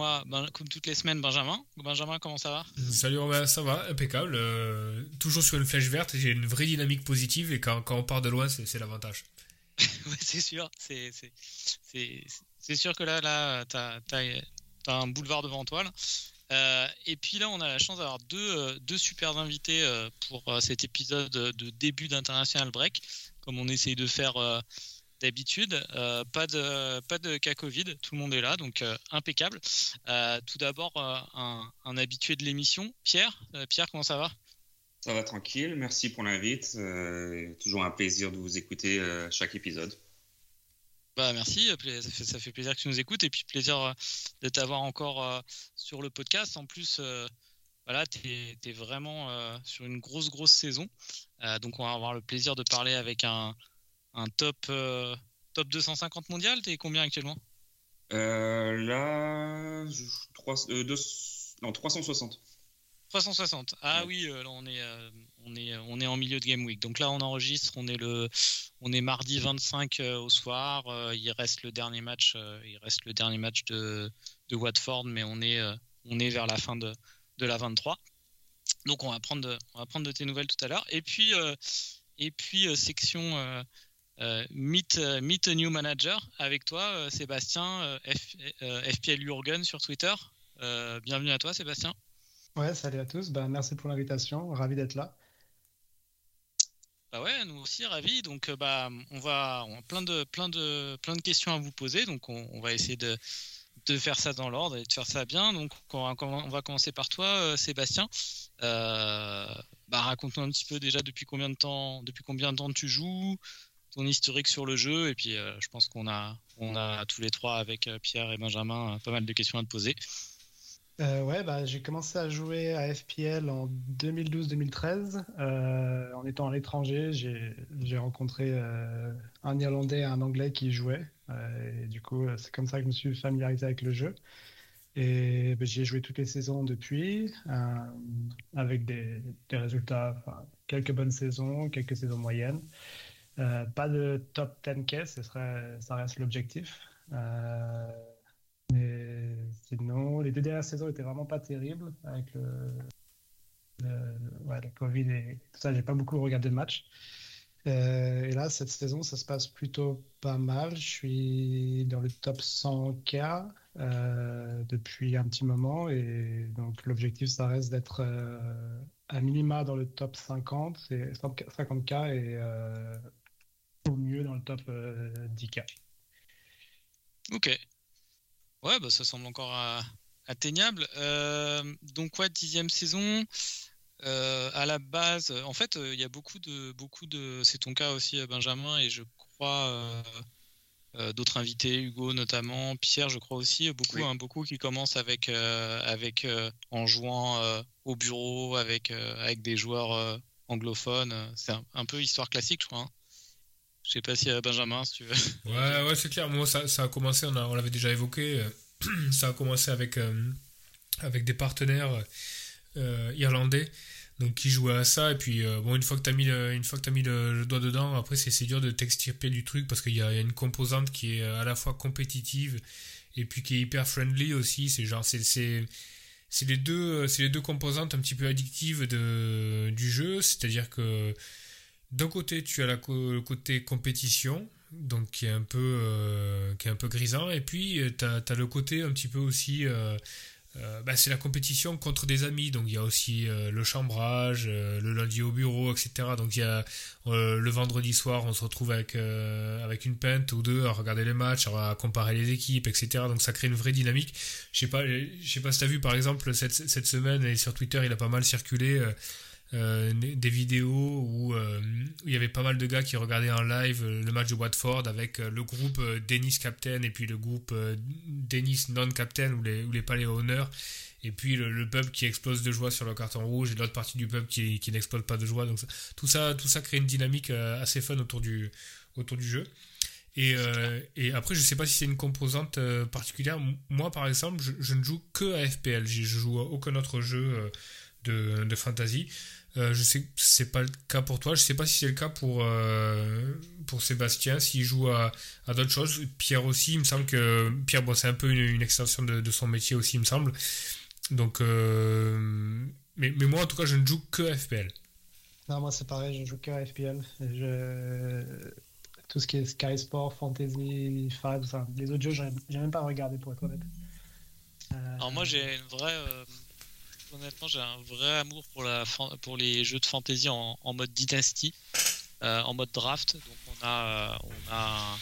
Moi, ben, comme toutes les semaines, Benjamin. Benjamin, comment ça va? Salut Romain, ça va, impeccable. Euh, toujours sur une flèche verte, j'ai une vraie dynamique positive et quand, quand on part de loin, c'est l'avantage. Ouais, c'est sûr. C'est, sûr que là, là t'as, t'as- t'as un boulevard devant toi. là. Euh, et puis là, on a la chance d'avoir deux, euh, deux super invités pour cet épisode de début d'International Break, comme on essaye de faire d'habitude. Euh, pas, de, pas de cas Covid, tout le monde est là, donc euh, impeccable. Euh, tout d'abord, un, un habitué de l'émission, Pierre. Pierre, comment ça va? Ça va tranquille, merci pour l'invite. Toujours un plaisir de vous écouter chaque épisode. Bah merci, ça fait, plaisir que tu nous écoutes et puis plaisir de t'avoir encore sur le podcast. En plus, voilà, tu es, vraiment euh, sur une grosse, grosse saison. Euh, donc on va avoir le plaisir de parler avec un, un top, euh, top 250 mondial. Tu es combien actuellement? Euh, là, euh, non, 360. 360. Ah Ouais. oui, là on est, on, est, on est en milieu de Game Week. Donc là on enregistre, on est, le, on est mardi 25 euh, au soir. Il reste le dernier match, il reste le dernier match de, de Watford, mais on est, on est vers la fin de, de la 23. Donc on va, prendre de, on va prendre de tes nouvelles tout à l'heure. Et puis, euh, et puis euh, section euh, meet, euh, meet a New Manager avec toi, euh, Sébastien, euh, F- euh, FPL Jurgen sur Twitter. Euh, bienvenue à toi, Sébastien. Ouais, salut à tous. Ben, merci pour l'invitation. Ravi d'être là. Bah ouais, nous aussi ravis. Donc euh, bah on va on a plein de plein de plein de questions à vous poser. Donc on, on va essayer de de faire ça dans l'ordre et de faire ça bien. Donc on va, on va commencer par toi, euh, Sébastien. Euh, bah raconte-nous un petit peu déjà depuis combien de temps depuis combien de temps tu joues, ton historique sur le jeu et puis euh, je pense qu'on a on a tous les trois avec euh, Pierre et Benjamin euh, pas mal de questions à te poser. Euh, ouais, bah, j'ai commencé à jouer à FPL en 2012-2013. Euh, en étant à l'étranger, j'ai rencontré un Irlandais et un Anglais qui jouaient. Et du coup, c'est comme ça que je me suis familiarisé avec le jeu. Et ben, j'y ai joué toutes les saisons depuis, avec des, des résultats, quelques bonnes saisons, quelques saisons moyennes. Euh, pas de top 10K, ce serait, ça reste l'objectif. Euh, mais sinon, les deux dernières saisons étaient vraiment pas terribles avec le, le, le Covid et tout ça. J'ai pas beaucoup regardé de match. Euh, et là, cette saison, ça se passe plutôt pas mal. Je suis dans le top 100K euh, depuis un petit moment. Et donc, l'objectif, ça reste d'être à minima dans le top 50, c'est 50K et mieux dans le top euh, 10K. Ok. Ouais, bah, ça semble encore euh, atteignable. Euh, donc, ouais, dixième saison. Euh, à la base, en fait, euh, il y a beaucoup de, beaucoup de. C'est ton cas aussi, euh, Benjamin, et je crois euh, euh, d'autres invités, Hugo notamment, Pierre, je crois aussi, beaucoup, Oui. hein, beaucoup qui commencent avec, euh, avec euh, en jouant euh, au bureau avec, euh, avec des joueurs euh, anglophones. C'est un, un peu histoire classique, je crois. hein. Je sais pas si Benjamin, si tu veux. Ouais, ouais, c'est clair. Moi, ça, a commencé, on, l'avait déjà évoqué, euh, ça a commencé avec, euh, avec des partenaires euh, irlandais donc qui jouaient à ça. Et puis, bon, une fois que tu as mis, le, une fois que t'as mis le, doigt dedans, après, c'est dur de t'extirper du truc parce qu'il y, y a une composante qui est à la fois compétitive et puis qui est hyper friendly aussi. C'est genre, c'est. c'est les deux les deux composantes un petit peu addictives de, du jeu c'est à dire que d'un côté tu as le côté compétition donc qui est un peu euh, qui est un peu grisant et puis tu as, le côté un petit peu aussi euh, euh, bah, c'est la compétition contre des amis. Donc il y a aussi euh, le chambrage euh, le lundi au bureau etc donc il y a euh, le vendredi soir on se retrouve avec euh, avec une pinte ou deux à regarder les matchs à comparer les équipes etc donc ça crée une vraie dynamique. Je sais pas sais pas si t'as vu par exemple cette, cette semaine et sur Twitter il a pas mal circulé euh, des vidéos où, euh, où il y avait pas mal de gars qui regardaient en live euh, le match de Watford avec le groupe Dennis Captain et puis le groupe Dennis Non-Captain ou les, ou les palais honneurs. Et puis le, le pub qui explose de joie sur le carton rouge et l'autre partie du pub qui, qui n'explose pas de joie. Donc ça- tout ça, tout ça crée une dynamique assez fun autour du, autour du jeu. Et, euh, et après, je sais pas si c'est une composante euh, particulière. Moi, par exemple, je, je ne joue que à FPL. Je je joue à aucun autre jeu euh, de, de fantasy. Euh, je sais que c'est pas le cas pour toi. Je sais pas si c'est le cas pour, euh, pour Sébastien, s'il joue à, à d'autres choses. Pierre aussi, il me semble que Pierre, bon, c'est un peu une, une extension de, de son métier aussi, il me semble. Donc, euh, mais, mais moi, en tout cas, je ne joue que à FPL. Non, moi c'est pareil, je joue que à FPL. Je... Tout ce qui est Sky Sport, Fantasy, Fab, enfin, les autres jeux, j'ai même pas regardé pour être honnête. Euh, Alors moi j'ai une vraie, euh, honnêtement j'ai un vrai amour pour la pour les jeux de fantasy en, mode dynasty, euh, en mode draft. Donc on a euh,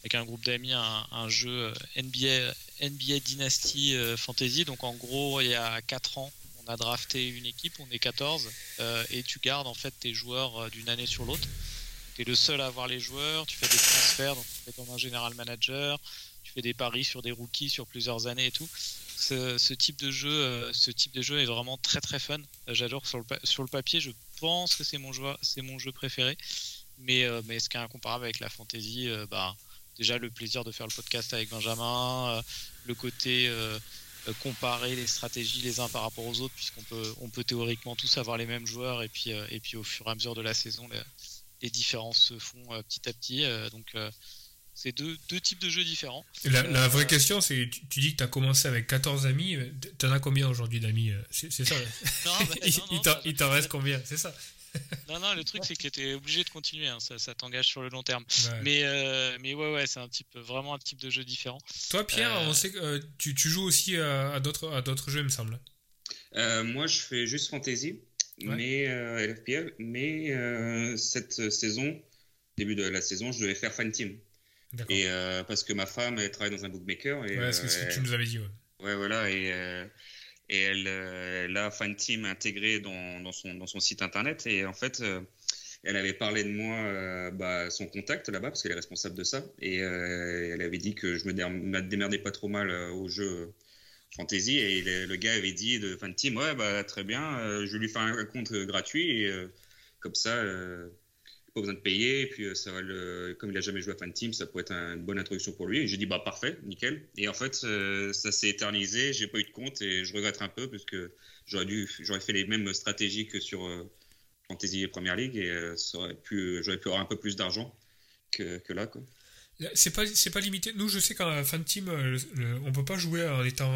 avec un groupe d'amis un, jeu euh, NBA Dynasty Fantasy. Donc en gros il y a 4 ans on a drafté une équipe, on est 14 euh, et tu gardes en fait tes joueurs d'une année sur l'autre. Tu es le seul à avoir les joueurs, tu fais des transferts, donc tu fais comme un général manager, tu fais des paris sur des rookies sur plusieurs années et tout. Ce, type de jeu, euh, ce type de jeu est vraiment très très fun. Euh, J'adore sur le, sur le papier, je pense que c'est mon jeu, c'est mon jeu préféré. Mais, euh, mais ce qui est incomparable avec la fantasy, euh, bah, déjà le plaisir de faire le podcast avec Benjamin, le côté comparer les stratégies les uns par rapport aux autres, puisqu'on peut, on peut théoriquement tous avoir les mêmes joueurs, et puis, et puis au fur et à mesure de la saison, les, les différences se font petit à petit. donc c'est deux, deux types de jeux différents. La, la Euh, vraie question, c'est tu, tu dis que tu as commencé avec 14 amis. Tu en as combien aujourd'hui d'amis euh, C'est ça Non, bah, Il, non, il non, t'en- ça- il t'en reste combien C'est ça Non, non, le truc c'est que tu es obligé de continuer, hein, ça, ça t'engage sur le long terme. Ouais. Mais, euh, mais ouais, ouais, c'est un type, vraiment un type de jeu différent. Toi, Pierre, Euh, on sait que euh, tu, tu joues aussi à, à d'autres à d'autres jeux, il me semble. Euh, moi, je fais juste fantasy, Ouais. mais euh, LFPL, mais euh, cette saison, début de la saison, je devais faire fan team. Et euh, parce que ma femme, elle travaille dans un bookmaker. Et, Ouais, c'est ce que euh, tu nous avais dit. Ouais. Ouais, voilà, et, euh, et elle, euh, elle a Fan Team intégré dans, dans, son, dans son site internet. Et en fait, euh, elle avait parlé de moi, euh, bah, son contact là-bas, parce qu'elle est responsable de ça. Et euh, elle avait dit que je me dé- me démerdais pas trop mal euh, au jeu fantasy. Et le, le gars avait dit de Fan Team, ouais, bah, très bien, euh, je vais lui faire un compte gratuit. Et euh, comme ça, euh, pas besoin de payer. Et puis, euh, ça va le, comme il a jamais joué à Fan ça pourrait être un- une bonne introduction pour lui. Et j'ai dit, bah, parfait, nickel. Et en fait, euh, ça s'est éternisé. J'ai pas eu de compte et je regrette un peu parce que j'aurais dû, j'aurais fait les mêmes stratégies que sur euh, Fantasy et Premier League et j'aurais pu avoir un peu plus d'argent que, que là, quoi. C'est pas, c'est pas limité. Nous, je sais qu'en fan team, le- on peut pas jouer en étant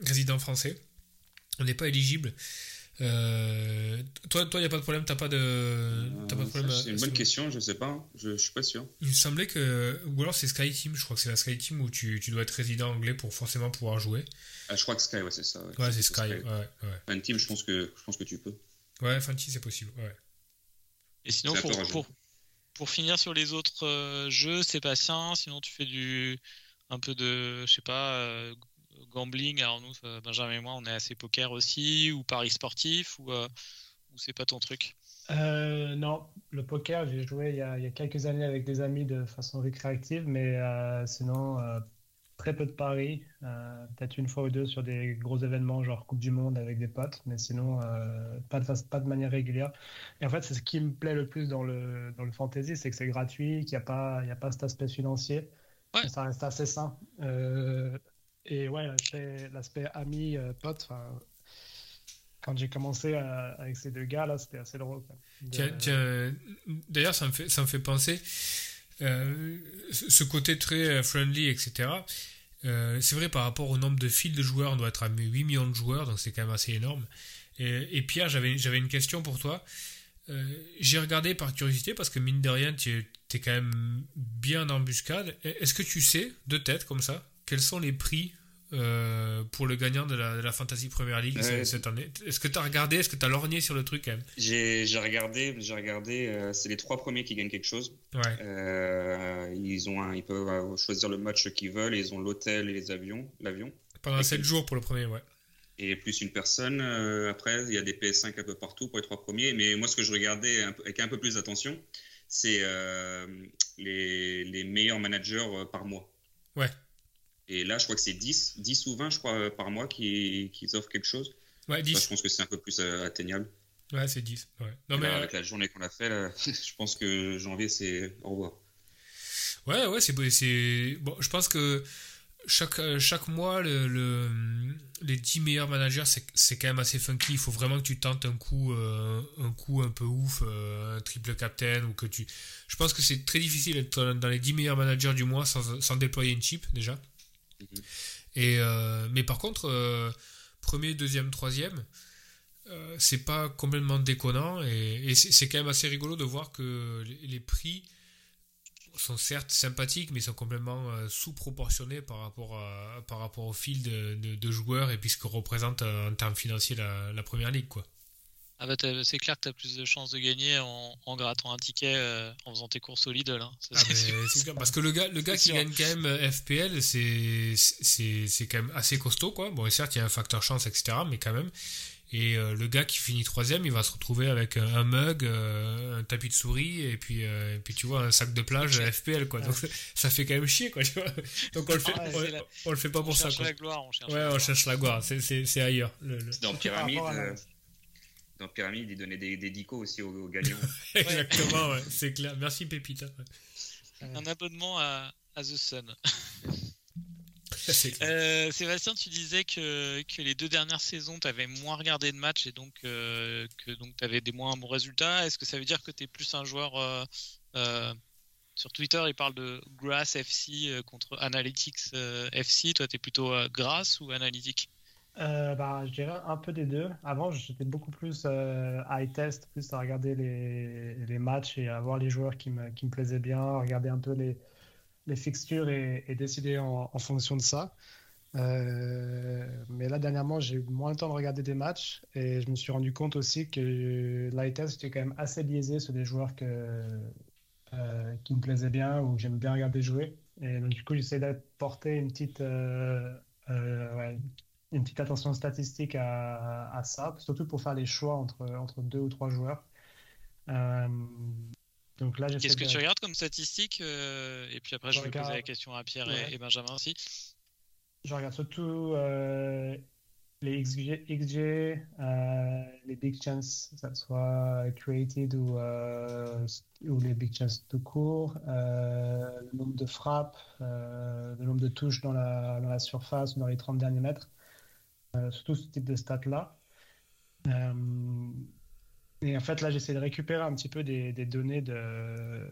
résident français. On n'est pas éligible. Euh, toi, toi, y a pas de problème. T'as pas de, t'as pas de Euh, problème. c'est une à bonne question, je sais pas. hein. Je, je suis pas sûr. Il me semblait que, ou alors c'est Sky Team. Je crois que c'est la Sky Team où tu, tu dois être résident anglais pour forcément pouvoir jouer. Ah, je crois que Sky, ouais, c'est ça. Ouais, c'est Sky. Ouais, ouais. Fan Team, je pense que, je pense que tu peux. Ouais, Fantasy, c'est possible. Ouais. Et sinon, pour, pour, pour finir sur les autres euh, jeux, Sébastien, sinon tu fais du un peu de, je sais pas, euh, gambling. Alors nous, euh, Benjamin et moi, on est assez poker aussi, ou paris sportif, ou, euh, ou c'est pas ton truc? Euh, non, le poker, j'ai joué il y, a, il y a quelques années avec des amis de façon récréative, mais euh, sinon, euh, très peu de paris. peut-être une fois ou deux sur des gros événements, genre Coupe du Monde avec des potes, mais sinon, pas, de, pas de manière régulière. Et en fait, c'est ce qui me plaît le plus dans le, dans le fantasy, c'est que c'est gratuit, qu'il n'y a, pas- il y a pas cet aspect financier. Ouais. Ça reste assez sain. Et ouais, l'aspect ami, euh, pote, quand j'ai commencé euh, avec ces deux gars, là, c'était assez drôle. D'ailleurs, ça me fait, ça me fait penser euh, ce côté très friendly, etc. Euh, c'est vrai par rapport au nombre de fils de joueurs, on doit être à 8 millions de joueurs, donc c'est quand même assez énorme. Et, et Pierre, j'avais j'avais une question pour toi. Euh, J'ai regardé par curiosité parce que mine de rien, tu es quand même bien en embuscade. Est-ce que tu sais de tête comme ça quels sont les prix euh, pour le gagnant de la, de la Fantasy Premier League Ouais. cette- année? Est-ce que tu as regardé Est-ce que tu as lorgné sur le truc quand même? J'ai j'ai regardé, j'ai regardé, euh, c'est les trois premiers qui gagnent quelque chose. Ouais. Euh, ils ont un, ils peuvent choisir le match qu'ils veulent. et Ils ont l'hôtel et les avions, l'avion. Pendant Ok. 7 jours pour le premier, ouais. et plus une personne. Après, il y a des PS5 un peu partout pour les trois premiers. Mais moi, ce que je regardais avec un peu plus d'attention, c'est les, les, meilleurs managers par mois. Ouais. Et là, je crois que c'est 10, 10 ou 20, je crois, par mois qui, qui offrent quelque chose. Ouais, 10. je pense que c'est un peu plus atteignable. Ouais, c'est 10. Ouais. Non, mais avec la journée qu'on a fait, je pense que janvier, c'est au revoir. Ouais, ouais, c'est bon. Je pense que chaque, euh, chaque mois, le, les 10 meilleurs managers, c'est quand même assez funky. Il faut vraiment que tu tentes un coup, euh, un coup un peu ouf, euh, un triple captain, ou que tu. Je pense que c'est très difficile d'être dans les 10 meilleurs managers du mois sans, sans déployer une chip, déjà. Mm-hmm. Et, mais par contre, premier, deuxième, troisième, c'est pas complètement déconnant. Et, c'est quand même assez rigolo de voir que les, prix sont certes sympathiques, mais sont complètement euh, sous-proportionnés par rapport, au fil de, joueurs et puis ce que représente euh, en termes financiers la, première ligue. Quoi. Ah bah c'est clair que tu as plus de chances de gagner en, grattant un ticket euh, en faisant tes courses au Lidl. Hein. Ah, parce que le gars, le gars qui gagne quand même FPL, c'est quand même assez costaud. Quoi. Bon, certes, il y a un facteur chance, etc. Mais quand même, et euh, le gars qui finit troisième, il va se retrouver avec un mug, euh, un tapis de souris, et puis, euh, et puis tu vois, un sac de plage FPL, quoi. Donc ça fait quand même chier, quoi, tu vois. Donc on le fait, on, le fait pas pour ça, quoi. La gloire, on cherche ouais, la gloire. on cherche la gloire, c'est ailleurs. Le, Dans Pyramide, dans Pyramide, il donnait des, des dicos aussi aux, gagnants. Exactement, ouais, c'est clair. Merci Pépita. Un abonnement à, à The Sun. Euh, Sébastien, tu disais que, que, les deux dernières saisons, tu avais moins regardé de matchs et donc euh, que donc tu avais des moins bons résultats. Est-ce que ça veut dire que tu es plus un joueur euh, Sur Twitter, il parle de Grass FC contre Analytics FC. Toi, tu es plutôt Grass ou Analytics? Bah, je dirais un peu des deux. Avant, j'étais beaucoup plus high test, plus à regarder les, matchs et à voir les joueurs qui me, qui me plaisaient bien, regarder un peu les, les fixtures et, décider en, fonction de ça. Euh, mais là, dernièrement, j'ai eu moins le temps de regarder des matchs et je me suis rendu compte aussi que l'ITS était quand même assez biaisé sur des joueurs que, euh, qui me plaisaient bien ou que j'aime bien regarder jouer. Et donc, du coup, j'essaie d'apporter une petite, euh, une petite attention statistique à, à, ça, surtout pour faire les choix entre, entre deux ou trois joueurs. Donc là, Qu'est-ce que tu regardes comme statistique euh, Et puis après, je, vais poser la question à Pierre et, Benjamin aussi. Je regarde surtout euh, les XG, euh, les big chances, que ce soit created ou, ou les big chances tout court, le nombre de frappes, le nombre de touches dans la, dans la surface ou dans les 30 derniers mètres. Surtout ce type de stats-là. Et en fait, là, j'essaie de récupérer un petit peu des, données de,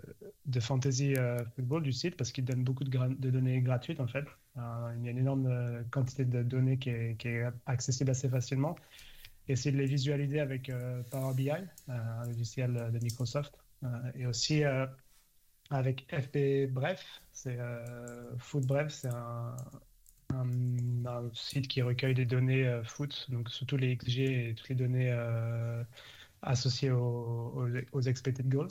de Fantasy euh, Football du site parce qu'il donne beaucoup de, données gratuites, en fait. Euh, il y a une énorme euh, quantité de données qui est, accessible assez facilement. Essayer de les visualiser avec Power BI, un logiciel de Microsoft. et aussi avec FB Bref, c'est Foot Bref, c'est un, un, site qui recueille des données foot, donc surtout les XG et toutes les données associés aux, aux, expected goals.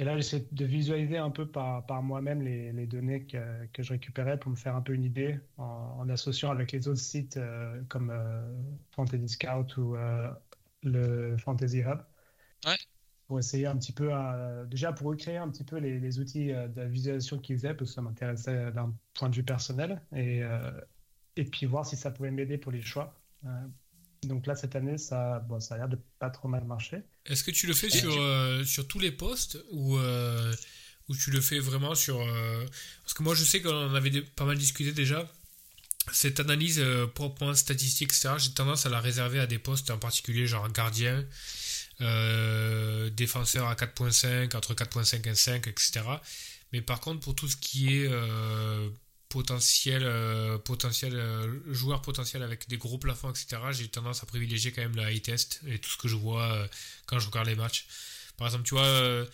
Et là, j'essaie de visualiser un peu par, par moi-même les, les, données que, que, je récupérais pour me faire un peu une idée en, associant avec les autres sites euh, comme euh, Fantasy Scout ou euh, le Fantasy Hub. Pour essayer un petit peu, déjà pour recréer un petit peu les, les outils de visualisation qu'ils faisaient, parce que ça m'intéressait d'un point de vue personnel, et, et puis voir si ça pouvait m'aider pour les choix. Donc là, cette année, ça, bon, ça a l'air de pas trop mal marcher. Est-ce que tu le fais sur, euh, sur tous les postes ou, euh, ou tu le fais vraiment sur... Euh, parce que moi, je sais qu'on en avait pas mal discuté déjà. Cette analyse proprement statistique, etc., j'ai tendance à la réserver à des postes en particulier, genre gardien, défenseur à 4.5, entre 4.5 et 5, etc. Mais par contre, pour tout ce qui est potentiel, euh, potentiel euh, joueur potentiel avec des gros plafonds, etc., j'ai tendance à privilégier quand même le high test et tout ce que je vois euh, quand je regarde les matchs. Par exemple, tu vois,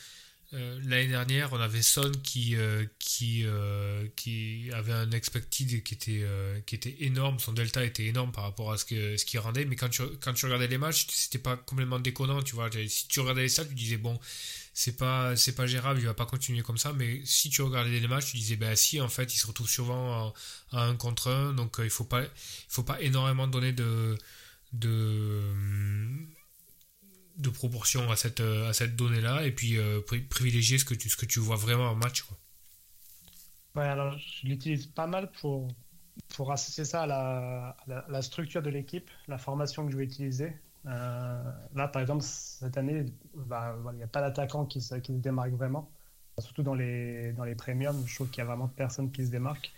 euh, l'année dernière, on avait Son qui, euh, qui, euh, qui avait un expected qui était, qui était énorme, son delta était énorme par rapport à ce qu'il ce rendait, mais quand tu, quand tu regardais les matchs, c'était pas complètement déconnant, tu vois. Si tu regardais ça, tu disais, bon, c'est pas, pas gérable, il va pas continuer comme ça, mais si tu regardais les matchs, tu disais, ben si, en fait, il se retrouve souvent à, un contre un, donc il faut pas, il faut pas énormément donner de. de de proportion à cette, à cette donnée-là et puis euh, privilégier ce que, tu, ce que tu vois vraiment en match. Ouais, alors je l'utilise pas mal pour, pour associer ça à la, la, structure de l'équipe, la formation que je vais utiliser. Euh, là, par exemple, cette année, bah, il n'y a pas d'attaquant qui, se, qui se démarque vraiment. Surtout dans les, dans les premiums, je trouve qu'il y a vraiment personne qui se démarque.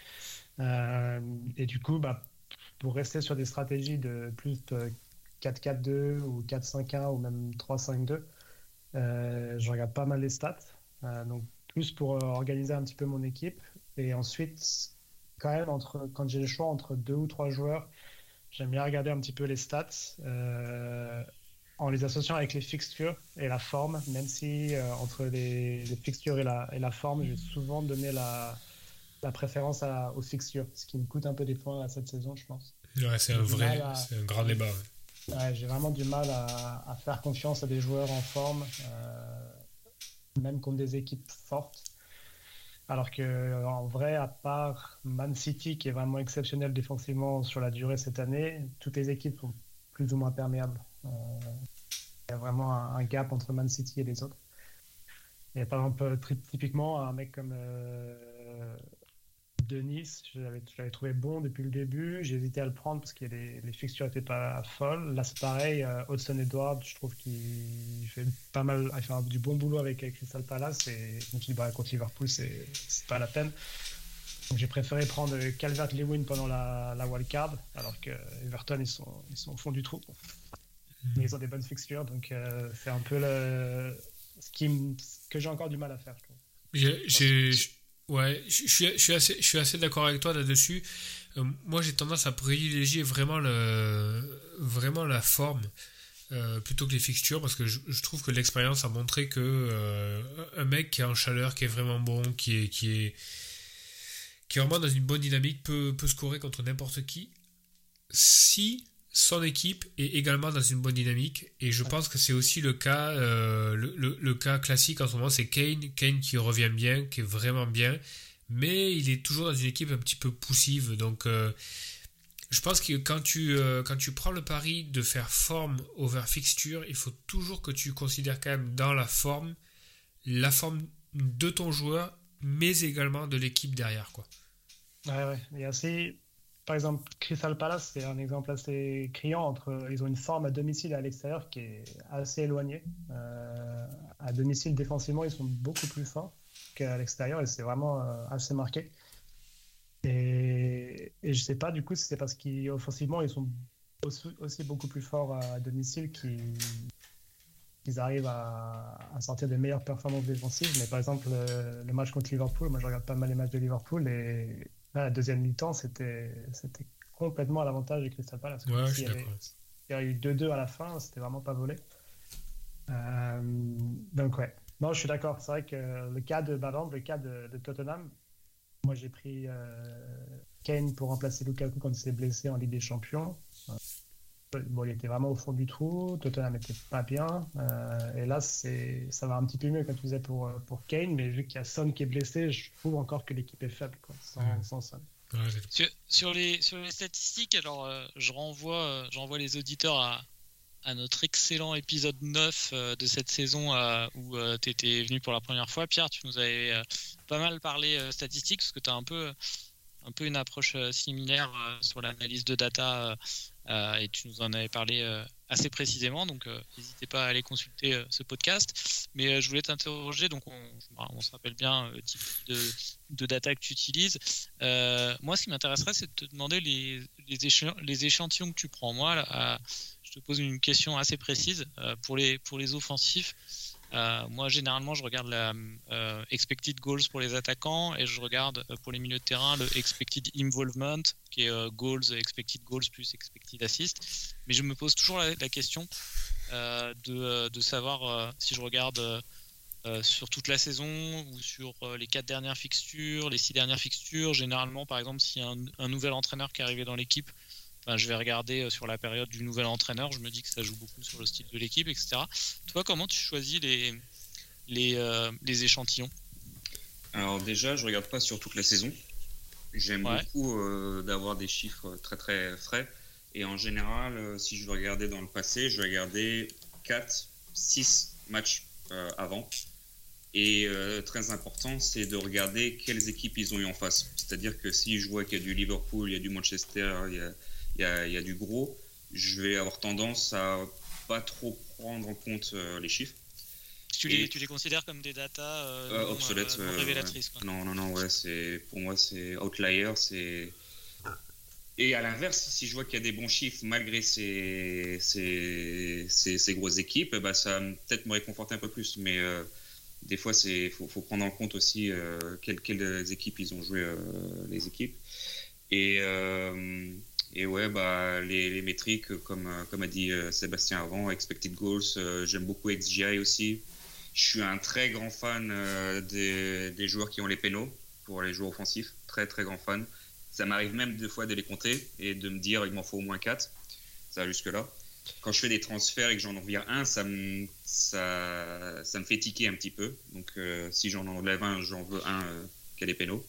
Euh, et du coup, bah, pour rester sur des stratégies de plus de 4-4-2 ou 4-5-1 ou même 3-5-2. Euh, je regarde pas mal les stats. Euh, donc plus pour euh, organiser un petit peu mon équipe. Et ensuite, quand même, entre, quand j'ai le choix entre deux ou trois joueurs, j'aime bien regarder un petit peu les stats en les associant avec les fixtures et la forme, même si entre les, fixtures et la, et la forme, je vais souvent donner la, la préférence à, aux fixtures, ce qui me coûte un peu des points à cette saison, je pense. Ouais, c'est un vrai, c'est un grand débat j'ai vraiment du mal à, faire confiance à des joueurs en forme, euh, même contre des équipes fortes. Alors que en vrai, à part Man City qui est vraiment exceptionnel défensivement sur la durée cette année, toutes les équipes sont plus ou moins perméables. Euh, il y a vraiment un, gap entre Man City et les autres. Et par exemple, typiquement, un mec comme euh, de Nice, je l'avais trouvé bon depuis le début. J'ai hésité à le prendre parce que les, les fixtures n'étaient pas folles. Là, c'est pareil. Euh, Hudson Edward, je trouve qu'il fait pas mal, il fait du bon boulot avec Crystal Palace. Et je me suis dit, bah, contre Liverpool, c'est pas la peine. Donc j'ai préféré prendre Calvert-Lewin pendant la, la wildcard, alors que Everton, ils sont, ils sont au fond du trou. Mais ils ont des bonnes fixtures, donc euh, c'est un peu le, ce, qui, que j'ai encore du mal à faire. J'ai Ouais, je, suis, je suis assez, je suis assez d'accord avec toi là-dessus. Euh, moi, j'ai tendance à privilégier vraiment, le, vraiment la forme euh, plutôt que les fixtures parce que je, trouve que l'expérience a montré que euh, un mec qui est en chaleur, qui est vraiment bon, qui est, qui est, qui est vraiment dans une bonne dynamique peut, peut scorer contre n'importe qui si son équipe est également dans une bonne dynamique. Et je pense que c'est aussi le cas euh, le, cas classique en ce moment c'est Kane. Kane qui revient bien qui est vraiment bien. Mais il est toujours dans une équipe un petit peu poussive. Donc euh, je pense que quand tu, euh, quand tu prends le pari de faire forme over fixture il faut toujours que tu considères quand même dans la forme la forme de ton joueur mais également de l'équipe derrière quoi. Ouais ouais. Et par exemple, Crystal Palace, c'est un exemple assez criant. Entre, ils ont une forme à domicile et à l'extérieur qui est assez éloignée. Euh, à domicile, défensivement, ils sont beaucoup plus forts qu'à l'extérieur et c'est vraiment euh, assez marqué. Et, je sais pas du coup si c'est parce qu'offensivement, ils sont aussi, beaucoup plus forts à domicile qu'ils arrivent à, sortir des meilleures performances défensives. Mais par exemple, le, le match contre Liverpool, moi je regarde pas mal les matchs de Liverpool et la deuxième mi-temps, c'était complètement à l'avantage de Crystal Palace. il, y a eu 2-2 à la fin, c'était vraiment pas volé. Euh, donc ouais, non, je suis d'accord. C'est vrai que le cas de, par le cas de, Tottenham, moi j'ai pris euh, Kane pour remplacer Lukaku quand il s'est blessé en Ligue des Champions. Euh, bon, il était vraiment au fond du trou. Tottenham n'était pas bien. et là, ça va un petit peu mieux, comme tu disais, pour, pour Kane. Mais vu qu'il y a Son qui est blessé, je trouve encore que l'équipe est faible sans, Son. sur, les, sur les statistiques, alors je, renvoie, je renvoie les auditeurs à, à notre excellent épisode 9 euh, de cette saison euh, où euh, tu étais venu pour la première fois. Pierre, tu nous avais pas mal parlé statistiques parce que tu as un peu, un peu une approche similaire sur l'analyse de data et tu nous en avais parlé assez précisément. Donc n'hésitez pas à aller consulter ce podcast. Mais je voulais t'interroger, donc on, on, se rappelle bien le type de, de data que tu utilises. moi, ce qui m'intéresserait, c'est de te demander les, les, échantillons que tu prends. Moi, à, je te pose une question assez précise. Euh, pour, les, pour les offensifs, euh, moi, généralement, je regarde la euh, expected goals pour les attaquants et je regarde pour les milieux de terrain le expected involvement, qui est goals, expected goals plus expected assist. Mais je me pose toujours la, question de, savoir si je regarde sur toute la saison ou sur les quatre dernières fixtures, les six dernières fixtures. Généralement, par exemple, y a un, nouvel entraîneur qui est arrivé dans l'équipe, je vais regarder sur la période du nouvel entraîneur. Je me dis que ça joue beaucoup sur le style de l'équipe, etc. Toi, comment tu choisis les, les, les échantillons? Alors déjà, je regarde pas sur toute la saison. J'aime beaucoup euh, d'avoir des chiffres très très frais. Et en général, euh, si je veux regarder dans le passé, je vais regarder 4, 6 matchs euh, avant. Et très important, c'est de regarder quelles équipes ils ont eu en face. C'est-à-dire que si je vois qu'il y a du Liverpool, il y a du Manchester, il y a, il y a, il y a du gros, je vais avoir tendance à pas trop prendre en compte les chiffres. Tu, les, tu les considères comme des datas euh, euh, obsolètes, euh, révélatrices Non, non, non, ouais, c'est pour moi c'est outlier, c'est et à l'inverse, si je vois qu'il y a des bons chiffres malgré ces, ces, ces, grosses équipes, bah, ça peut-être me réconforter un peu plus. Mais des fois, il faut, faut, prendre en compte aussi quelles, quelles, équipes ils ont joué, les équipes. Et, et ouais, bah, les, les métriques, comme, comme a dit Sébastien avant, expected goals, j'aime beaucoup XGI aussi. Je suis un très grand fan euh, des, joueurs qui ont les pénaux pour les joueurs offensifs. Très, très grand fan. Ça m'arrive même deux fois de les compter et de me dire il m'en faut au moins 4. Ça jusque-là. Quand je fais des transferts et que j'en enlève un, ça me, ça, ça me fait tiquer un petit peu. Donc euh, si j'en enlève un, j'en veux un euh, qui a les pénaux.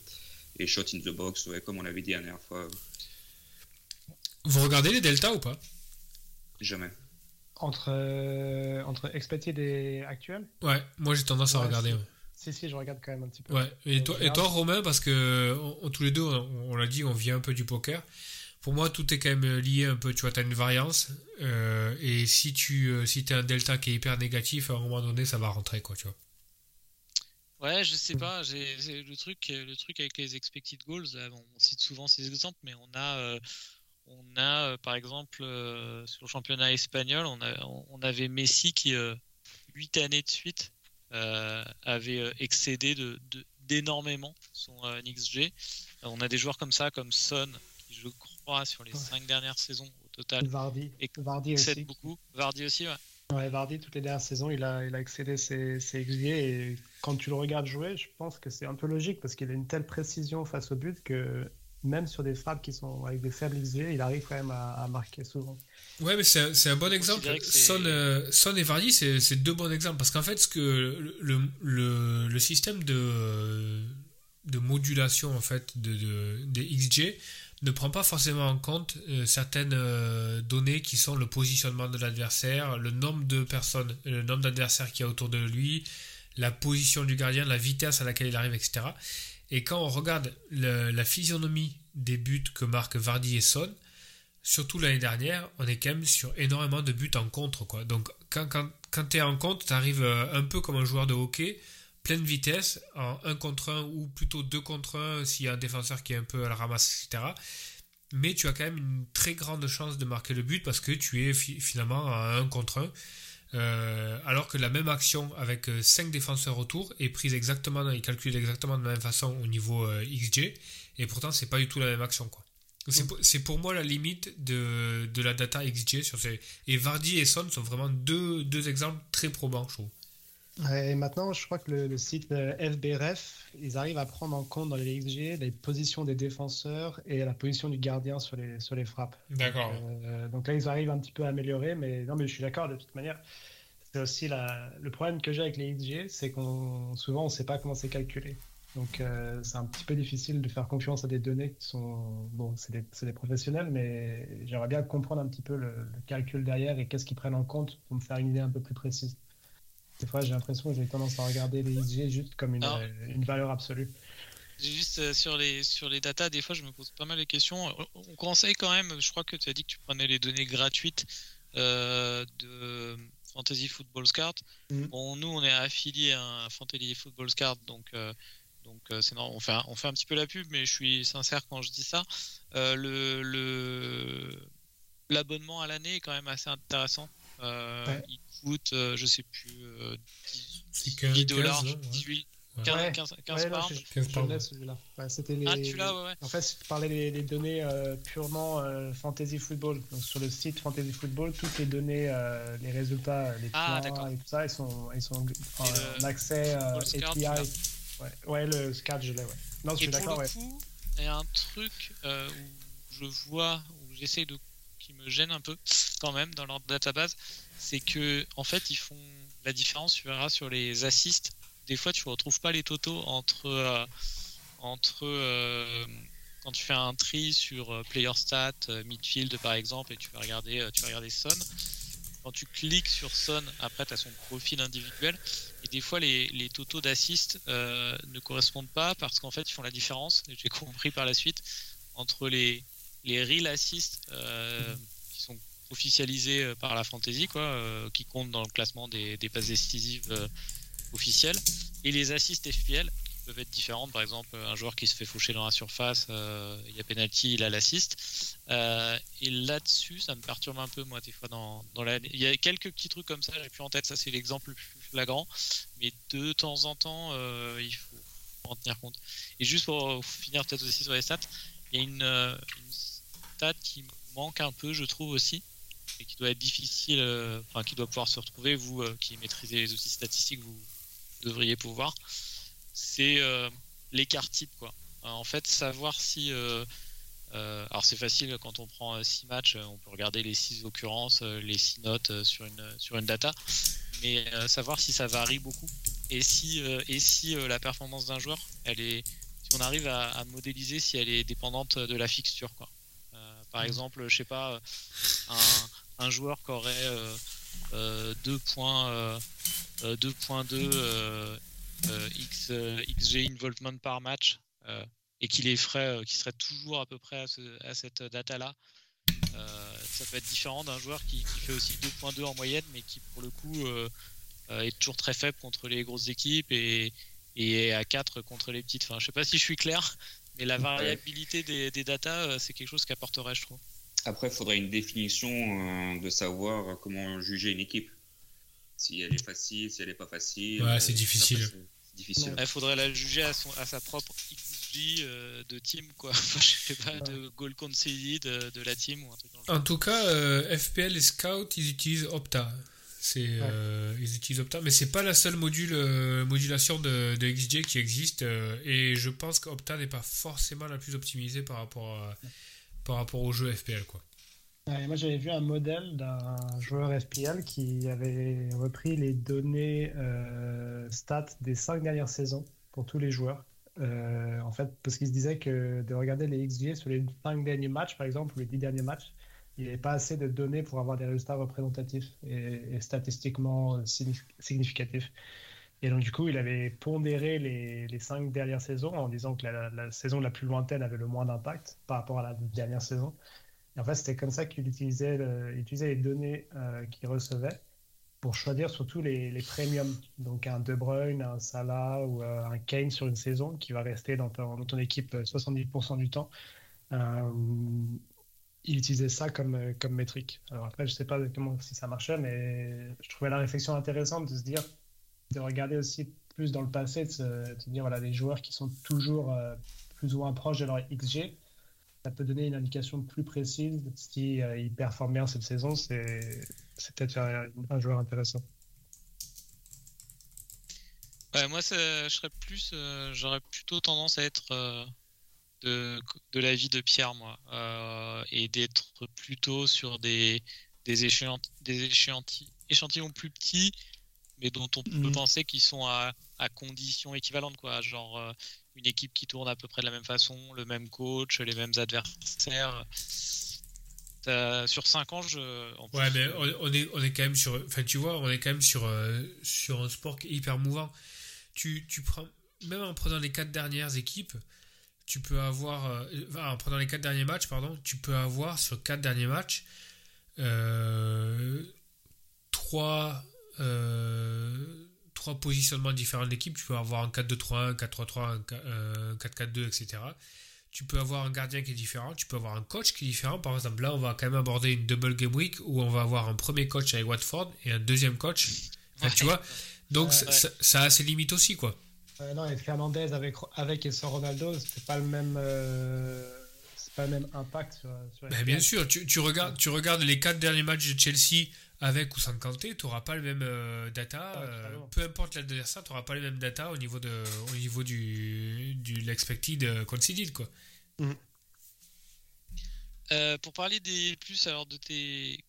Et shot in the box, ouais, comme on l'avait dit la dernière fois. Vous regardez les deltas ou pas? Jamais. Entre, euh, entre expected et actuel? Ouais, moi j'ai tendance à regarder. Si, si, je regarde quand même un petit peu. Ouais. Et, toi, et toi, Romain, parce que tous les deux, on, l'a dit, on vient un peu du poker. Pour moi, tout est quand même lié un peu. Tu vois, tu as une variance. Euh, et si tu euh, si as un delta qui est hyper négatif, à un moment donné, ça va rentrer, quoi, tu vois. Ouais, je sais pas. J'ai le truc, le truc avec les expected goals. on cite souvent ces exemples, mais on a on a, euh, par exemple, euh, sur le championnat espagnol, on, avait Messi qui, euh, huit années de suite, avait excédé d'énormément son XG. On a des joueurs comme ça, comme Son, qui, je crois, sur les cinq dernières saisons au total, Vardy, Vardy aussi. beaucoup. Vardy aussi, ouais. Ouais, Vardy, toutes les dernières saisons, il a, il a excédé ses, ses XG. Et quand tu le regardes jouer, je pense que c'est un peu logique parce qu'il a une telle précision face au but que même sur des frappes qui sont avec des faibles XG, il arrive quand même à, marquer souvent. Ouais, mais c'est un, bon exemple. Son, euh, Son, et Vardy, c'est deux bons exemples. Parce qu'en fait, ce que le, le, le, système de, de modulation en fait, de, de, des XG ne prend pas forcément en compte euh, certaines euh, données qui sont le positionnement de l'adversaire, le nombre de personnes, le nombre d'adversaires qui y a autour de lui, la position du gardien, la vitesse à laquelle il arrive, etc. Et quand on regarde la physionomie des buts que marquent Vardy et Son, surtout l'année dernière, on est quand même sur énormément de buts en contre. Donc quand, quand, tu es en contre, tu arrives euh, un peu comme un joueur de hockey, pleine vitesse, en 1 contre 1 ou plutôt 2 contre 1 s'il y a un défenseur qui est un peu à la ramasse, etc. Mais tu as quand même une très grande chance de marquer le but parce que tu es finalement à 1 contre 1. Euh, alors que la même action avec 5 euh, défenseurs autour est prise exactement, il calcule exactement de la même façon au niveau euh, XG, et pourtant c'est pas du tout la même action. Quoi. C'est, pour, moi la limite de, de, la data XG sur ces. Et Vardy et Son sont vraiment deux, deux exemples très probants, je trouve. Et maintenant, je crois que le, site FBRF, ils arrivent à prendre en compte dans les XG les positions des défenseurs et la position du gardien sur les, sur les frappes. D'accord. Euh, donc, là, ils arrivent un petit peu à améliorer, mais non, mais je suis d'accord de toute manière. C'est aussi la, le problème que j'ai avec les XG, c'est qu'on souvent on ne sait pas comment c'est calculé. Donc euh, c'est un petit peu difficile de faire confiance à des données qui sont bon, c'est des, des, professionnels, mais j'aimerais bien comprendre un petit peu le, le calcul derrière et qu'est-ce qu'ils prennent en compte pour me faire une idée un peu plus précise. Des fois, j'ai l'impression que j'ai tendance à regarder les XG juste comme une, euh, une valeur absolue. Juste euh, sur les, sur les datas, des fois, je me pose pas mal de questions. On conseille quand même, je crois que tu as dit que tu prenais les données gratuites euh, de Fantasy Football Card. Mm. Bon, nous, on est affilié à Fantasy Football Card, donc. donc c'est on fait, un, on fait un petit peu la pub, mais je suis sincère quand je dis ça. le, le, l'abonnement à l'année est quand même assez intéressant. Euh, il coûte, euh, je sais plus, 10, euh, 10 dollars, 18, Ouais. 15, Ouais. 15, 15 Ouais, non, pounds. je, 15 je pounds. l'ai, celui-là. Ouais, c'était les... Ah, tu l'as, ouais, ouais. En fait, je parlais des, des données euh, purement euh, fantasy football. Donc, sur le site fantasy football, toutes les données, euh, les résultats, les Ah, et tout ça, ils sont, ils sont en, en- Et le- en accès euh, scout, API. Ouais. ouais, le SCAD, je l'ai, ouais. Non, je Et suis pour d'accord, le ouais. coup, il y a un truc euh, où je vois, où j'essaye de. qui me gêne un peu quand même dans leur database, c'est que en fait ils font la différence, tu verras, sur les assists. Des fois, tu retrouves pas les totaux entre. euh, entre euh, quand tu fais un tri sur euh, player stat, midfield par exemple, et tu vas regarder, tu vas regarder Son. Quand tu cliques sur Son, après tu as son profil individuel. Et des fois, les, les totaux d'assist ne correspondent pas parce qu'en fait, ils font la différence, j'ai compris par la suite, entre les, les real assists officialisés euh, par la fantasy, quoi, euh, qui comptent dans le classement des, passes décisives euh, officielles, et les assists FPL qui peuvent être différentes. Par exemple, un joueur qui se fait faucher dans la surface, il y a penalty, il a l'assist. Et là-dessus, ça me perturbe un peu, moi, des fois, dans, dans la... Il y a quelques petits trucs comme ça, j'ai plus en tête, ça c'est l'exemple le plus flagrant, mais de temps en temps, il faut en tenir compte. Et juste pour finir peut-être aussi sur les stats, il y a une, une stat qui manque un peu, je trouve aussi, et qui doit être difficile, euh, enfin qui doit pouvoir se retrouver, vous euh, qui maîtrisez les outils statistiques, vous devriez pouvoir, c'est euh, l'écart type, quoi. En fait, savoir si... alors c'est facile quand on prend 6 matchs, on peut regarder les 6 occurrences, les 6 notes sur une, sur une data, mais savoir si ça varie beaucoup et si, et si la performance d'un joueur, elle est, si on arrive à, à modéliser si elle est dépendante de la fixture. Quoi. Par exemple, je sais pas, un, un joueur qui aurait euh, euh, 2 points, euh, euh, 2.2 euh, euh, X, euh, XG involvement par match et qui les ferait, qui serait toujours à peu près à, ce- à cette data-là. Ça peut être différent d'un joueur qui, qui fait aussi 2.2 en moyenne, mais qui pour le coup est toujours très faible contre les grosses équipes et, et à 4 contre les petites. Enfin, je sais pas si je suis clair, mais la variabilité des, des datas, c'est quelque chose qui apporterait, je trouve. Après, il faudrait une définition euh, de savoir comment juger une équipe. Si elle est facile, si elle n'est pas facile. Ouais, Euh, c'est difficile. difficile. Il faudrait la juger à, son, à sa propre XG euh, de team, quoi. Enfin, je sais pas, de goal conceded euh, de la team ou un truc dans le genre. En tout cas, euh, FPL et Scout, ils utilisent Opta. C'est, euh, ils utilisent Opta, mais c'est pas la seule module, euh, modulation de, de XG qui existe. euh, et je pense qu'Opta n'est pas forcément la plus optimisée par rapport, à- par rapport au jeu FPL. Quoi. Moi, j'avais vu un modèle d'un joueur FPL qui avait repris les données euh, stats des cinq dernières saisons pour tous les joueurs. Euh, en fait, parce qu'il se disait que de regarder les XG sur les cinq derniers matchs, par exemple, ou les dix derniers matchs, il n'y avait pas assez de données pour avoir des résultats représentatifs et, statistiquement euh, signif- significatifs. Et donc, du coup, il avait pondéré les, les cinq dernières saisons en disant que la, saison la plus lointaine avait le moins d'impact par rapport à la dernière saison. Et en fait, c'était comme ça qu'il utilisait, utilisait les données euh, qu'il recevait pour choisir surtout les, les premiums. Donc un De Bruyne, un Salah ou euh, un Kane sur une saison qui va rester dans ton, dans ton équipe euh, 70% du temps. Euh, il utilisait ça comme, euh, comme métrique. Alors après, je sais pas comment, si ça marchait, mais je trouvais la réflexion intéressante de se dire, de regarder aussi plus dans le passé, de se, dire, voilà, les joueurs qui sont toujours euh, plus ou moins proches de leur XG, ça peut donner une indication plus précise si euh, il performe bien cette saison. C'est peut-être un, joueur intéressant. Moi, je serais plus, euh, j'aurais plutôt tendance à être euh, de, de l'avis de Pierre, moi, et d'être plutôt sur des, des, des échantillons plus petits, mais dont on peut Mhm. penser qu'ils sont à, à conditions équivalentes, quoi. Genre euh, une équipe qui tourne à peu près de la même façon, le même coach, les mêmes adversaires. T'as- Sur 5 ans, je. en Ouais, plus, mais euh, on, on est, on est quand même sur. Enfin, tu vois, on est quand même sur, euh, sur un sport qui est hyper mouvant. Tu, tu prends. Même en prenant les quatre dernières équipes, tu peux avoir. euh, en prenant les quatre derniers matchs, pardon, tu peux avoir sur quatre derniers matchs. Euh, trois, euh, trois positionnements différents de l'équipe. Tu peux avoir un 4-2-3-1, un 4-3-3, un 4- euh, 4-4-2, etc. Tu peux avoir un gardien qui est différent, tu peux avoir un coach qui est différent. Par exemple, là, on va quand même aborder une double game week où on va avoir un premier coach avec Watford et un deuxième coach. Enfin, tu Ouais. vois, donc Ouais. ça, ça- ça a ses limites aussi, quoi. Euh, non, et Fernandez avec, avec et sans Ronaldo, c'est pas le même. euh, c'est pas le même impact sur, sur Ben, bien sûr, tu, tu regardes, tu regardes les quatre derniers matchs de Chelsea avec ou sans Kanté, tu n'auras pas le même euh, data. Ah, euh, peu importe l'adversaire, tu n'auras pas les mêmes data au niveau de, au niveau du, du l'expected euh, conceded quoi. Euh, pour parler des plus alors de tes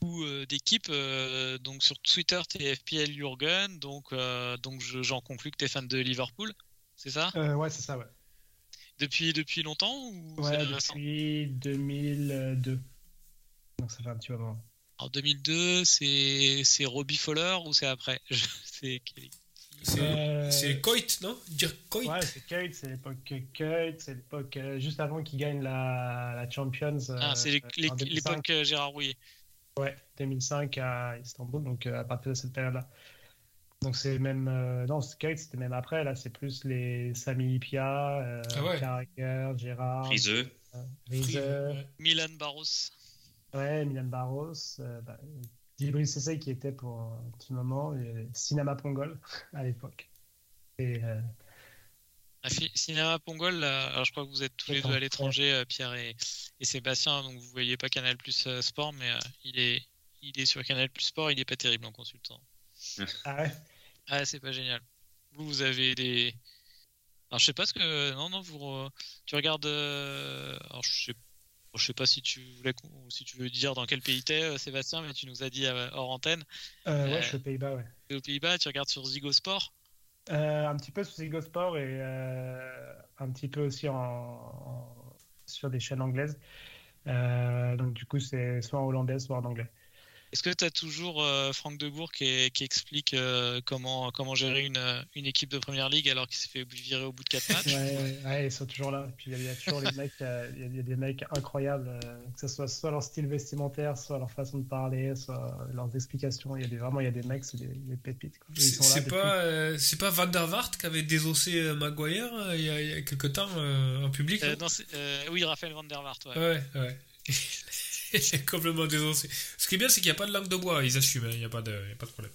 coups euh, d'équipe, euh, donc sur Twitter, t'es FPL Jurgen, donc, euh, donc je- j'en conclus que t'es fan de Liverpool, c'est ça? Euh, ouais, c'est ça, ouais. depuis, depuis longtemps ou Ouais, depuis 2002. Donc ça fait un petit moment. En 2002, c'est c'est Robbie Fowler ou c'est après? C'est C'est Euh, c'est Coit, non? Dire Coit? Ouais, c'est Kate, c'est l'époque Kate, c'est l'époque euh, juste avant qu'il gagne la, la Champions. Ah, euh, c'est en 2005. l'époque euh, Gérard Rouillet. Ouais, 2005 à Istanbul, donc euh, à partir de cette période-là. Donc c'est même. euh, non, Kate, c'était même après, là, c'est plus les Sami Ipia, euh, Ah ouais. Carragher, Gérard, Friseux. euh, Riese, Ouais. Milan Barros. Ouais, Milan Barros, euh, bah, Djibril Cissé qui était pour un petit moment, et Cinema Pongol à l'époque. Et euh, Ah, Cinéma Pongol, là, alors je crois que vous êtes tous les deux à l'étranger, euh, Pierre et, et Sébastien, donc vous voyez pas Canal Plus euh, Sport, mais euh, il, est, il est sur Canal Plus Sport, il est pas terrible en consultant. ah ouais, Ah, c'est pas génial. Vous, vous avez des. Alors, je sais pas ce que. Non, non, vous. re- Tu regardes. euh, Alors, je sais. Je sais pas si tu voulais qu'on- si tu veux dire dans quel pays t'es, euh, Sébastien, mais tu nous as dit euh, hors antenne. Euh, ouais, Euh, je suis aux Pays-Bas, ouais. Aux Pays-Bas, tu regardes sur Zigo Sport? Euh, un petit peu sur Zigo Sport et euh, un petit peu aussi en, en- sur des chaînes anglaises. Euh, donc du coup, c'est soit en hollandais, soit en anglais. Est-ce que tu as toujours euh, Franck Debourg qui, qui explique euh, comment, comment gérer une, euh, une équipe de première ligue alors qu'il s'est fait virer au bout de 4 matchs? Ouais, ouais, ouais, ils sont toujours là. Et puis il y a- il y, a toujours les mecs, euh, il y a- il y a des mecs incroyables, euh, que ce soit soit leur style vestimentaire, soit leur façon de parler, soit leurs explications. Il y a des, vraiment, il y a des mecs, c'est des, des pépites. quoi. Ils C'est sont là c'est depuis- pas, euh, c'est pas Van der Vaart qui avait désossé euh, Maguire euh, il y a, il y a quelques temps euh, en public Euh, non? euh, Oui, Raphaël Van der Vaart. Ouais. Ouais, ouais. Complètement désossé. Ce qui est bien, c'est qu'il n'y a pas de langue de bois, ils assument, hein, il n'y a, pas de- y a pas de problème.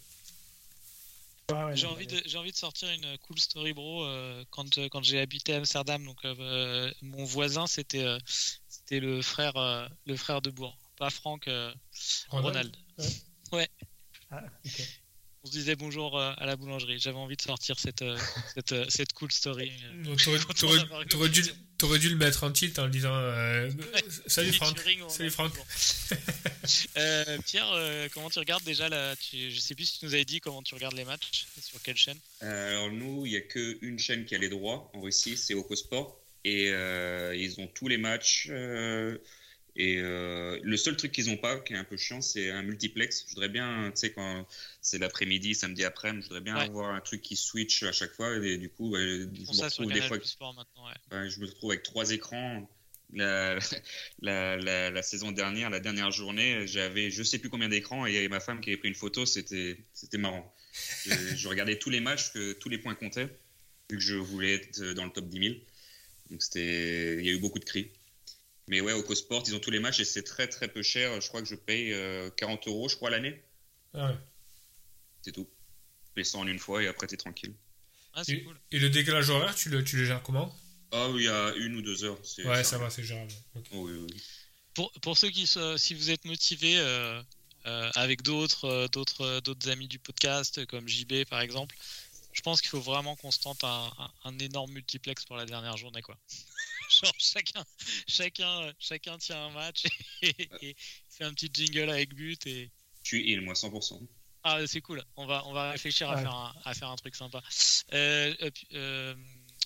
Ouais, ouais, J'ai envie, de, j'ai envie de sortir une cool story, bro. euh, quand euh, quand j'ai habité à Amsterdam, donc euh, mon voisin, c'était euh, c'était le frère euh, le frère de Bourg, pas Franck, euh, Ronald. Ah, ok. On se disait bonjour euh, à la boulangerie. J'avais envie de sortir cette euh, cette, euh, cette cool story. Donc, T'aurais, t'aurais dû, dû le mettre en tilt en le disant euh, Salut Franck. Salut Franck. Euh, Pierre, euh, comment tu regardes déjà là tu, Je sais plus si tu nous avais dit comment tu regardes les matchs, sur quelle chaîne. Alors nous, il n'y a qu'une chaîne qui a les droits en Russie, c'est Ocosport. Et euh, ils ont tous les matchs. Et euh, le seul truc qu'ils n'ont pas, qui est un peu chiant, c'est un multiplex. Je voudrais bien, tu sais, quand c'est l'après-midi, samedi après, je voudrais bien Ouais. avoir un truc qui switch à chaque fois. Et du coup, ouais, je me retrouve des fois. Ouais. Je me retrouve avec trois écrans. La, la, la, la saison dernière, la dernière journée, j'avais je sais plus combien d'écrans et il y avait ma femme qui avait pris une photo, c'était marrant. Je, je regardais tous les matchs, que tous les points comptaient, vu que je voulais être dans le top 10 000. Donc il y a eu beaucoup de cris. Mais ouais, au CoSport, ils ont tous les matchs et c'est très très peu cher. Je crois que je paye euh, 40 euros, je crois, l'année. Ah ouais. C'est tout. Tu payes ça en une fois et après t'es tranquille. Ah, c'est Et, cool. et le décalage horaire, tu le, tu le gères comment? Ah oui, il y a une ou deux heures. c'est- Ouais, c'est ça va, c'est gérable. Oh, oui, oui. Pour, pour ceux qui, se- si vous êtes motivés euh, euh, avec d'autres, euh, d'autres, euh, d'autres amis du podcast, comme JB par exemple, je pense qu'il faut vraiment qu'on se tente un, un- un énorme multiplex pour la dernière journée, quoi. Genre chacun, chacun, chacun tient un match et, et fait un petit jingle avec but et Je suis il, moi, 100%. ah c'est cool. On va, on va réfléchir à Ouais. faire un, à faire un truc sympa. Euh, euh, euh,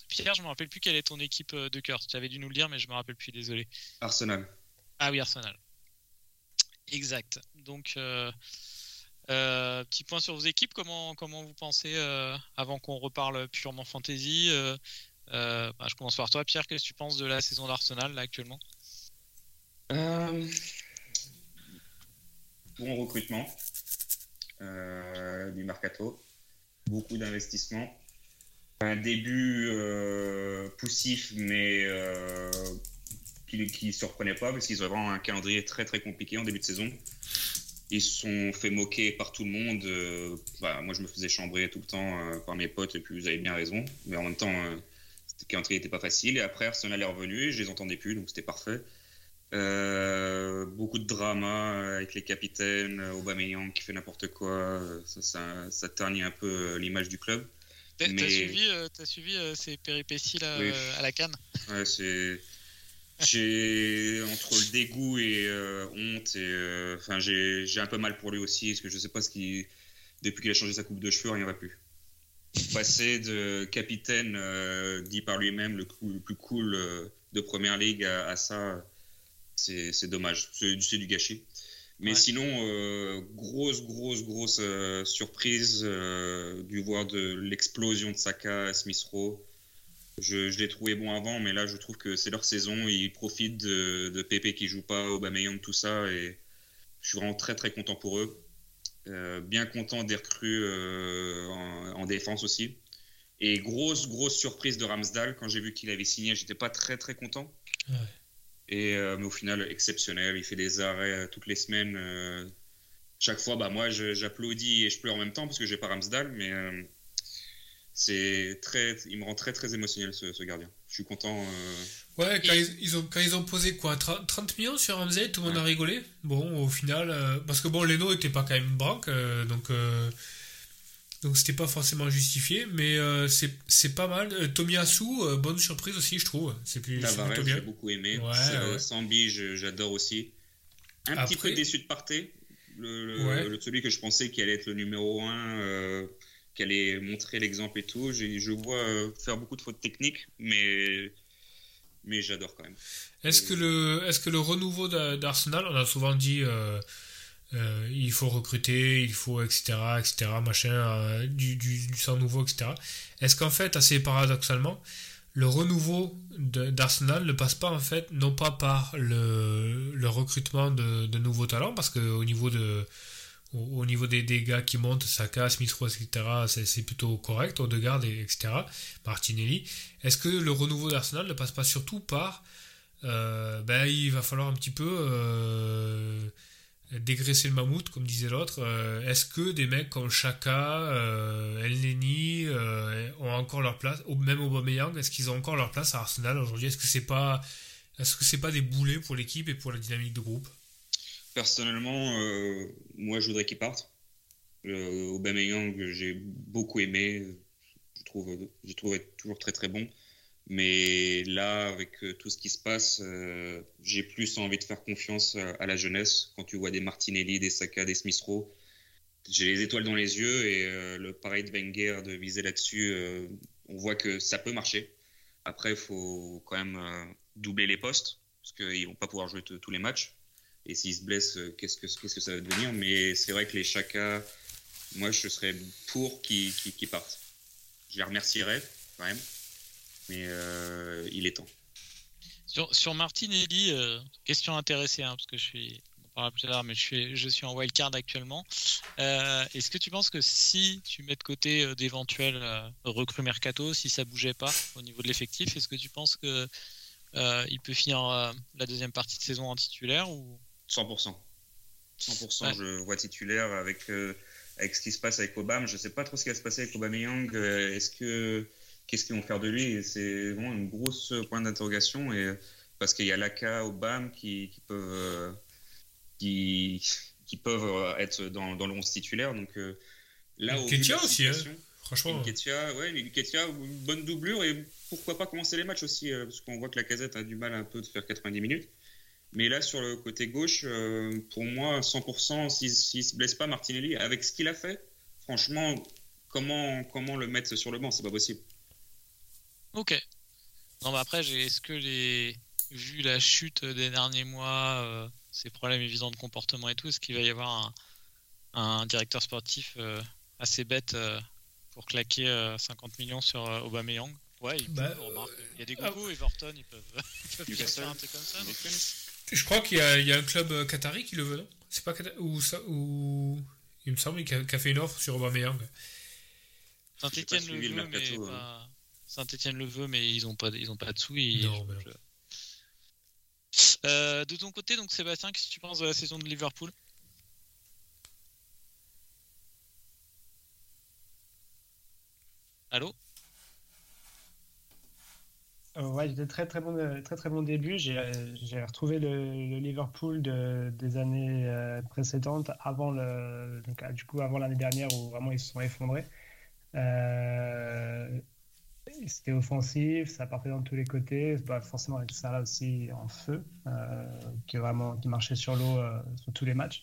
Pierre, je me rappelle plus quelle est ton équipe de cœur. Tu avais dû nous le dire, mais je me rappelle plus. Désolé. Arsenal. Ah oui, Arsenal. Exact. Donc, euh, euh, petit point sur vos équipes. Comment, comment vous pensez, euh, avant qu'on reparle purement fantasy euh, bah, Je commence par toi, Pierre. Qu'est-ce que tu penses de la saison d'Arsenal actuellement? Bon recrutement du mercato, beaucoup d'investissements, un début poussif mais qui ne surprenait pas parce qu'ils ont vraiment un calendrier très très compliqué en début de saison. Ils se sont fait moquer par tout le monde. Euh, bah, moi, je me faisais chambrer tout le temps euh, par mes potes, et puis vous avez bien raison. Mais en même temps, euh, calendrier n'était pas facile. Et après, Arsenal est revenu, et je les entendais plus, donc c'était parfait. Euh, beaucoup de drama avec les capitaines, Aubameyang qui fait n'importe quoi. Ça, ça, ça ternit un peu l'image du club. T'as suivi, as suivi ces péripéties là à la canne Ouais, c'est j'ai entre le dégoût et euh, honte et euh, enfin j'ai un peu mal pour lui aussi parce que je sais pas ce qui depuis qu'il a changé sa coupe de cheveux rien va plus. Passer de capitaine euh, dit par lui-même le, plus cool de première ligue à, ça c'est dommage. C'est du gâchis. Mais sinon grosse grosse grosse surprise du voir de l'explosion de Saka Smith Rowe je, je l'ai trouvé bon avant, mais là, je trouve que c'est leur saison. Ils profitent de, de Pépé qui joue pas, Aubameyang, tout ça. Et je suis vraiment très, très content pour eux. Euh, bien content des recrues euh, en, défense aussi. Et grosse, grosse surprise de Ramsdale. Quand j'ai vu qu'il avait signé, j'étais pas très, très content. Et, euh, mais au final, exceptionnel. Il fait des arrêts toutes les semaines. chaque fois, bah, moi, j'applaudis et je pleure en même temps parce que j'ai pas Ramsdale. Mais c'est très, il me rend très très émotionnel ce, gardien. Je suis content. Euh. Ouais, quand, ils, ont, quand ils ont posé quoi 30 millions sur Ramsey, tout le monde a rigolé? Bon, au final, euh, parce que bon, Leno était pas quand même branque, euh, donc donc c'était pas forcément justifié, mais c'est pas mal. Tomiyasu, bonne surprise aussi, je trouve. C'est plus j'ai beaucoup aimé. Ouais, Sambi, j'adore aussi. Un petit peu déçu de Partey, le, celui que je pensais qui allait être le numéro 1 qu'elle ait montré l'exemple et tout. Je vois euh, faire beaucoup de fautes techniques, mais, mais j'adore quand même. Est-ce que, le, est que le renouveau d'Arsenal, on a souvent dit euh, euh, il faut recruter, il faut etc., etc., machin, du, du, du, sang nouveau, etc. Est-ce qu'en fait, assez paradoxalement, le renouveau d'Arsenal ne passe pas en fait, non pas par le, le recrutement de, de nouveaux talents, parce qu'au niveau de au, niveau des dégâts qui montent, Saka, Smith Rowe, etc., c'est plutôt correct, Odegaard, etc., Martinelli. Est-ce que le renouveau d'Arsenal ne passe pas surtout par euh, ben, il va falloir un petit peu euh, dégraisser le mammouth, comme disait l'autre. Euh, est-ce que des mecs comme Chaka, Elneny ont encore leur place, ou même Aubameyang, est-ce qu'ils ont encore leur place à Arsenal aujourd'hui? Est-ce que pas, est-ce que pas des boulets pour l'équipe et pour la dynamique de groupe? Personnellement, euh, moi, je voudrais qu'il parte. Euh, Aubameyang, j'ai beaucoup aimé. Je trouve, je trouve être toujours très très bon. Mais là, avec euh, tout ce qui se passe, euh, j'ai plus envie de faire confiance à la jeunesse. Quand tu vois des Martinelli, des Saka, des Smith j'ai les étoiles dans les yeux et le pareil de Wenger de viser là-dessus, on voit que ça peut marcher. Après, il faut quand même doubler les postes parce qu'ils vont pas pouvoir jouer tous les matchs. Et s'il se blesse, euh, qu'est-ce que, ça va devenir? Mais c'est vrai que les Chaka, moi, je serais pour qu'ils, partent. Je les remercierais quand même, mais euh, il est temps. Sur, sur Martinelli, euh, question intéressée, hein, parce que je suis, on plus tard, mais je suis, je suis en wildcard actuellement. est-ce que tu penses que si tu mets de côté d'éventuels recrues mercato, si ça bougeait pas au niveau de l'effectif, est-ce que tu penses que il peut finir la deuxième partie de saison en titulaire ou 100%. 100%, je vois titulaire avec, euh, avec ce qui se passe avec Obama. Je ne sais pas trop ce qui va se passer avec Aubameyang. Euh, est-ce que qu'est-ce qu'ils vont faire de lui? C'est vraiment une grosse point d'interrogation et parce qu'il y a Laka, Obama qui, qui peuvent euh, qui, qui, peuvent être dans, dans le 11 titulaire. Donc là, Ketia aussi, hein, franchement. Ketia, ouais, une bonne doublure et pourquoi pas commencer les matchs aussi parce qu'on voit que la casette a du mal un peu de faire 90 minutes. Mais là, sur le côté gauche, euh, pour moi, 100%, s'il ne se blesse pas, Martinelli, avec ce qu'il a fait, franchement, comment, comment le mettre sur le banc? C'est pas possible. Ok. Non, mais après, est-ce que les. Vu la chute des derniers mois, euh, ces problèmes évidents de comportement et tout, est-ce qu'il va y avoir un, directeur sportif euh, assez bête pour claquer 50 millions sur Aubameyang? Ouais, il, bah, il y a des goûts, Everton, ils peuvent, ils peuvent faire un truc comme ça. Je crois qu'il y, a un club euh, qatari qui le veut, non? C'est pas ou, ça, ou il me semble qu'il a, fait une offre sur Aubameyang. Saint-Étienne le, veut, mais Saint-Étienne le veut, mais ils ont pas ils ont pas de sous. Et... Euh, de ton côté, donc Sébastien, qu'est-ce que tu penses de la saison de Liverpool? Allô? Euh, ouais, c'était très très bon, très très bon début. J'ai retrouvé le, Liverpool de, des années euh, précédentes, avant le, du coup avant l'année dernière où vraiment ils se sont effondrés. Euh, c'était offensif, ça partait dans tous les côtés. Bah, forcément avec ça là aussi en feu, qui vraiment qui marchait sur l'eau sur tous les matchs.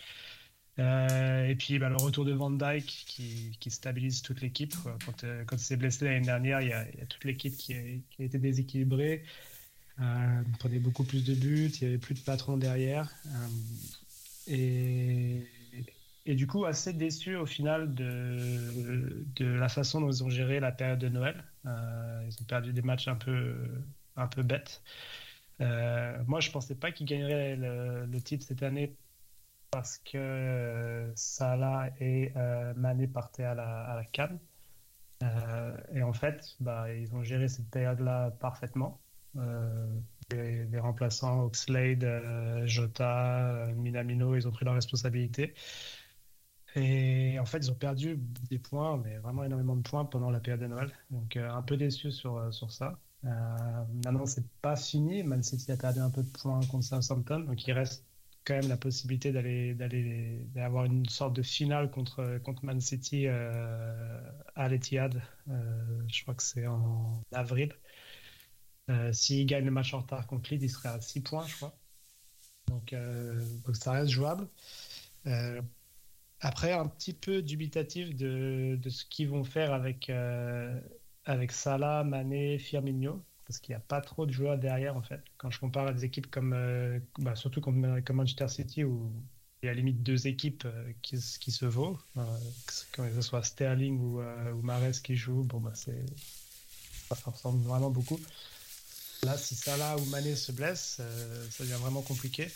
Euh, et puis bah, le retour de Van Dyke qui, stabilise toute l'équipe. Quand, euh, quand il s'est blessé l'année dernière, il y, a, toute l'équipe qui, a été déséquilibrée. Euh, prenait beaucoup plus de buts, il n'y avait plus de patron derrière. Euh, et, du coup, assez déçu au final de, la façon dont ils ont géré la période de Noël. ils ont perdu des matchs un peu, bêtes. moi, je ne pensais pas qu'ils gagneraient le titre cette année parce que euh, Salah et euh, Mané partaient à la, à la Cannes. Euh, et en fait, bah, ils ont géré cette période-là parfaitement. Les, les, remplaçants Oxlade, Jota, Minamino, ils ont pris leurs responsabilités. Et en fait, ils ont perdu des points, mais vraiment énormément de points pendant la période de Noël. Donc, un peu déçu sur, sur ça. Euh, maintenant, c'est pas fini. Man City a perdu un peu de points contre Southampton, donc il reste quand même la possibilité d'aller d'aller d'avoir une sorte de finale contre contre Man City euh, à l'Etihad. Euh, je crois que c'est en avril. Euh, S'il gagne le match en retard contre Leeds, il serait à 6 points, je crois. Donc, euh, ça reste jouable. Après, un petit peu dubitatif de, de ce qu'ils vont faire avec, avec Salah, Mané, Firmino parce qu'il n'y a pas trop de joueurs derrière en fait. Quand je compare à des équipes comme, euh, bah, surtout comme, comme, Manchester City où il y a limite deux équipes euh, qui, se vaut, euh, que ce soit Sterling ou, ou Mares qui joue, bon bah c'est ça ressemble vraiment beaucoup. Là, si Salah ou Mané se blessent, ça devient vraiment compliqué.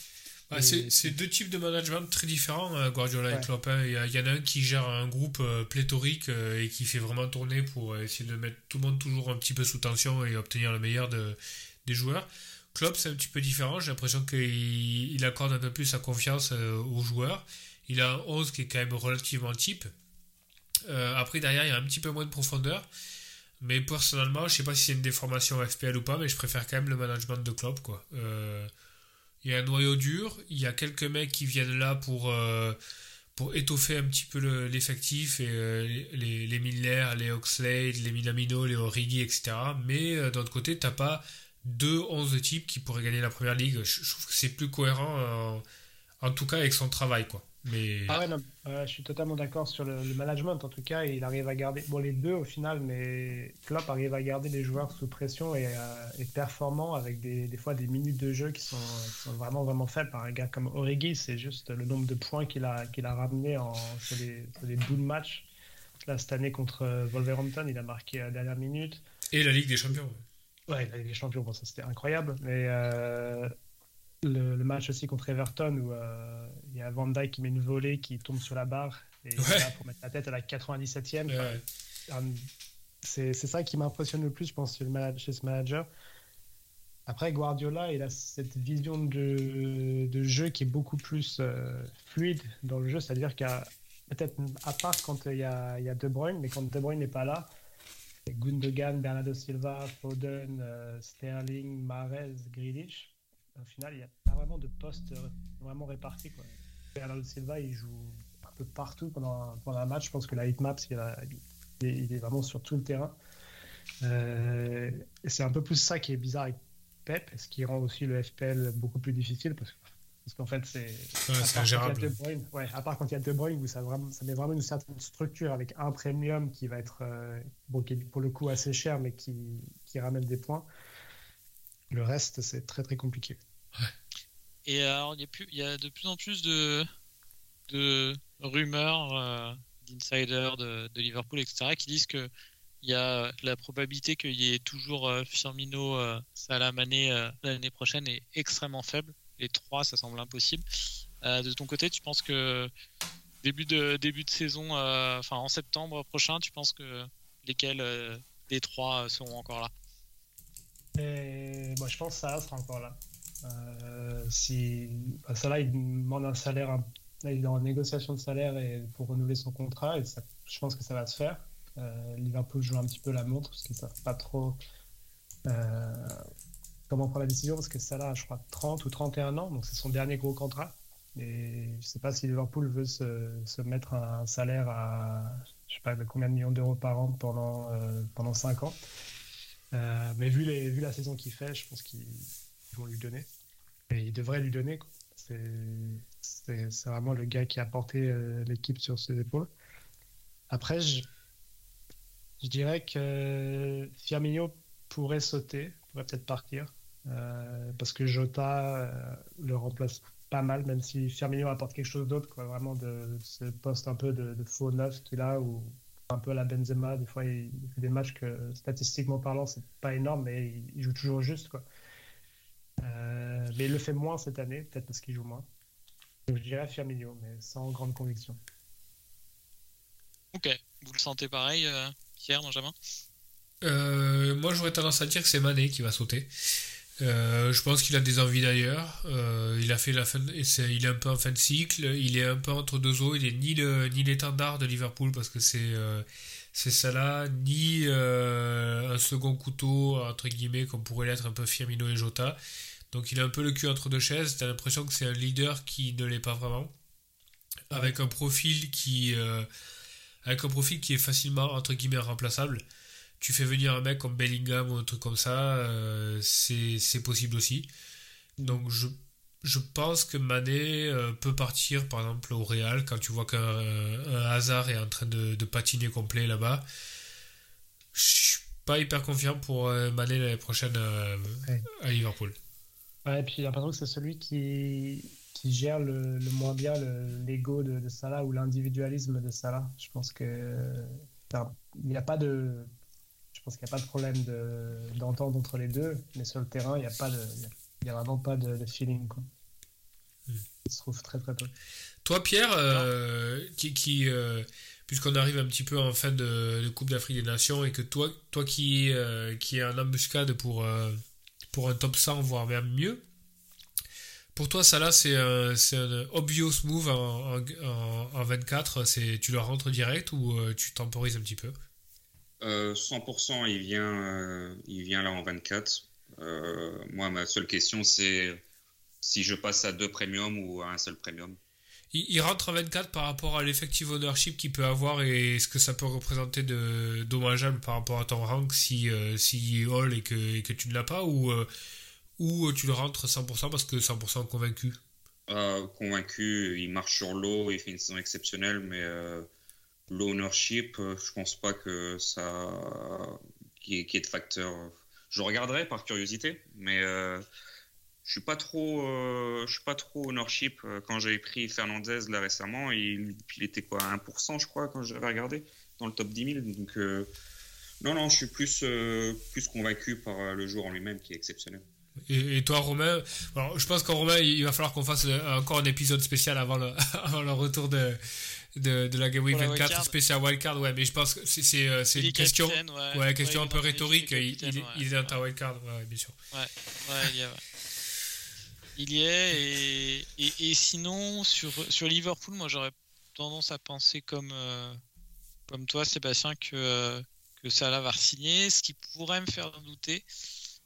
C'est deux types de management très différents, hein, Guardiola et Klopp. Hein. Il, y en a un qui gère un groupe euh, pléthorique euh, et qui fait vraiment tourner pour essayer de mettre tout le monde toujours un petit peu sous tension et obtenir le meilleur de, des joueurs. Klopp, c'est un petit peu différent. J'ai l'impression qu'il il accorde un peu plus sa confiance euh, aux joueurs. Il a un 11 qui est quand même relativement type. après, derrière, il y a un petit peu moins de profondeur. Mais personnellement, je sais pas si c'est une déformation FPL ou pas, mais je préfère quand même le management de Klopp. Quoi. Il y a un noyau dur, il y a quelques mecs qui viennent là pour, euh, étoffer un petit peu l'effectif, euh, les, Miller, les Oxlade, les Minamino, les Origi, etc. Mais euh, d'un autre côté, t'as pas deux 11 types qui pourraient gagner la première ligue. Je, trouve que c'est plus cohérent, en tout cas avec son travail. quoi. Ah ouais, non, je suis totalement d'accord sur le, management. En tout cas, il arrive à garder, bon, les deux au final, mais Klopp arrive à garder les joueurs sous pression et, euh, performants avec des, des, fois des minutes de jeu qui sont, vraiment, vraiment faibles. Par un gars comme Origi, c'est juste le nombre de points qu'il a, qu'il a ramené en, sur, les, sur les bouts de match. Là, cette année contre euh, Wolverhampton, il a marqué à la dernière minute. Et la Ligue des Champions. Ouais, la Ligue des Champions, bon, ça c'était incroyable. Mais euh, le, match aussi contre Everton où euh, il y a Van Dijk qui met une volée qui tombe sur la barre et là, pour mettre la tête à la 97e. c'est ça qui m'impressionne le plus, je pense, chez ce manager. Après, Guardiola, il a cette vision de, de jeu qui est beaucoup plus euh, fluide dans le jeu, c'est-à-dire qu'à peut-être à part quand il y, a, il y a De Bruyne, mais quand De Bruyne n'est pas là, Gundogan, Bernardo Silva, Foden, euh, Sterling, Mahrez, Grealish, au final, il n'y a pas vraiment de poste vraiment réparti. Quoi. Bernardo Silva, il joue un peu partout pendant un, pendant un match. Je pense que la hitmaps, il, il, est vraiment sur tout le terrain. Euh, et c'est un peu plus ça qui est bizarre avec Pep, ce qui rend aussi le FPL beaucoup plus difficile parce parce qu'en fait, c'est. Ouais, ingérable. Ouais, à part quand il y a De Bruyne, où ça, vraiment, ça met vraiment une certaine structure avec un premium qui va être, euh, bon, qui est pour le coup assez cher, mais qui, qui ramène des points. Le reste, c'est très très compliqué. Et alors, il y, a de plus en plus de, rumeurs euh, d'insiders de, Liverpool, etc., qui disent que il y a la probabilité qu'il y ait toujours euh, Firmino, euh, euh, l'année prochaine est extrêmement faible. Les trois, ça semble impossible. de ton côté, tu penses que début de début de saison, enfin en septembre prochain, tu penses que lesquels des trois seront encore là? Moi, je pense que Salah sera encore là. Euh, si bah, ça là, il demande un salaire, il est en négociation de salaire et pour renouveler son contrat, et ça, je pense que ça va se faire. Liverpool joue un petit peu la montre parce qu'ils savent pas trop comment prendre la décision parce que Salah je crois, 30 ou 31 ans, donc c'est son dernier gros contrat. Et je sais pas si Liverpool veut se, mettre un salaire à, je sais pas, combien de millions d'euros par an pendant, pendant 5 ans. Mais vu, les, vu la saison qu'il fait, je pense qu'ils vont lui donner. Et ils devraient lui donner. C'est vraiment le gars qui a porté euh, l'équipe sur ses épaules. Après, je, je dirais que Firmino pourrait sauter, pourrait peut-être partir, euh, parce que Jota euh, le remplace pas mal, même si Firmino apporte quelque chose d'autre, vraiment de ce poste un peu de, faux neuf qu'il a, ou un peu à la Benzema, des fois il, fait des matchs que statistiquement parlant c'est pas énorme, mais il, il, joue toujours juste. Quoi. Euh, mais il le fait moins cette année, peut-être parce qu'il joue moins. Donc je dirais Firmino, mais sans grande conviction. Ok, vous le sentez pareil, euh, Pierre, Benjamin? Euh, Moi j'aurais tendance à dire que c'est Mané qui va sauter. Je pense qu'il a des envies d'ailleurs. il a fait la fin, il est un peu en fin de cycle. Il est un peu entre deux eaux. Il est ni l'étendard de Liverpool parce que c'est c'est ça là, ni un second couteau entre guillemets comme pourrait l'être un peu Firmino et Jota. Donc il a un peu le cul entre deux chaises. T'as l'impression que c'est un leader qui ne l'est pas vraiment. Avec un profil qui. Euh, avec un profil qui est facilement entre guillemets remplaçable. Tu fais venir un mec comme Bellingham ou un truc comme ça, euh, c'est possible aussi. Donc je, je pense que Mané euh, peut partir par exemple au Real quand tu vois qu'un hasard est en train de, patiner complet là-bas. Je suis pas hyper confiant pour Mané l'année prochaine à Liverpool. Ouais, et puis j'ai l'impression que c'est celui qui, qui gère le, le moins bien l'ego de, de, Salah ou l'individualisme de Salah. Je pense que il n'y a pas de je pense qu'il n'y a pas de problème d'entente entre les deux, mais sur le terrain, il n'y a pas de il y a vraiment pas de, feeling quoi. Hmm. Il se trouve très très peu. Toi Pierre, euh, qui, qui euh, puisqu'on arrive un petit peu en fin de, Coupe d'Afrique des Nations et que toi toi qui euh, qui est en embuscade pour pour un top 100, voire même mieux. Pour toi, ça là, c'est un, un, obvious move en, en, 24. C'est, tu le rentres direct ou tu temporises un petit peu? 100%, euh, il vient, euh, il vient là en 24. moi, ma seule question, c'est si je passe à deux premiums ou à un seul premium. Il, rentre en 24 par rapport à l'effective ownership qu'il peut avoir et ce que ça peut représenter de dommageable par rapport à ton rank si, euh, si all et que, et que tu ne l'as pas ou, euh, ou tu le rentres 100% parce que 100% convaincu? Euh, Convaincu, il marche sur l'eau, il fait une saison exceptionnelle, mais l'ownership, je pense pas que ça. qui est, de facteur. Je regarderai par curiosité, mais je suis pas trop, euh, je suis pas trop ownership. Euh, quand j'avais pris Fernandez là récemment, il, était quoi, à 1% je crois quand j'avais regardé dans le top 10 000. Donc euh, non, non, je suis plus, plus convaincu par le joueur en lui-même qui est exceptionnel. Et, toi, Romain alors, Je pense qu'en Romain, il va falloir qu'on fasse encore un épisode spécial avant le retour de, de, de, la Game Week 24 spécial wildcard. Ouais, mais je pense que c'est une question, ouais. question un peu rhétorique. Il, il, est dans ta wildcard, ouais, bien sûr. Ouais, ouais, il y a, il y est. Et, et, sinon, sur, sur Liverpool, moi j'aurais tendance à penser comme, euh, comme toi, Sébastien, que, euh, que Salah va signer. Ce qui pourrait me faire douter,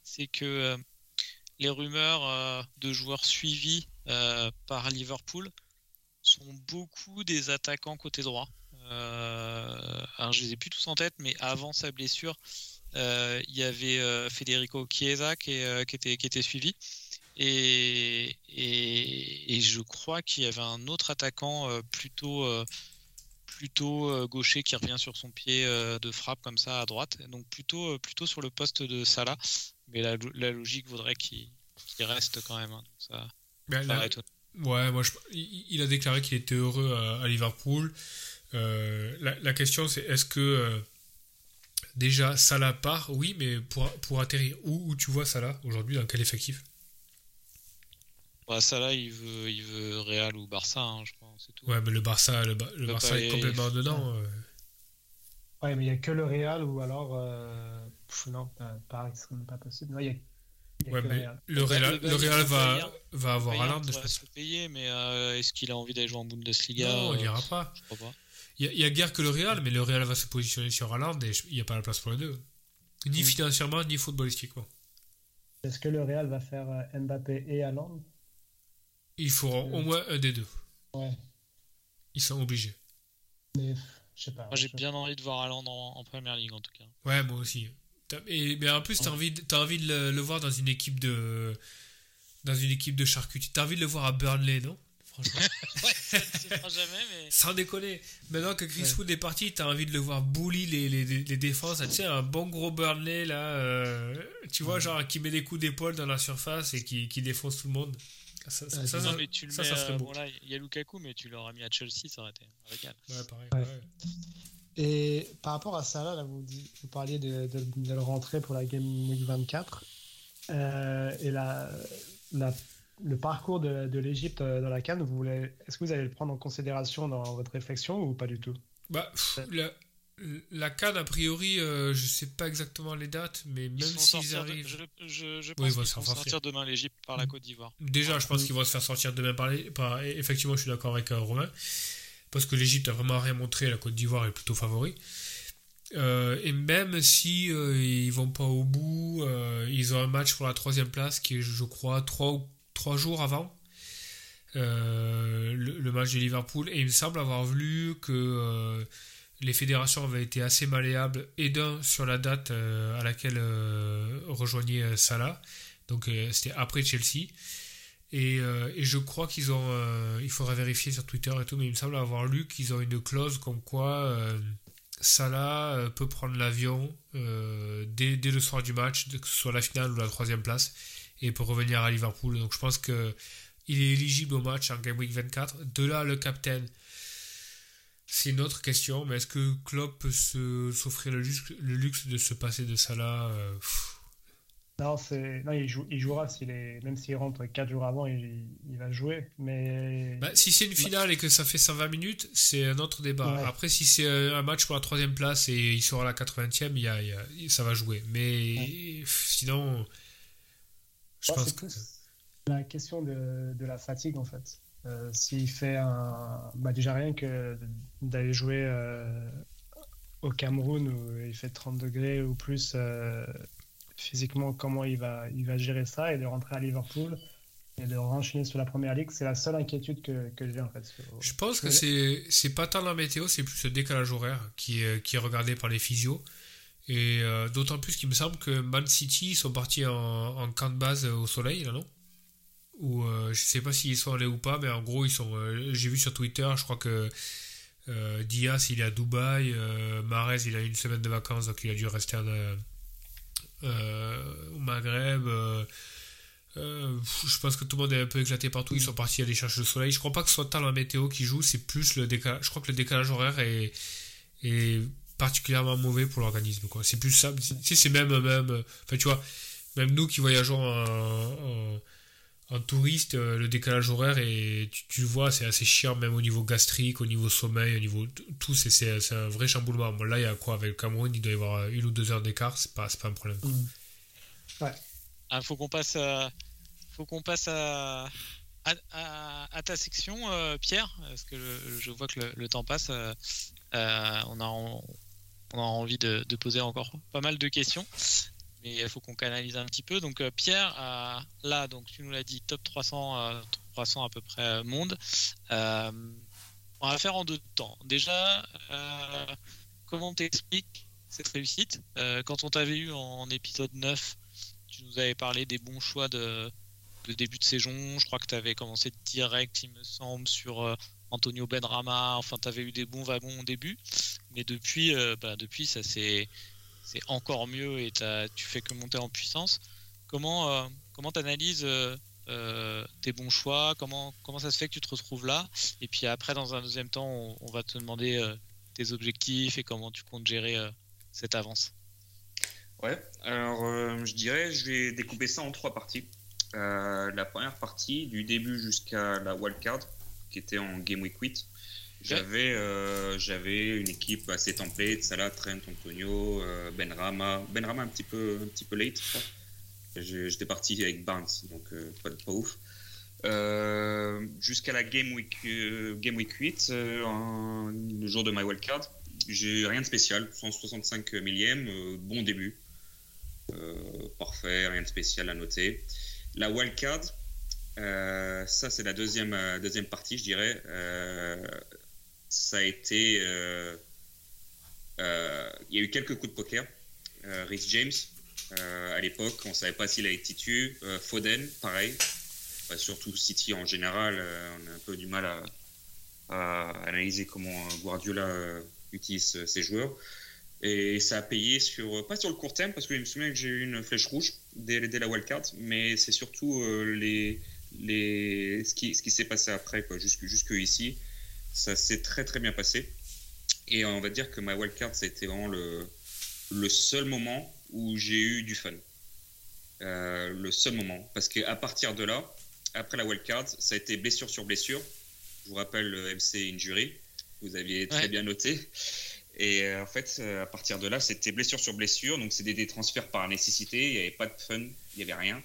c'est que euh, les rumeurs de joueurs suivis par Liverpool sont beaucoup des attaquants côté droit. alors je les ai plus tous en tête, mais avant sa blessure, il y avait Federico Chiesa qui, qui, était, qui était suivi. Et, et, je crois qu'il y avait un autre attaquant euh, plutôt, euh, plutôt euh, gaucher qui revient sur son pied de frappe comme ça à droite. Donc plutôt, plutôt sur le poste de Salah. Mais la, la logique voudrait qu'il reste quand même. Hein. ça, ben, ouais, moi il a déclaré qu'il était heureux à, Liverpool. La, la, question c'est est-ce que déjà Salah part? Oui, mais pour, pour atterrir où, où tu vois Salah aujourd'hui? Dans quel effectif? Bah, là, il veut, il veut Real ou Barça, hein, je crois, c'est tout. Ouais, mais le Barça, le, Barça est complètement dedans. Euh. Ouais, mais il n'y a que le Real ou alors. Euh... non, Paris, ce n'est pas possible. il y a Ouais, mais le Real, le Real va, va avoir Haaland. Il va se payer, mais euh, est-ce qu'il a envie d'aller jouer en Bundesliga Non, il n'ira pas. Je crois pas. Il y, a, guère que le Real, mais le Real va se positionner sur Haaland et il n'y a pas la place pour les deux. Ni financièrement, ni footballistiquement. Est-ce que le Real va faire euh, Mbappé et Haaland? Il faut au moins un des deux. Ouais. Ils sont obligés. Mais je sais pas. Moi, j'ai bien envie de voir Haaland en, en Première Ligue en tout cas. Ouais, moi aussi. Et, mais en plus, tu as envie, de, as envie de le, voir dans une équipe de dans une équipe de charcuterie. T'as envie de le voir à Burnley, non? Franchement. ouais, jamais, mais... Sans déconner. Maintenant que Chris Wood est parti, t'as envie de le voir bully les, les, les défenses. Tu sais, un bon gros Burnley, là, euh, tu vois, genre, qui met des coups d'épaule dans la surface et qui, qui défonce tout le monde. Ça, ça, ça, mais tu le ça, mets, serait beau. Bon, là, il y a Lukaku, mais tu l'auras mis à Chelsea, ça aurait été un régal. Ouais, pareil. Ouais. Et par rapport à ça, là, vous, vous parliez de, de, de, le rentrer pour la Game Week 24. Euh, et la, la, le parcours de, de l'Égypte euh, dans la Cannes, vous voulez, est-ce que vous allez le prendre en considération dans votre réflexion ou pas du tout? Bah, la, la Cannes, a priori, euh, je sais pas exactement les dates, mais même s'ils arrivent. je, je, je, pense qu'ils vont sortir demain l'Égypte par la Côte d'Ivoire. Déjà, je pense qu'ils vont se faire sortir demain par, les, par. Effectivement, je suis d'accord avec euh, Romain parce que l'Égypte a vraiment rien montré, la Côte d'Ivoire est plutôt favori. Euh, et même si euh, ils vont pas au bout, euh, ils ont un match pour la troisième place qui est, je crois, trois, trois jours avant le, match de Liverpool. Et il me semble avoir vu que les fédérations avaient été assez malléables, et d'un sur la date à laquelle rejoignait Salah. Donc c'était après Chelsea. Euh, et, je crois qu'ils ont. Euh, il faudra vérifier sur Twitter et tout, mais il me semble avoir lu qu'ils ont une clause comme quoi euh, Salah peut prendre l'avion dès, le soir du match, que ce soit la finale ou la troisième place, et peut revenir à Liverpool. Donc je pense que il est éligible au match en Game Week 24. De là, le captain. C'est une autre question, mais est-ce que Klopp peut s'offrir le le luxe, de se passer de Salah non, c'est... non il, il jouera, s'il est... même s'il rentre 4 jours avant, il, il va jouer. Mais... Bah, si c'est une finale et que ça fait 120 minutes, c'est un autre débat. Après, si c'est un match pour la troisième place et il sera à la 80e, il y a, ça va jouer. Mais sinon, je pense que... La question de, de, la fatigue, en fait. Euh, s'il fait un... Bah, déjà rien que d'aller jouer euh, au Cameroun où il fait 30 degrés ou plus... Euh, physiquement comment il va, il va gérer ça et de rentrer à Liverpool et de renchaîner sur la première ligue, c'est la seule inquiétude que, que j'ai en fait. Je pense que c'est, c'est pas tant la météo, c'est plus le décalage horaire qui est, qui est regardé par les physios. Et euh, d'autant plus qu'il me semble que Man City sont partis en, en camp de base au soleil, là, non? Ou euh, je sais pas s'ils sont allés ou pas, mais en gros, ils sont. Euh, j'ai vu sur Twitter, je crois que Diaz il est à Dubaï, Marez il a une semaine de vacances, donc il a dû rester en, euh, au Maghreb. Euh, euh, je pense que tout le monde est un peu éclaté partout. Ils sont partis aller chercher le soleil. Je crois pas que ce soit tant la météo qui joue, c'est plus le décalage. Je crois que le décalage horaire est, est particulièrement mauvais pour l'organisme. C'est plus ça. C'est même, même. Enfin, tu vois, même nous qui voyageons en, un touriste, euh, le décalage horaire, et tu, le vois, c'est assez chiant, même au niveau gastrique, au niveau sommeil, au niveau tout, c'est un vrai chamboulement. Bon, là, il y a quoi avec le Cameroun? Il doit y avoir une ou deux heures d'écart, c'est pas, pas un problème. Mm. Ouais. Ah, faut qu'on passe à, faut qu'on passe à, à, ta section, euh, Pierre, parce que je, vois que le, temps passe. Euh, on, a, on, a envie de, de, poser encore pas mal de questions mais il faut qu'on canalise un petit peu. Donc euh, Pierre, là, donc tu nous l'as dit, top 300, 300 euh, à peu près euh, monde. on va faire en deux temps. Déjà, comment t'expliques cette réussite? Quand on t'avait eu en, épisode 9, tu nous avais parlé des bons choix de, début de saison. Je crois que tu avais commencé direct, il me semble, sur Antonio Benrama. Enfin, tu avais eu des bons wagons au début. Mais depuis, bah, depuis ça s'est c'est encore mieux et tu fais que monter en puissance. Comment euh, comment t'analyses euh, euh, tes bons choix? Comment comment ça se fait que tu te retrouves là? Et puis après, dans un deuxième temps, on, va te demander tes objectifs et comment tu comptes gérer cette avance. Ouais. Alors je dirais, je vais découper ça en trois parties. la première partie, du début jusqu'à la wildcard, qui était en Game Week 8. J'avais euh, j'avais une équipe assez template, Salah, Trent, Antonio, euh, Benrama. Benrama un petit peu un petit peu late, je crois. J'étais parti avec Barnes, donc pas, pas, ouf. Jusqu'à la Game Week, Game Week 8, le jour de my wildcard, j'ai rien de spécial, 165 millième, bon début. parfait, rien de spécial à noter. La wildcard, euh, ça, c'est la deuxième, euh, deuxième partie, je dirais. Euh, ça a été. Il y a eu quelques coups de poker. Rhys James, à l'époque, on ne savait pas s'il allait titu. Foden, pareil. surtout City en général, on a un peu du mal à, analyser comment Guardiola utilise ses joueurs. Et ça a payé sur, pas sur le court terme, parce que je me souviens que j'ai eu une flèche rouge dès, dès la wildcard, mais c'est surtout les, les, ce qui, s'est passé après, jusque, jusque ici, ça s'est très très bien passé. Et on va dire que ma wildcard, ça a été vraiment le, le seul moment où j'ai eu du fun. Euh, le seul moment. Parce qu'à partir de là, après la wildcard, ça a été blessure sur blessure. Je vous rappelle le MC Injury, vous aviez très bien noté. Et euh, en fait, euh, à partir de là, c'était blessure sur blessure. Donc, c'était des transferts par nécessité. Il n'y avait pas de fun, il n'y avait rien.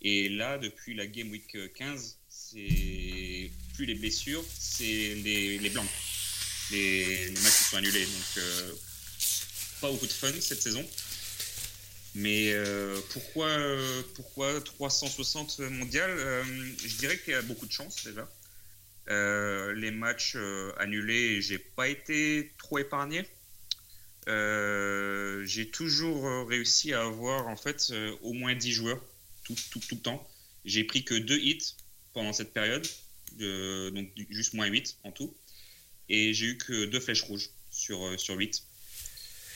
Et là, depuis la Game Week 15, c'est plus les blessures, c'est les, les blancs. Les, matchs qui sont annulés. Donc, euh, pas beaucoup de fun cette saison. Mais euh, pourquoi, pourquoi 360 mondial? Euh, Je dirais qu'il y a beaucoup de chance déjà. les matchs annulés, j'ai pas été trop épargné. j'ai toujours réussi à avoir en fait au moins 10 joueurs tout, tout, tout le temps. J'ai pris que deux hits pendant cette période, donc juste moins 8 en tout. Et j'ai eu que deux flèches rouges sur, euh, sur 8.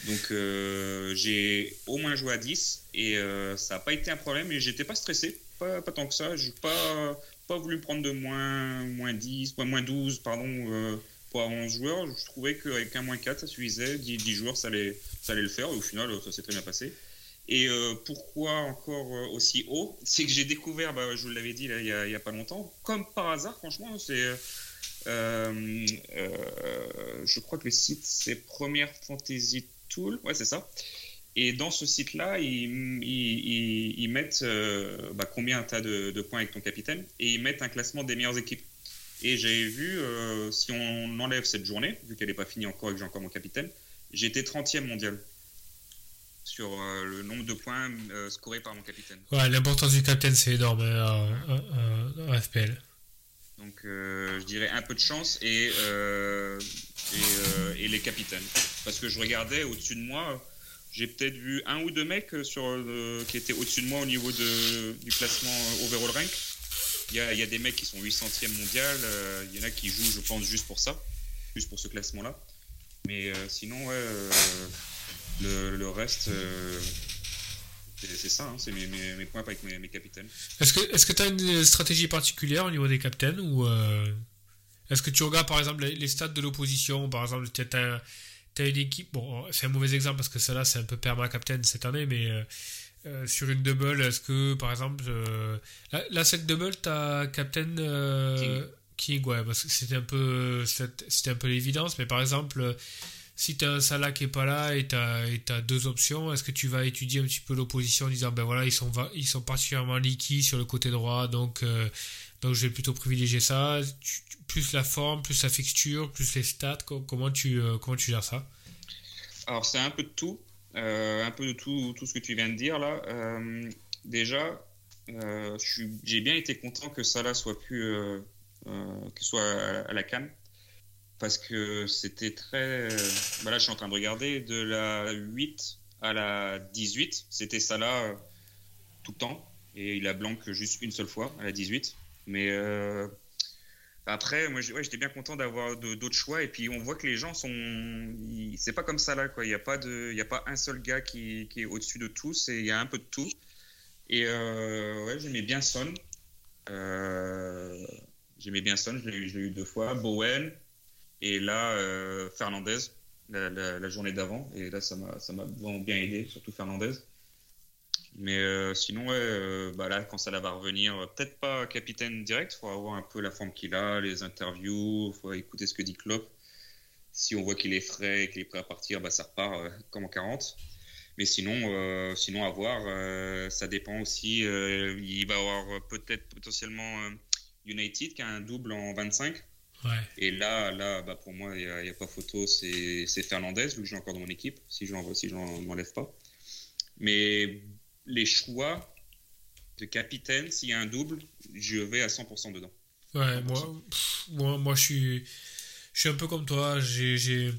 Donc euh, j'ai au moins joué à 10 et euh, ça n'a pas été un problème et j'étais pas stressé, pas, pas tant que ça. J'ai pas, pas voulu prendre de moins, moins 10, moins 12 pardon, pour 11 joueurs. Je trouvais qu'avec un moins 4 ça suffisait, 10, 10 joueurs ça allait, ça allait le faire et au final ça s'est très bien passé. Et euh, pourquoi encore euh, aussi haut? C'est que j'ai découvert, bah, je vous l'avais dit il n'y a, pas longtemps, comme par hasard, franchement, c'est. Euh, je crois que le site c'est Première Fantasy Tool, ouais, c'est ça. Et dans ce site-là, ils, mettent bah, combien tu as de, de, points avec ton capitaine? Et ils mettent un classement des meilleures équipes. Et j'avais vu, si on enlève cette journée, vu qu'elle n'est pas finie encore et que j'ai encore mon capitaine, j'étais 30e mondial sur euh, le nombre de points euh, scorés par mon capitaine. Ouais, l'importance du capitaine, c'est énorme hein, en, FPL. Donc, euh, je dirais un peu de chance et, et, les capitaines. Parce que je regardais au-dessus de moi, j'ai peut-être vu un ou deux mecs sur, qui étaient au-dessus de moi au niveau de, du classement overall rank. Il y, a, il y a des mecs qui sont 800e mondial, il y en a qui jouent, je pense, juste pour ça, juste pour ce classement-là. Mais sinon, ouais le, reste, euh, c'est ça, hein, c'est mes, mes, points avec mes, capitaines. Est-ce que tu as une stratégie particulière au niveau des capitaines ou euh, est-ce que tu regardes par exemple les, stats de l'opposition? Par exemple, tu as, une équipe, bon, c'est un mauvais exemple parce que celle-là c'est un peu perma-captain cette année, mais euh, sur une double, est-ce que par exemple, là, cette double, tu as captain. King. ouais, parce que c'était un peu, c'était un peu l'évidence, mais par exemple, si tu as un Salah qui est pas là et tu as, deux options, est-ce que tu vas étudier un petit peu l'opposition en disant ben voilà, ils sont, ils sont particulièrement liquides sur le côté droit, donc, euh, donc je vais plutôt privilégier ça, plus la forme, plus la fixture, plus les stats, comment tu, euh, comment tu gères ça? Alors c'est un peu de tout, euh, un peu de tout, tout ce que tu viens de dire là. déjà, j'ai bien été content que Salah soit plus, que soit à, la cam parce que c'était très. Bah là, je suis en train de regarder de la 8 à la 18, c'était ça là euh, tout le temps. Et il a blanc juste une seule fois à la 18. Mais euh, après, moi, j'étais bien content d'avoir d'autres choix. Et puis, on voit que les gens sont. C'est pas comme ça là, quoi. Il n'y a, pas de... a pas un seul gars qui, est au-dessus de tous. Il y a un peu de tout. Et euh, ouais, j'aimais bien Son. j'aimais bien Son, je l'ai eu deux fois. Bowen. Et là, euh, Fernandez, la, journée d'avant. Et là, ça m'a vraiment bien aidé, surtout Fernandez. Mais euh, sinon, euh, bah là, quand ça va revenir, peut-être pas capitaine direct, il faut avoir un peu la forme qu'il a, les interviews, il faut écouter ce que dit Klopp. Si on voit qu'il est frais et qu'il est prêt à partir, bah, ça repart comme en 40. Mais sinon, sinon à voir. ça dépend aussi. il va y avoir peut-être potentiellement United qui a un double en 25. Et là, là bah pour moi, il n'y a, pas photo. C'est Fernandez, vu que j'ai encore dans mon équipe, si je ne si m'enlève pas. Mais les choix de capitaine, s'il y a un double, je vais à 100% dedans. Ouais, moi, moi, moi, je suis, je suis un peu comme toi. J'ai, je,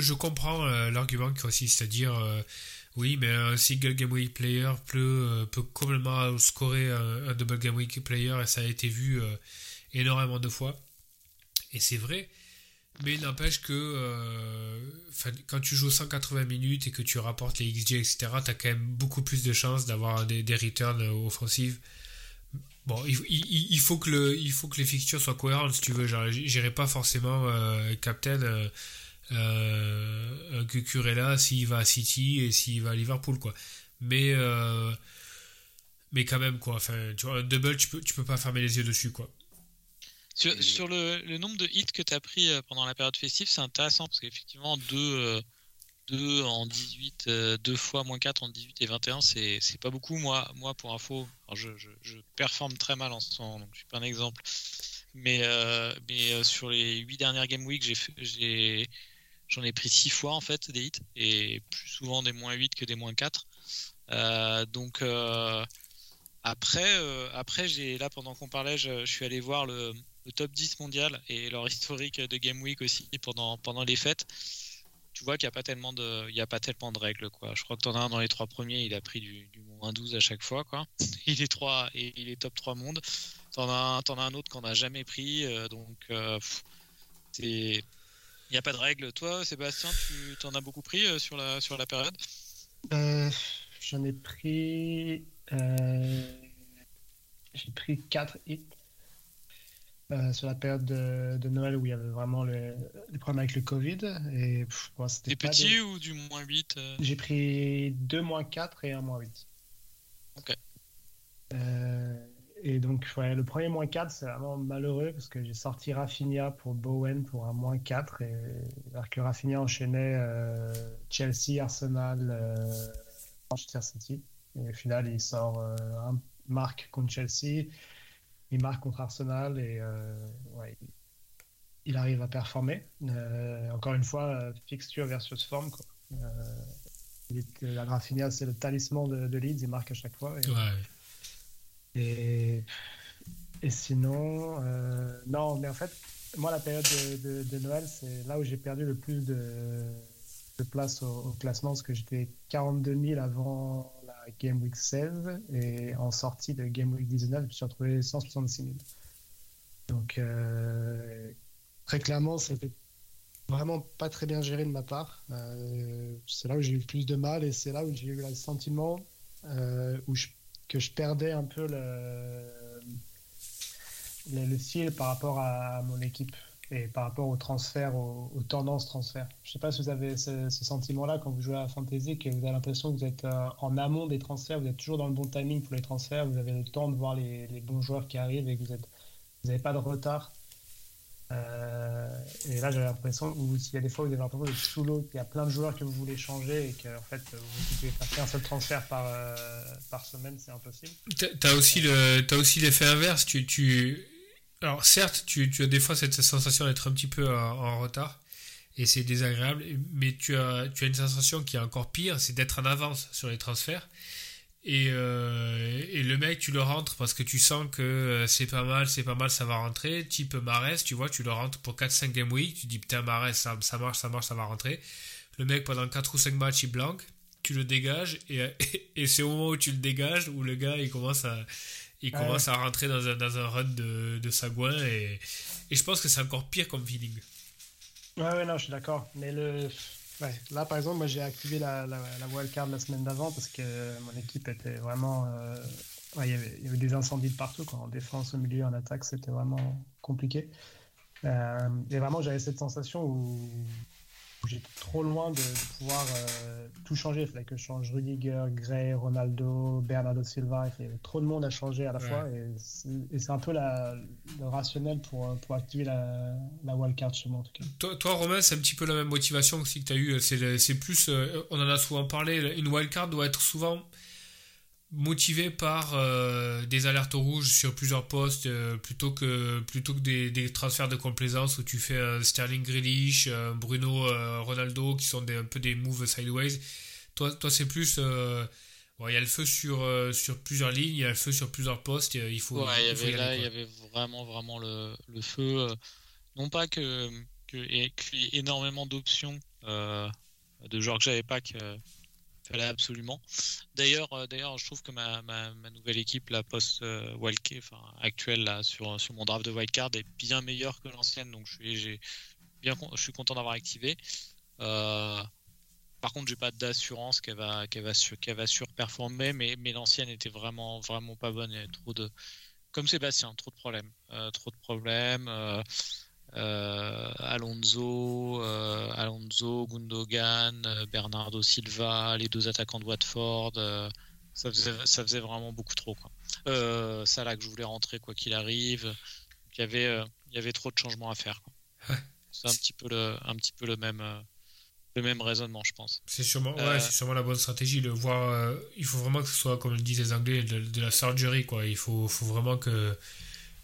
je comprends euh, l'argument qui consiste à dire euh, oui, mais un single game week player peut, euh, peut complètement scorer un, double game week player et ça a été vu énormément de fois. Et c'est vrai. Mais il n'empêche que euh, quand tu joues 180 minutes et que tu rapportes les XG, etc., tu as quand même beaucoup plus de chances d'avoir des, returns offensifs. Bon, il, faut que le, il faut que les fixtures soient cohérentes, si tu veux. J'irai pas forcément euh, Captain euh, euh, s'il va à City et s'il va à Liverpool, quoi. Mais, euh, mais quand même, quoi. Enfin, tu vois, un double, tu peux, tu peux pas fermer les yeux dessus, quoi. Sur, le, nombre de hits que tu as pris euh, pendant la période festive, c'est intéressant parce qu'effectivement, 2 euh, en 18, 2 euh, fois moins 4 en 18 et 21, c'est pas beaucoup. Moi, moi pour info, je, performe très mal en ce moment, donc je suis pas un exemple. Mais, mais sur les 8 dernières Game Week, j'en ai, pris 6 fois en fait des hits et plus souvent des moins 8 que des moins 4. donc. après, après j'ai là pendant qu'on parlait, je, suis allé voir le, top 10 mondial et leur historique de Game Week aussi pendant, pendant les fêtes, tu vois qu'il n'y a pas tellement de, y a pas tellement de règles, quoi. Je crois que tu en as un dans les trois premiers, il a pris du, moins 12 à chaque fois, quoi. Il est 3 et il est top 3 monde. T'en as, en as un autre qu'on n'a jamais pris, euh, donc euh, il n'y a pas de règles. Toi, Sébastien, tu t'en as beaucoup pris euh, sur, la, sur la période? J'en ai pris. J'ai pris 4 hits euh, sur la période de, Noël où il y avait vraiment les, problèmes avec le Covid. Et, des petits ou du moins 8 euh? J'ai pris 2 moins 4 et 1 moins 8. Ok. Euh, et donc, ouais, le premier moins 4, c'est vraiment malheureux parce que j'ai sorti Rafinha pour Bowen pour un moins 4. Et, alors que Rafinha enchaînait Chelsea, Arsenal, Manchester City. Et au final, il sort un marque contre Chelsea il marque contre Arsenal et euh, il arrive à performer. Euh, encore une fois, euh, fixture versus forme. Quoi. la Graffinia, c'est le talisman de, Leeds, il marque à chaque fois. Et, et, sinon, non, mais en fait, moi, la période de, Noël, c'est là où j'ai perdu le plus de, place au, au, classement, parce que j'étais 42 000 avant Game Week 16 et en sortie de Game Week 19, je me suis retrouvé 166 000. Donc, euh, très clairement, c'était vraiment pas très bien géré de ma part. Euh, c'est là où j'ai eu le plus de mal et c'est là où j'ai eu le sentiment euh, où que je perdais un peu le, le, le par rapport à mon équipe et par rapport au transfert, aux, tendances transfert. Je ne sais pas si vous avez ce, sentiment-là quand vous jouez à Fantasy, que vous avez l'impression que vous êtes euh, en amont des transferts, vous êtes toujours dans le bon timing pour les transferts, vous avez le temps de voir les, bons joueurs qui arrivent et que vous n'avez pas de retard. Euh, et là, j'ai l'impression, il y a des fois où vous avez l'impression d'être sous l'eau, qu'il y a plein de joueurs que vous voulez changer et que en fait, vous pouvez faire qu'un seul transfert par, euh, par semaine, c'est impossible. Tu as aussi l'effet inverse. Tu alors certes, tu, as des fois cette sensation d'être un petit peu en, retard et c'est désagréable, mais tu as, une sensation qui est encore pire, c'est d'être en avance sur les transferts. Et, euh, et, le mec, tu le rentres parce que tu sens que euh, c'est pas mal, c'est pas mal, ça va rentrer. Type Marès, tu vois, tu le rentres pour 4-5 game week, tu dis putain, Marès, ça, marche, ça marche, ça va rentrer. Le mec, pendant 4 ou 5 matchs, il blanque, tu le dégages, et, et c'est au moment où tu le dégages où le gars, il commence à, il commence à rentrer dans un, dans un run de, de sagouin et, et je pense que c'est encore pire comme feeling. Ouais, ouais, non, je suis d'accord. Mais le. Ouais, là, par exemple, moi j'ai activé la, la, la wildcard la semaine d'avant parce que mon équipe était vraiment. Euh, il, y avait, il, y avait, des incendies de partout, quoi. en défense, au milieu, en attaque, c'était vraiment compliqué. Euh, et vraiment, j'avais cette sensation où j'étais trop loin de, pouvoir euh, tout changer. Il fallait que je change Rudiger, Gray, Ronaldo, Bernardo Silva. Il y avait trop de monde à changer à la fois. Et c'est un peu la, le rationnel pour, pour activer la, la wildcard chez moi en tout cas. Toi, toi Romain, c'est un petit peu la même motivation aussi que tu as eu. C'est plus, euh, on en a souvent parlé, une wildcard doit être souvent motivé par euh, des alertes rouges sur plusieurs postes euh, plutôt que plutôt que des, transferts de complaisance où tu fais un Sterling Grealish, Bruno euh, Ronaldo qui sont des, un peu des moves sideways. Toi, toi c'est plus il y a le feu sur sur plusieurs lignes, il y a le feu sur plusieurs postes. Il faut. Ouais, il y avait là, il y avait vraiment vraiment le, le feu. non pas que que y ait énormément d'options de joueurs que j'avais pas que fallait absolument. D'ailleurs, euh, d'ailleurs, je trouve que ma, nouvelle équipe, la post euh, enfin actuelle là sur sur mon draft de wildcard est bien meilleure que l'ancienne, donc je suis je suis content d'avoir activé. Euh, par contre, j'ai pas d'assurance qu'elle va qu'elle va sur, qu'elle va surperformer, mais mais l'ancienne était vraiment vraiment pas bonne. Il y trop de comme Sébastien, trop de problèmes, trop de problèmes. Euh, Alonso, euh, Alonso, Gundogan, euh, Bernardo Silva, les deux attaquants de Watford. ça, faisait, ça faisait vraiment beaucoup trop. Quoi. Salah que je voulais rentrer quoi qu'il arrive. Il y, avait, il y avait trop de changements à faire. C'est un petit peu le, un petit peu le même, le même raisonnement, je pense. C'est sûrement, ouais, c'est sûrement la bonne stratégie. Le voir, il faut vraiment que ce soit, comme le disent les Anglais, de, de la surgery. Quoi. Il faut, faut vraiment que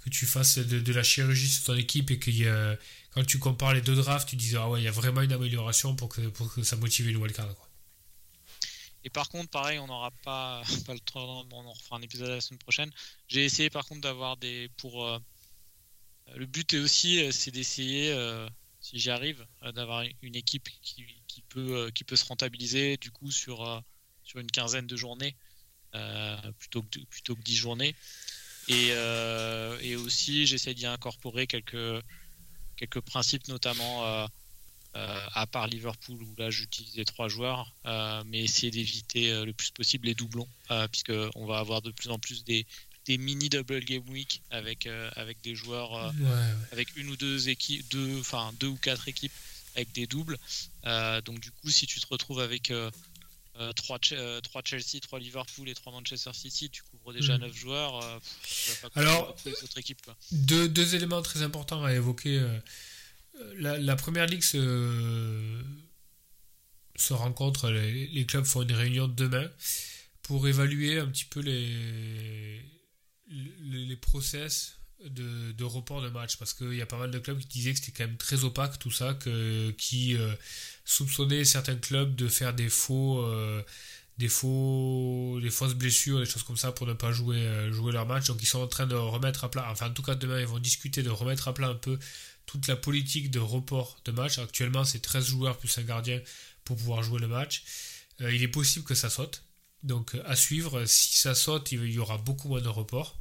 que tu fasses de, la chirurgie sur ton équipe et que quand tu compares les deux drafts, tu dis ah ouais, il y a vraiment une amélioration pour que, pour que ça motive une wildcard. Quoi. Et par contre, pareil, on n'aura pas, pas le temps, on en refera un épisode la semaine prochaine. J'ai essayé par contre d'avoir des. pour euh, Le but est aussi, euh, c'est d'essayer, euh, si j'y arrive, d'avoir une équipe qui, qui, peut, qui peut se rentabiliser du coup sur, sur une quinzaine de journées plutôt, que, plutôt que 10 journées. Et, euh, et aussi, j'essaie d'y incorporer quelques, quelques principes, notamment euh, euh, à part Liverpool, où là j'utilisais trois joueurs, mais essayer d'éviter le plus possible les doublons, puisqu'on va avoir de plus en plus des, des mini double game week avec, avec des joueurs, avec une ou deux équipes, deux, enfin deux ou quatre équipes avec des doubles. donc du coup, si tu te retrouves avec 3, euh, euh, Chelsea, 3 Liverpool et 3 Manchester City, tu couvres déjà 9 hmm. joueurs. Euh, Alors, équipes, Deux, deux, éléments très importants à évoquer. La, première ligue se, se rencontre, les, les, clubs font une réunion demain pour évaluer un petit peu les, les, les process de, de, report de match parce qu'il y a pas mal de clubs qui disaient que c'était quand même très opaque tout ça, que, qui euh, soupçonnaient certains clubs de faire des faux, euh, des faux, des fausses blessures, des choses comme ça pour ne pas jouer, euh, jouer leur match. Donc ils sont en train de remettre à plat, enfin en tout cas demain ils vont discuter de remettre à plat un peu toute la politique de report de match. Actuellement c'est 13 joueurs plus un gardien pour pouvoir jouer le match. il est possible que ça saute. Donc à suivre, si ça saute, il y aura beaucoup moins de reports.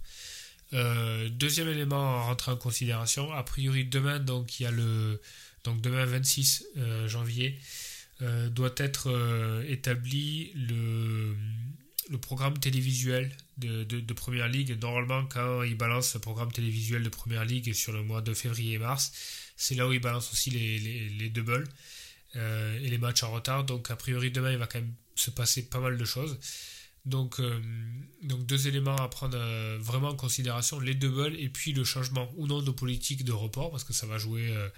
Euh, deuxième élément à rentrer en considération, a priori demain, donc il y a le donc demain 26 euh, janvier, euh, doit être établi le, programme télévisuel de, Première Ligue. Normalement, quand ils balancent le programme télévisuel de Première Ligue sur le mois de février et mars, c'est là où ils balancent aussi les, les, les doubles et les matchs en retard. Donc a priori demain, il va quand même se passer pas mal de choses. Donc, euh, deux éléments à prendre euh, vraiment en considération, les doubles et puis le changement ou non de politique de report, parce que ça va jouer euh,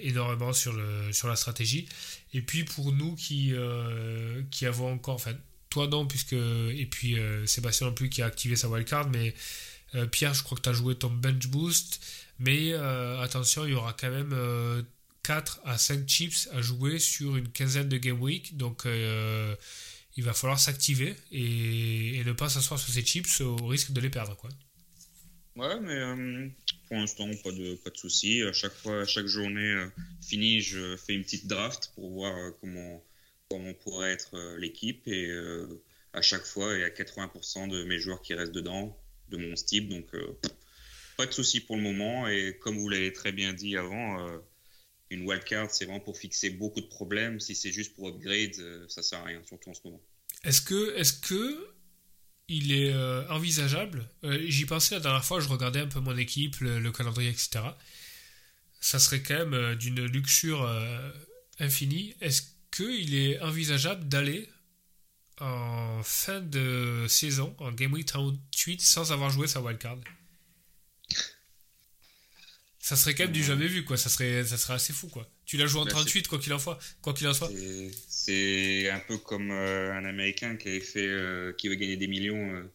énormément sur, le, sur la stratégie. Et puis pour nous qui, qui avons encore, enfin toi non, puisque, et puis Sébastien non plus qui a activé sa wildcard, mais Pierre, je crois que tu as joué ton bench boost, mais attention, il y aura quand même 4 à 5 chips à jouer sur une quinzaine de game week, donc il va falloir s'activer et, ne pas s'asseoir sur ses chips au risque de les perdre. Quoi. Ouais, mais euh, pour l'instant, pas de, pas de soucis. À chaque fois, chaque journée euh, finie, je fais une petite draft pour voir euh, comment, comment pourrait être l'équipe. Et à chaque fois, il y a 80% de mes joueurs qui restent dedans, de mon style. Donc, pas de soucis pour le moment. Et comme vous l'avez très bien dit avant, une wildcard, c'est vraiment pour fixer beaucoup de problèmes. Si c'est juste pour upgrade, ça sert à rien, surtout en ce moment. Est-ce que, est-ce que il est euh, envisageable. Euh, J'y pensais la dernière fois, je regardais un peu mon équipe, le, calendrier, etc. Ça serait quand même d'une luxure infini, est-ce qu'il est envisageable d'aller en fin de saison, en Game Week 38, sans avoir joué sa wildcard? Ça serait quand même du jamais vu, quoi. Ça serait, ça serait assez fou, quoi. Tu l'as joué en Bah, 38, quoi qu'il en soit. Quoi qu'il en soit. C'est- un peu comme euh, un Américain qui avait fait, euh, qui veut gagner des millions, euh,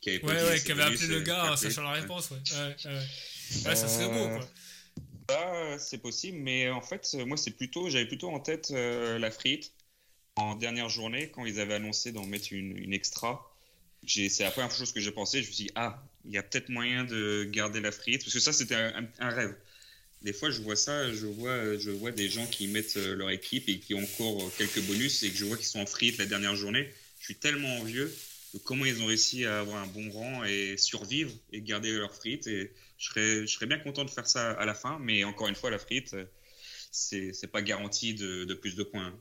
qui avait Ouais, ouais, qui avait appelé le gars en sachant la réponse, ouais. Ouais, ouais, ça serait beau, quoi. C'est possible, mais en fait, moi, c'est plutôt, j'avais plutôt en tête la frite en dernière journée quand ils avaient annoncé d'en mettre une, une extra. C'est la première chose que j'ai pensé. Je me suis dit, ah, il y a peut-être moyen de garder la frite, parce que ça, c'était un, rêve. Des fois, je vois ça, je vois, des gens qui mettent euh, leur équipe et qui ont encore euh, quelques bonus et que je vois qu'ils sont en frite la dernière journée. Je suis tellement envieux de comment ils ont réussi à avoir un bon rang et survivre et garder leur frite. Et je serais, bien content de faire ça à la fin, mais encore une fois, la frite, euh, c'est pas garanti de, de plus de points.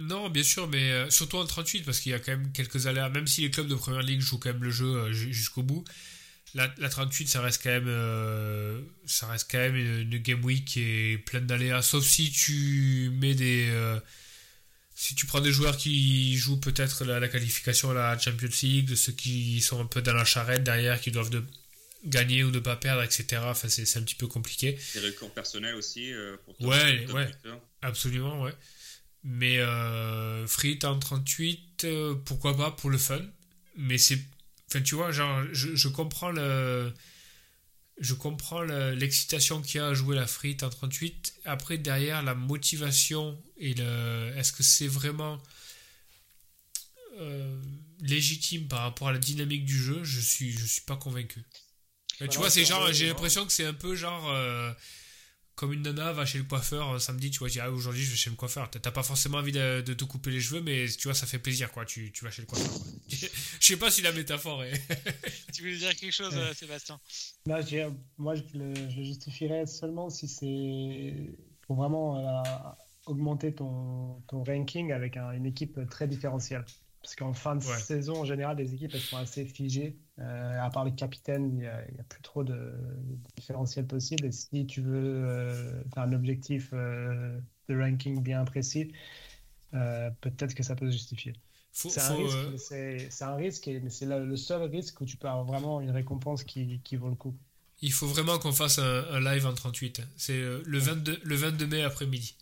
Non, bien sûr, mais euh, surtout en 38, parce qu'il y a quand même quelques aléas. Même si les clubs de première ligue jouent quand même le jeu euh, ju- jusqu'au bout, la, la 38, ça reste quand même, euh, ça reste quand même une, une game week qui est pleine d'aléas. Sauf si tu mets des, euh, si tu prends des joueurs qui jouent peut-être la, la qualification à la Champions League, ceux qui sont un peu dans la charrette derrière, qui doivent de gagner ou ne pas perdre, etc. Enfin, c'est un petit peu compliqué. Des recours personnels aussi euh, pour Ouais, ouais. buteur. Absolument, ouais. Mais euh, Free en 38, euh, pourquoi pas pour le fun. Mais c'est. Enfin, tu vois, genre, je, je comprends le. Je comprends le- l'excitation qu'il y a à jouer la Free en 38. Après, derrière, la motivation et le. Est-ce que c'est vraiment. euh, légitime par rapport à la dynamique du jeu Je suis, je suis pas convaincu. Tu Voilà, vois, c'est genre, j'ai l'impression que c'est un peu genre. euh, comme une nana va chez le coiffeur un samedi, tu vois, tu dis, ah, aujourd'hui je vais chez le coiffeur. T'as pas forcément envie de, de te couper les cheveux, mais tu vois, ça fait plaisir, quoi. Tu, tu vas chez le coiffeur. quoi. je sais pas si la métaphore est. Tu voulais dire quelque chose, Ouais. euh, Sébastien? Là, je dirais- moi, je le, je le justifierais seulement si c'est pour vraiment euh, augmenter ton, ton ranking avec un- une équipe très différentielle. Parce qu'en fin de Ouais. saison, en général, les équipes elles sont assez figées. Euh, à part les capitaines, il n'y a, plus trop de, de différentiel possible. Et si tu veux euh, faire un objectif euh, de ranking bien précis, peut-être que ça peut se justifier. C'est un risque, mais c'est c'est un risque, et- mais c'est le, seul risque où tu peux avoir vraiment une récompense qui, qui vaut le coup. il faut vraiment qu'on fasse un, un live en 38. C'est le, 22, le 22 mai après-midi.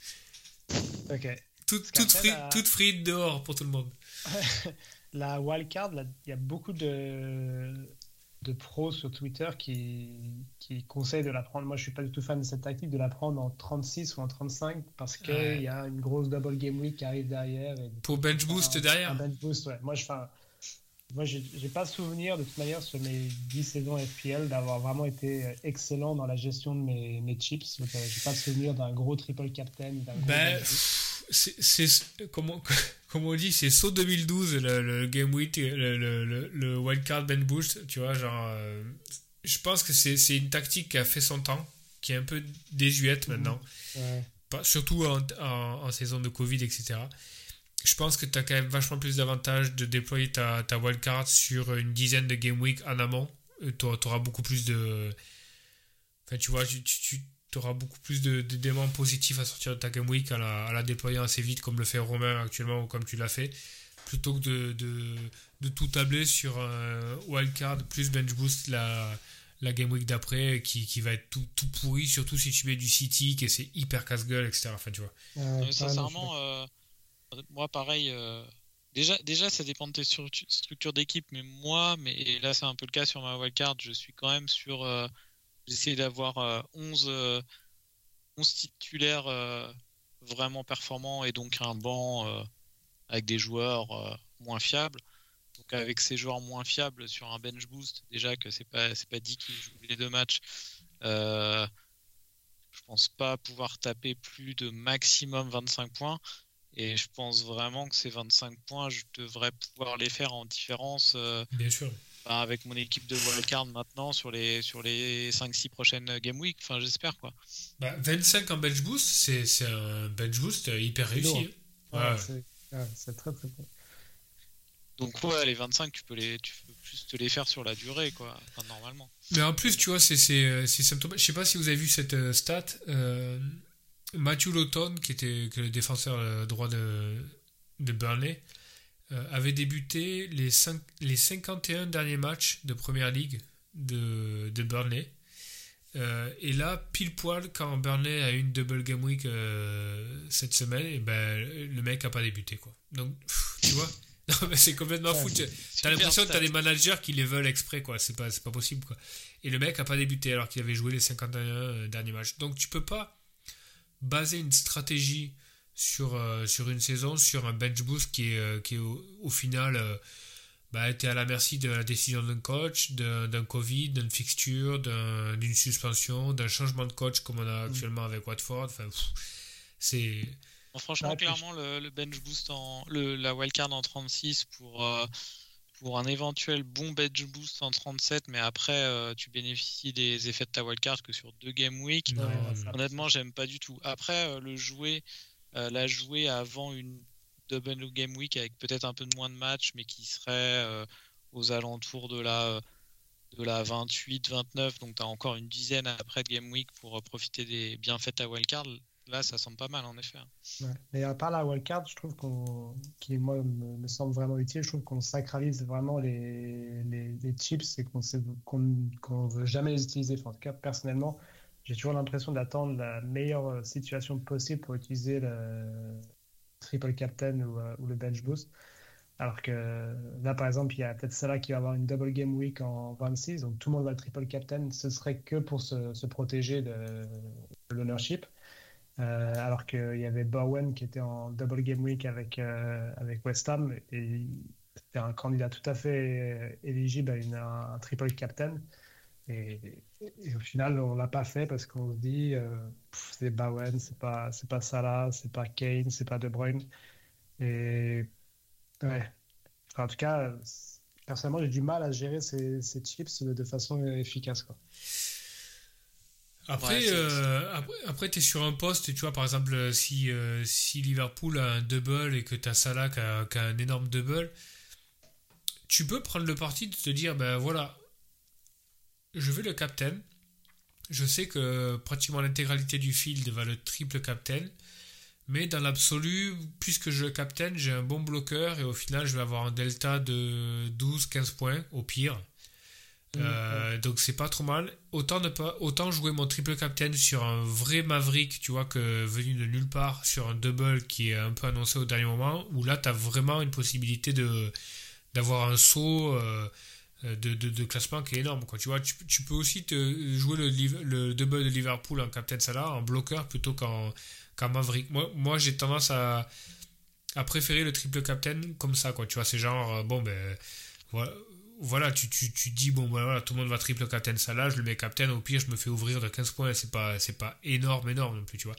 Ok. Tout, toute, la- frite dehors pour tout le monde. La wildcard, il y a beaucoup de, de pros sur Twitter qui, qui conseillent de la prendre. Moi, je suis pas du tout fan de cette tactique, de la prendre en 36 ou en 35 parce qu'il Ouais. y a une grosse double game week qui arrive derrière. Et Pour bench boost un, derrière. Un bench boost, ouais. Moi, je fais un- Moi, j'ai pas souvenir de toute manière sur mes 10 saisons FPL d'avoir vraiment été euh, excellent dans la gestion de mes, mes chips. Euh, j'ai pas souvenir d'un gros triple captain. gros Ben, c'est, comment, comme on dit, c'est saut 2012, le, le Game Week, le, le, le, Wildcard Ben Boost, tu vois, genre, euh, je pense que c'est, une tactique qui a fait son temps, qui est un peu désuète Mhm. maintenant, Ouais. Pas- surtout en, en, en saison de Covid, etc. Je pense que tu as quand même vachement plus d'avantages de déployer ta, ta wildcard sur une dizaine de Game Week en amont. Tu auras beaucoup plus de. Enfin, tu vois, tu, tu, auras beaucoup plus de- d'éléments positifs à sortir de ta Game Week à la, à la déployer assez vite, comme le fait Romain actuellement ou comme tu l'as fait, plutôt que de, de, de tout tabler sur un wildcard plus bench boost la, la Game Week d'après qui, qui va être tout, tout pourri, surtout si tu mets du City, que c'est hyper casse-gueule, etc. Enfin, tu vois. Sincèrement, euh, moi pareil. euh, déjà, déjà, ça dépend de tes stru- structures d'équipe, mais moi, mais et là c'est un peu le cas sur ma wildcard, je suis quand même sur. Euh, J'essaie d'avoir euh, 11, euh, 11 titulaires euh, vraiment performants et donc un banc euh, avec des joueurs euh, moins fiables. Donc avec ces joueurs moins fiables sur un bench boost, déjà que c'est pas c'est pas dit qu'ils jouent les deux matchs. euh, je pense pas pouvoir taper plus de maximum 25 points. Et je pense vraiment que ces 25 points, je devrais pouvoir les faire en différence euh, Bien sûr. Bah, avec mon équipe de wildcard maintenant sur les, sur les 5-6 prochaines game week. Enfin, j'espère quoi. Bah, 25 en bench boost, c'est c'est un bench boost hyper réussi. hein. Ouais, Ouais. c'est ouais, très très bon. Donc, ouais, les 25, tu peux, les, tu peux plus te les faire sur la durée, quoi. Enfin, normalement. Mais en plus, tu vois, c'est c'est- c'est symptomatique. Je sais pas si vous avez vu cette euh, stat. euh, Matthew Lawton, qui était le défenseur droit de, de Burnley, avait débuté les, les 51 derniers matchs de Première Ligue de, de Burnley. et là, pile poil, quand Burnley a eu une double game week cette semaine, et ben, le mec a pas débuté. Quoi. Donc, tu vois Non, mais c'est complètement fou. T'as l'impression que t'as des managers qui les veulent exprès, quoi. C'est pas, pas possible, quoi. Et le mec a pas débuté alors qu'il avait joué les 51 euh, derniers matchs. Donc tu peux pas baser une stratégie sur, euh, sur une saison, sur un bench boost qui est, euh, qui est au, final. bah, à la merci de la décision d'un coach, d'un Covid, d'une fixture, d'une suspension, d'un changement de coach comme on a mm. actuellement avec Watford. Enfin, c'est franchement, clairement, le, bench boost en le, la wildcard en 36 pour, euh, pour un éventuel bon bench boost en 37, mais après euh, tu bénéficies des effets de ta wildcard que sur deux game week. Honnêtement, j'aime pas du tout. Après, euh, le jouer, la jouer avant une double game week avec peut-être un peu moins de matchs, mais qui serait aux alentours de la de la 28, 29, donc tu as encore une dizaine après de Game Week pour profiter des bienfaits ta wildcard. Là, ça semble pas mal en effet. Ouais. Mais à part la wildcard, je trouve qu'on, qui moi me, semble vraiment utile, je trouve qu'on sacralise vraiment les, les, chips et qu'on ne veut jamais les utiliser. en tout cas, personnellement, j'ai toujours l'impression d'attendre la meilleure situation possible pour utiliser le triple captain ou, euh, le bench boost. Alors que là, par exemple, il y a peut-être Salah qui va avoir une double game week en 26, donc tout le monde va le triple captain. Ce serait que pour se, protéger de, l'ownership. Euh, alors qu'il y avait Bowen qui était en double game week avec, euh, avec West Ham et c'était un candidat tout à fait éligible à une, un, triple captain. Et, au final, on l'a pas fait parce qu'on se dit euh, c'est Bowen, c'est pas c'est pas Salah, c'est pas Kane, c'est pas De Bruyne. Et ouais, en tout cas, personnellement, j'ai du mal à gérer ces, ces chips de, de façon efficace. Quoi. Euh, après, après, tu es sur un poste, tu vois, par exemple, si, euh, si Liverpool a un double et que tu as Salah qui a, un énorme double, tu peux prendre le parti de te dire, ben voilà, je veux le captain. Je sais que pratiquement l'intégralité du field va le triple captain. Mais dans l'absolu, puisque je le captain, j'ai un bon bloqueur et au final, je vais avoir un delta de 12-15 points au pire. Euh, donc c'est pas trop mal. Autant, ne pas, autant jouer mon triple captain sur un vrai Maverick, tu vois, que venu de nulle part, sur un double qui est un peu annoncé au dernier moment, où là tu as vraiment une possibilité de d'avoir un saut euh, de, de, classement qui est énorme. Quoi. Tu, vois, tu, peux aussi te jouer le, le, double de Liverpool en captain Salah, en bloqueur plutôt qu'en Maverick. Moi, j'ai tendance à, à préférer le triple captain comme ça. Quoi. Tu vois, c'est genre, euh, bon ben voilà tu, tu, tu dis, bon, ben voilà, tout le monde va triple captain Salah, je le mets captain, au pire, je me fais ouvrir de 15 points, c'est pas, pas énorme, énorme non plus, tu vois.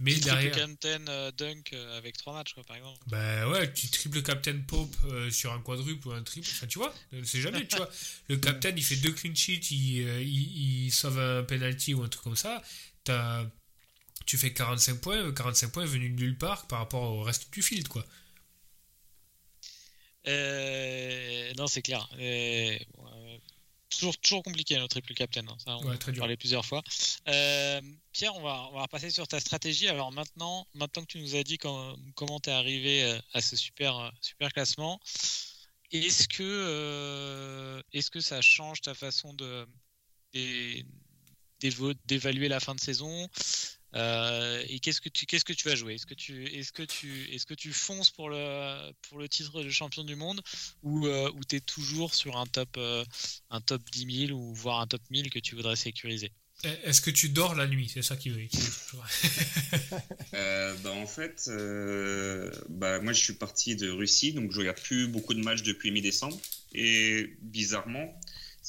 Mais derrière. Triple captain euh, dunk euh, avec 3 matchs, quoi, par exemple. Ben ouais, tu triple captain Pope euh, sur un quadruple ou un triple, enfin, tu vois, c'est jamais, tu vois. Le captain, il fait deux clean sheets, il, il, il, sauve un penalty ou un truc comme ça. As, tu fais 45 points, 45 points venus de nulle part par rapport au reste du field, quoi. Euh, non, c'est clair. Euh, toujours, toujours compliqué notre triple captain. Hein. Ça, on va parler plusieurs fois. Euh, Pierre, on va, on va passer sur ta stratégie. Alors maintenant, maintenant que tu nous as dit comment tu es arrivé à ce super, super classement, est-ce que, est-ce que ça change ta façon de d'évaluer la fin de saison? Euh, et qu'est-ce que tu qu'est-ce que tu vas jouer? Est-ce que tu est-ce que tu est-ce que tu fonces pour le pour le titre de champion du monde ou euh, ou tu es toujours sur un top euh, un top 10 000 ou voire un top 1000 que tu voudrais sécuriser? Est-ce que tu dors la nuit? C'est ça qui veut. bah en fait, bah moi je suis parti de Russie donc je regarde plus beaucoup de matchs depuis mi-décembre. Et bizarrement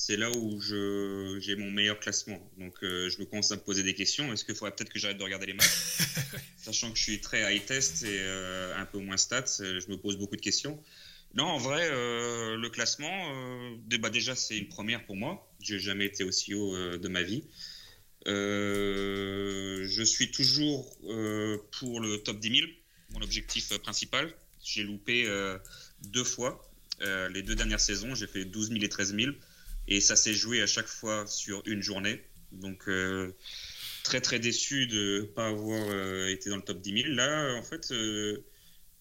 c'est là où j'ai mon meilleur classement. Donc euh, je me commence à me poser des questions. Est-ce qu'il faudrait peut-être que j'arrête de regarder les matchs? Sachant que je suis très high test et euh, un peu moins stats, euh, je me pose beaucoup de questions. Non, en vrai, le classement, bah, déjà c'est une première pour moi. J'ai jamais été aussi haut de ma vie. je suis toujours pour le top 10 000, mon objectif principal. J'ai loupé deux fois. les deux dernières saisons, j'ai fait 12 000 et 13 000. Et ça s'est joué à chaque fois sur une journée. Donc, 13 très très déçu de ne pas avoir euh, été dans le top 10 000. Là, en fait, euh,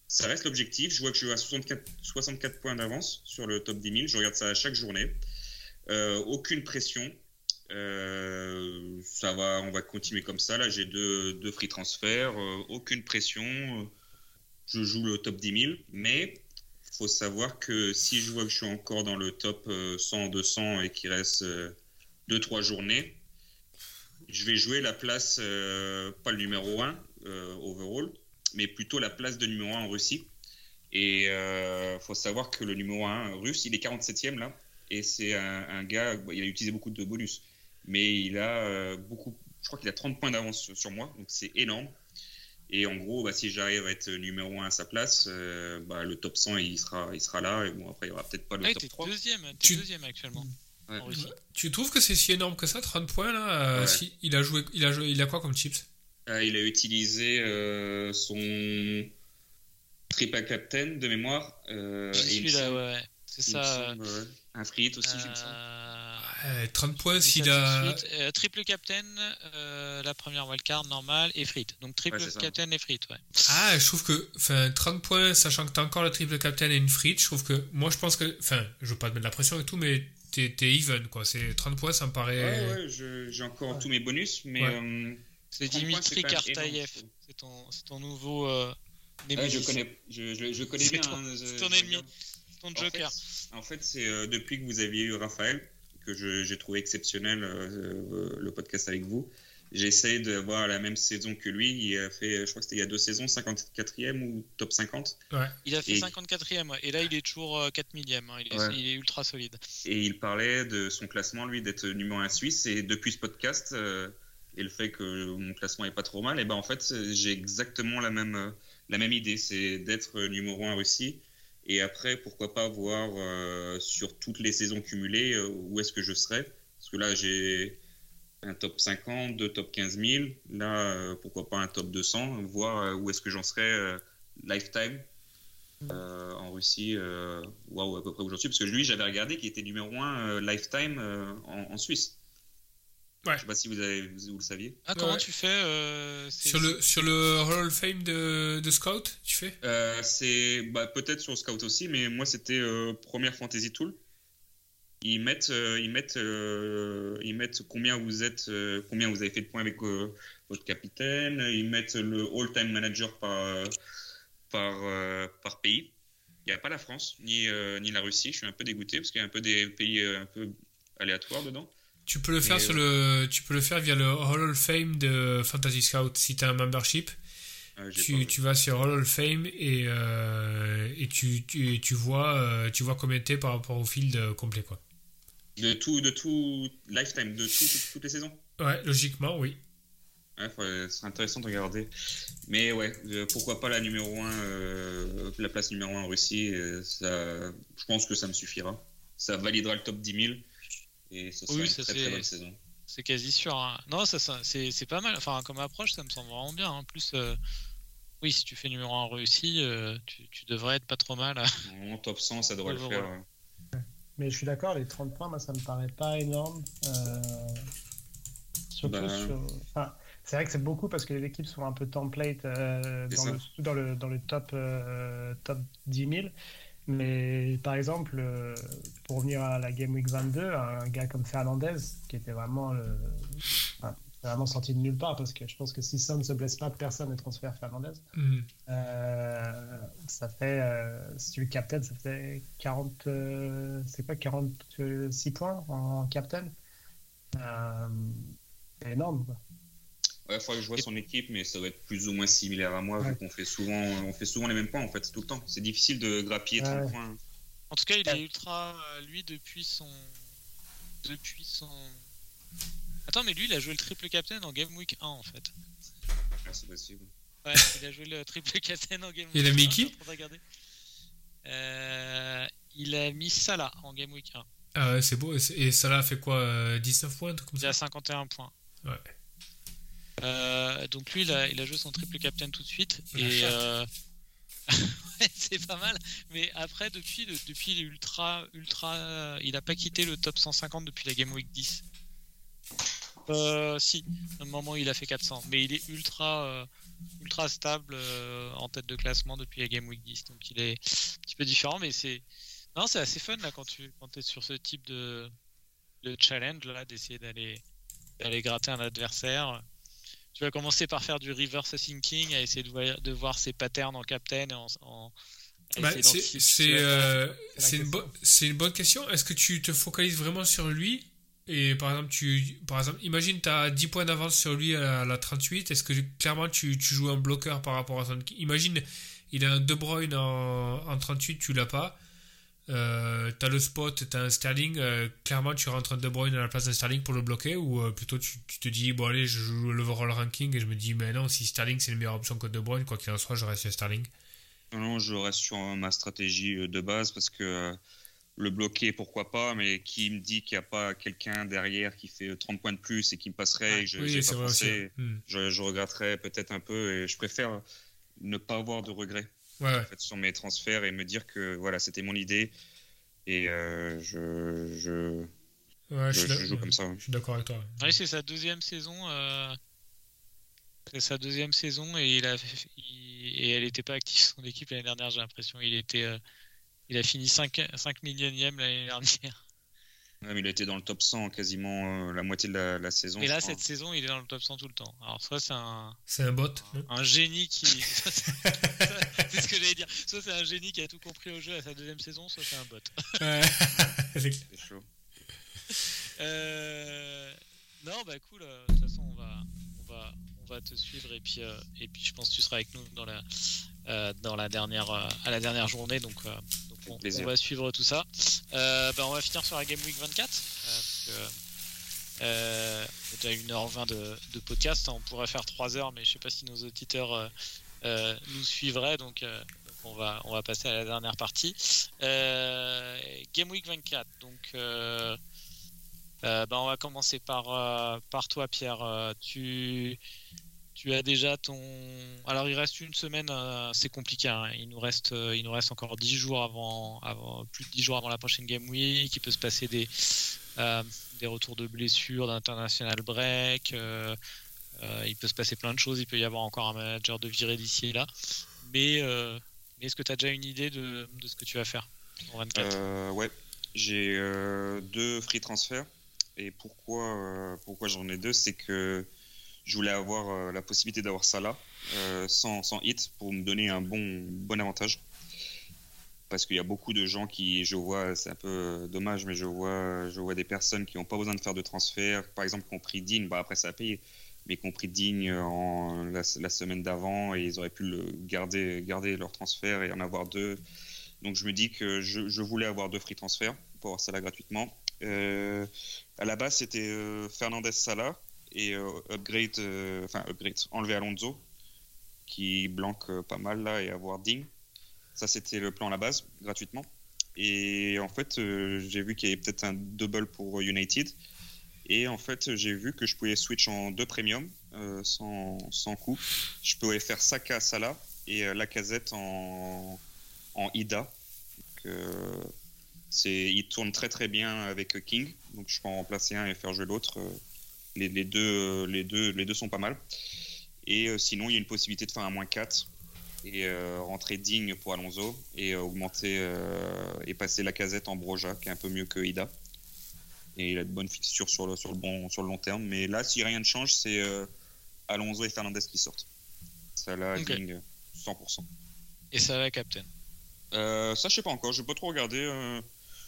ça reste l'objectif. Je vois que je suis à 64, 64 points d'avance sur le top 10 000. Je regarde ça à chaque journée. Euh, aucune pression. ça va, on va continuer comme ça. Là, j'ai deux, deux free transferts. aucune pression. Je joue le top 10 000. Mais faut savoir que si je vois que je suis encore dans le top 100, 200 et qu'il reste 2-3 journées, je vais jouer la place, euh, pas le numéro 1 euh, overall, mais plutôt la place de numéro 1 en Russie. Et il euh, faut savoir que le numéro 1 russe, il est 47e là. Et c'est un, gars, il a utilisé beaucoup de bonus. Mais il a beaucoup, je crois qu'il a 30 points d'avance sur moi, donc c'est énorme. Et en gros, bah, si j'arrive à être numéro 1 à sa place, bah, le top 100 il sera, il sera là. Et bon, après, il n'y aura peut-être pas le ah, top 3. Deuxième, tu... deuxième actuellement. Tu trouves que c'est si énorme que ça, 30 points là euh, si, il, a joué, il, a joué, il a quoi comme chips? Euh, Il a utilisé euh, son triple captain de mémoire. Euh, Celui-là, ouais. C'est ça. un frit aussi, je me 30 points s'il a. triple captain, la première wildcard normale et frit. Donc triple captain et frit, ouais. Ah, je trouve que 30 points, sachant que tu as encore le triple captain et une frit, je trouve que. Moi, je pense que. Enfin, je veux pas te mettre de la pression et tout, mais t'es even, quoi. C'est 30 points, ça me paraît. Ouais, ouais, j'ai encore tous mes bonus, mais. Euh, c'est Dimitri Kartayev. C'est ton, ton, nouveau. Euh, je connais, je, je, connais bien. Ton, hein, ton ennemi, ton joker. En fait, c'est euh, depuis que vous aviez eu Raphaël que j'ai trouvé exceptionnel le podcast avec vous. J'essaie d'avoir la même saison que lui. Il a fait, je crois que c'était il y a deux saisons, 54e ou top 50. Ouais. Il a fait 54e, ouais. et là il est toujours 4 euh, millième. Hein. Il, est, il, est, ultra solide. Et il parlait de son classement, lui, d'être numéro 1 suisse. Et depuis ce podcast, euh, et le fait que mon classement est pas trop mal, et ben en fait, j'ai exactement la même, euh, la même idée c'est d'être numéro 1 Russie. Et après, pourquoi pas voir sur toutes les saisons cumulées où est-ce que je serais. Parce que là, j'ai un top 50, deux top 15 000. Là, euh, pourquoi pas un top 200, voir euh, où est-ce que j'en serais euh, lifetime en Russie. Waouh, à peu près où j'en suis. Parce que lui, j'avais regardé qu'il était numéro 1 lifetime en, Suisse. Ouais. Je sais pas si vous, avez, vous, le saviez. Ah, comment tu fais sur, le, sur le Hall of Fame de, de Scout, tu fais? C'est bah, peut-être sur Scout aussi, mais moi c'était première Fantasy Tool ils mettent, euh, ils mettent, euh, ils mettent combien vous êtes, euh, combien vous avez fait de points avec votre capitaine. Ils mettent le all-time manager par, par, par pays. Il n'y a pas la France ni, ni la Russie. Je suis un peu dégoûté parce qu'il y a un peu des pays un peu aléatoires dedans. Tu peux le faire sur le, tu peux le faire via le Hall of Fame de Fantasy Scout si tu as un membership. Ah, tu, tu, vas sur Hall of Fame et, et tu, tu, tu, vois, tu vois combien t'es par rapport au field complet. Quoi. De tout, de tout lifetime, de toutes les saisons? Ouais, logiquement, oui. Ouais, c'est intéressant de regarder. Mais ouais, euh, pourquoi pas la numéro 1, euh, la place numéro 1 en Russie euh, ça, Je pense que ça me suffira. Ça validera le top 10 000 et ce sera une très, très bonne saison. C'est quasi sûr. Hein. Non, ça, ça c'est pas mal. Enfin, comme approche, ça me semble vraiment bien. En plus, oui, si tu fais numéro 1 en Russie, tu, tu, devrais être pas trop mal. En top 100, ça devrait le faire. Mais je suis d'accord, les 30 points, moi, ça me paraît pas énorme. Euh, surtout bah, sur... c'est vrai que c'est beaucoup parce que les équipes sont un peu template euh, dans, le, dans, le, dans, le, top, euh, top 10 000. Mais par exemple, pour revenir à la Game Week 22, un gars comme Fernandez, qui était vraiment le, vraiment sorti de nulle part parce que je pense que si ça ne se blesse pas, personne ne transfère Fernandez. Mhm. Euh, ça fait, euh, si tu es captain, ça fait 40, euh, c'est quoi, 46 points en captain? c'est énorme. Quoi. Ouais, il faudrait que je vois son équipe, mais ça doit être plus ou moins similaire à moi, vu qu'on fait souvent, on fait souvent les mêmes points en fait, tout le temps. C'est difficile de grappiller 30 points. En tout cas, il est ultra, lui, depuis son, depuis son Attends, mais lui, il a joué le triple captain en Game Week 1 en fait. Ah, c'est possible. Ouais, il a joué le triple captain en Game Week 1. Il a mis qui euh, Il a mis Salah en Game Week 1. Ah ouais, c'est beau. Et Salah a fait quoi 19 euh, points comme Il a 51 points. Ouais. Euh, donc lui, il a, il a, joué son triple captain tout de suite. Et euh... c'est pas mal. Mais après, depuis, depuis ultra, ultra, il a pas quitté le top 150 depuis la Game Week 10. Euh, si, à un moment il a fait 400, mais il est ultra, euh, ultra stable euh, en tête de classement depuis la Game Week 10, donc il est un petit peu différent, mais c'est, non, c'est assez fun là quand tu, quand es sur ce type de, de challenge là, d'essayer d'aller, d'aller gratter un adversaire. Tu vas commencer par faire du reverse thinking, à essayer de voir, de voir ses patterns en captain et en, en à Bah, c'est euh, C'est la une, bo- une bonne question. Est-ce que tu te focalises vraiment sur lui? Et par exemple, tu, par exemple, imagine tu as 10 points d'avance sur lui à la 38. Est-ce que clairement tu, tu joues un bloqueur par rapport à son. Imagine, il a un De Bruyne en, en 38, tu l'as pas. Euh, t'as le spot, t'as un Sterling. euh, clairement, tu rentres un De Bruyne à la place d'un Sterling pour le bloquer ou euh, plutôt tu, tu te dis, bon, allez, je joue l'overall ranking et je me dis, mais non, si Sterling c'est une meilleure option que De Bruyne, quoi qu'il en soit, je reste sur Sterling. Non, non, je reste sur euh, ma stratégie de base parce que le bloquer, pourquoi pas, mais qui me dit qu'il n'y a pas quelqu'un derrière qui fait 30 points de plus et qui me passerait et que je oui, pas pensé, Hmm. je, je regretterais peut-être un peu et je préfère ne pas avoir de regrets Ouais, ouais. en fait, sur mes transferts et me dire que voilà, c'était mon idée et euh, je, je, Ouais, je, joue comme ça. Je suis d'accord avec toi. Oui, c'est sa deuxième saison. euh, C'est sa deuxième saison et il a il- et elle n'était pas active son équipe l'année dernière. J'ai l'impression. Il était, euh, il a fini 5 5 millionième l'année dernière. Ouais, mais il a été dans le top 100 quasiment euh, la moitié de la, la saison. Et là, crois. cette saison, il est dans le top 100 tout le temps. Alors soit c'est un, C'est un bot. un génie qui, soit c'est ce que j'allais dire. Soit c'est un génie qui a tout compris au jeu à sa deuxième saison, soit c'est un bot. Ouais. C'est chaud. Euh, Non, bah cool. euh, De toute façon, on va, on va, on va te suivre et puis, euh, et puis je pense que tu seras avec nous dans la, euh, dans la dernière, euh, à la dernière journée. Donc, euh, donc on, va suivre tout ça. Euh, bah, on va finir sur la Game Week 24. euh, on a déjà 1h20 de, de podcast. On pourrait faire 3 heures, mais je sais pas si nos auditeurs euh, euh, nous suivraient. Donc, on va, on va passer à la dernière partie. Euh, Game Week 24. Donc, euh, euh, bah, on va commencer par, par toi, Pierre. Tu, tu as déjà ton. Alors, il reste une semaine, euh, c'est compliqué. hein. Il, nous reste, euh, il nous reste encore 10 jours avant, avant, plus de 10 jours avant la prochaine Game Week. Il peut se passer des, euh, des retours de blessures, d'international break. il peut se passer plein de choses. Il peut y avoir encore un manager de viré d'ici et là. Mais, mais est-ce que tu as déjà une idée de, de ce que tu vas faire en 24 Euh, ouais, j'ai deux free transferts. Et pourquoi, pourquoi j'en ai deux? C'est que je voulais avoir euh, la possibilité d'avoir Salah euh, sans, sans hit pour me donner un bon, bon avantage. Parce qu'il y a beaucoup de gens qui, je vois, c'est un peu euh, dommage, mais je vois, je vois des personnes qui n'ont pas besoin de faire de transfert. Par exemple, qui ont pris Digne, bah après ça a payé, mais qui ont pris Digne la, semaine d'avant et ils auraient pu le garder, garder leur transfert et en avoir deux. Donc je me dis que je, voulais avoir deux free transferts pour avoir Salah gratuitement. Euh, à la base, c'était Fernandez Salah et euh, upgrade, euh, enfin upgrade, enlever Alonso qui blanque euh, pas mal là et avoir Ding. Ça, c'était le plan à la base, gratuitement. Et en fait, j'ai vu qu'il y avait peut-être un double pour United. Et en fait, j'ai vu que je pouvais switch en deux premium sans, sans coût. Je pouvais faire Saka Salah et euh, Lacazette en, en Ida. Il tourne très très bien avec King, donc je peux en remplacer un et faire jouer l'autre. Les, les deux, euh, les, deux, les deux sont pas mal. Et euh, sinon, il y a une possibilité de faire un moins 4 et euh, rentrer digne pour Alonso et augmenter et passer la casette en Broja, qui est un peu mieux que Ida. Et il a de bonnes fixtures sur le, sur le, bon, sur le long terme. Mais là, si rien ne change, c'est Alonso et Fernandez qui sortent. Ça là, Ok. digne 100%. Et ça va, Captain? Euh, ça, je sais pas encore. Je vais pas trop regarder. Euh,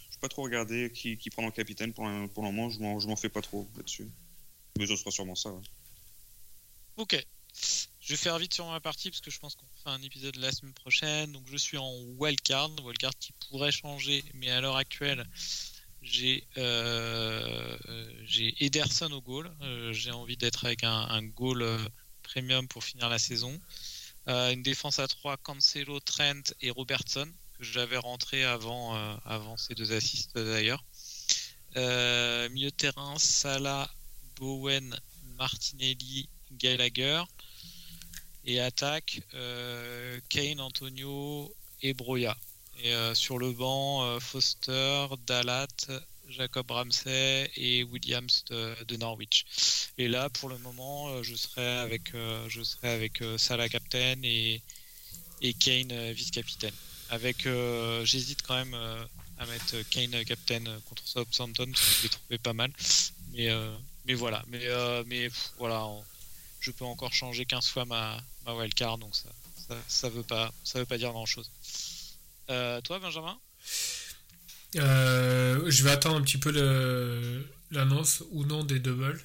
je vais pas trop regarder qui, qui prend le capitaine pour, le- pour le moment. Je m'en, je m'en fais pas trop là-dessus. Mais ce sera sûrement ça. Ok. Je vais faire vite sur ma partie parce que je pense qu'on fera un épisode la semaine prochaine. Donc je suis en wildcard, wildcard qui pourrait changer, mais à l'heure actuelle, j'ai euh, Ederson au goal. Euh, j'ai envie d'être avec un, goal euh, premium pour finir la saison. Une défense à 3, Cancelo, Trent et Robertson, que j'avais rentré avant, avant ces deux assists d'ailleurs. Milieu terrain, Salah, Bowen, Martinelli, Gallagher. Et attaque, euh, Kane, Antonio et Broya. Et euh, sur le banc, euh, Foster, Dalat, Jacob Ramsey et Williams de, Norwich. Et là, pour le moment, je serai avec, je serai Salah captain et, et Kane vice-capitaine. Avec, j'hésite quand même à mettre Kane captain contre Southampton parce que je l'ai trouvé pas mal. Mais, mais voilà, mais, mais voilà, je peux encore changer 15 fois ma, ma wildcard, donc ça, ça, ça, veut pas, ça veut pas dire grand chose. toi, Benjamin? Euh, je vais attendre un petit peu l'annonce ou non des doubles.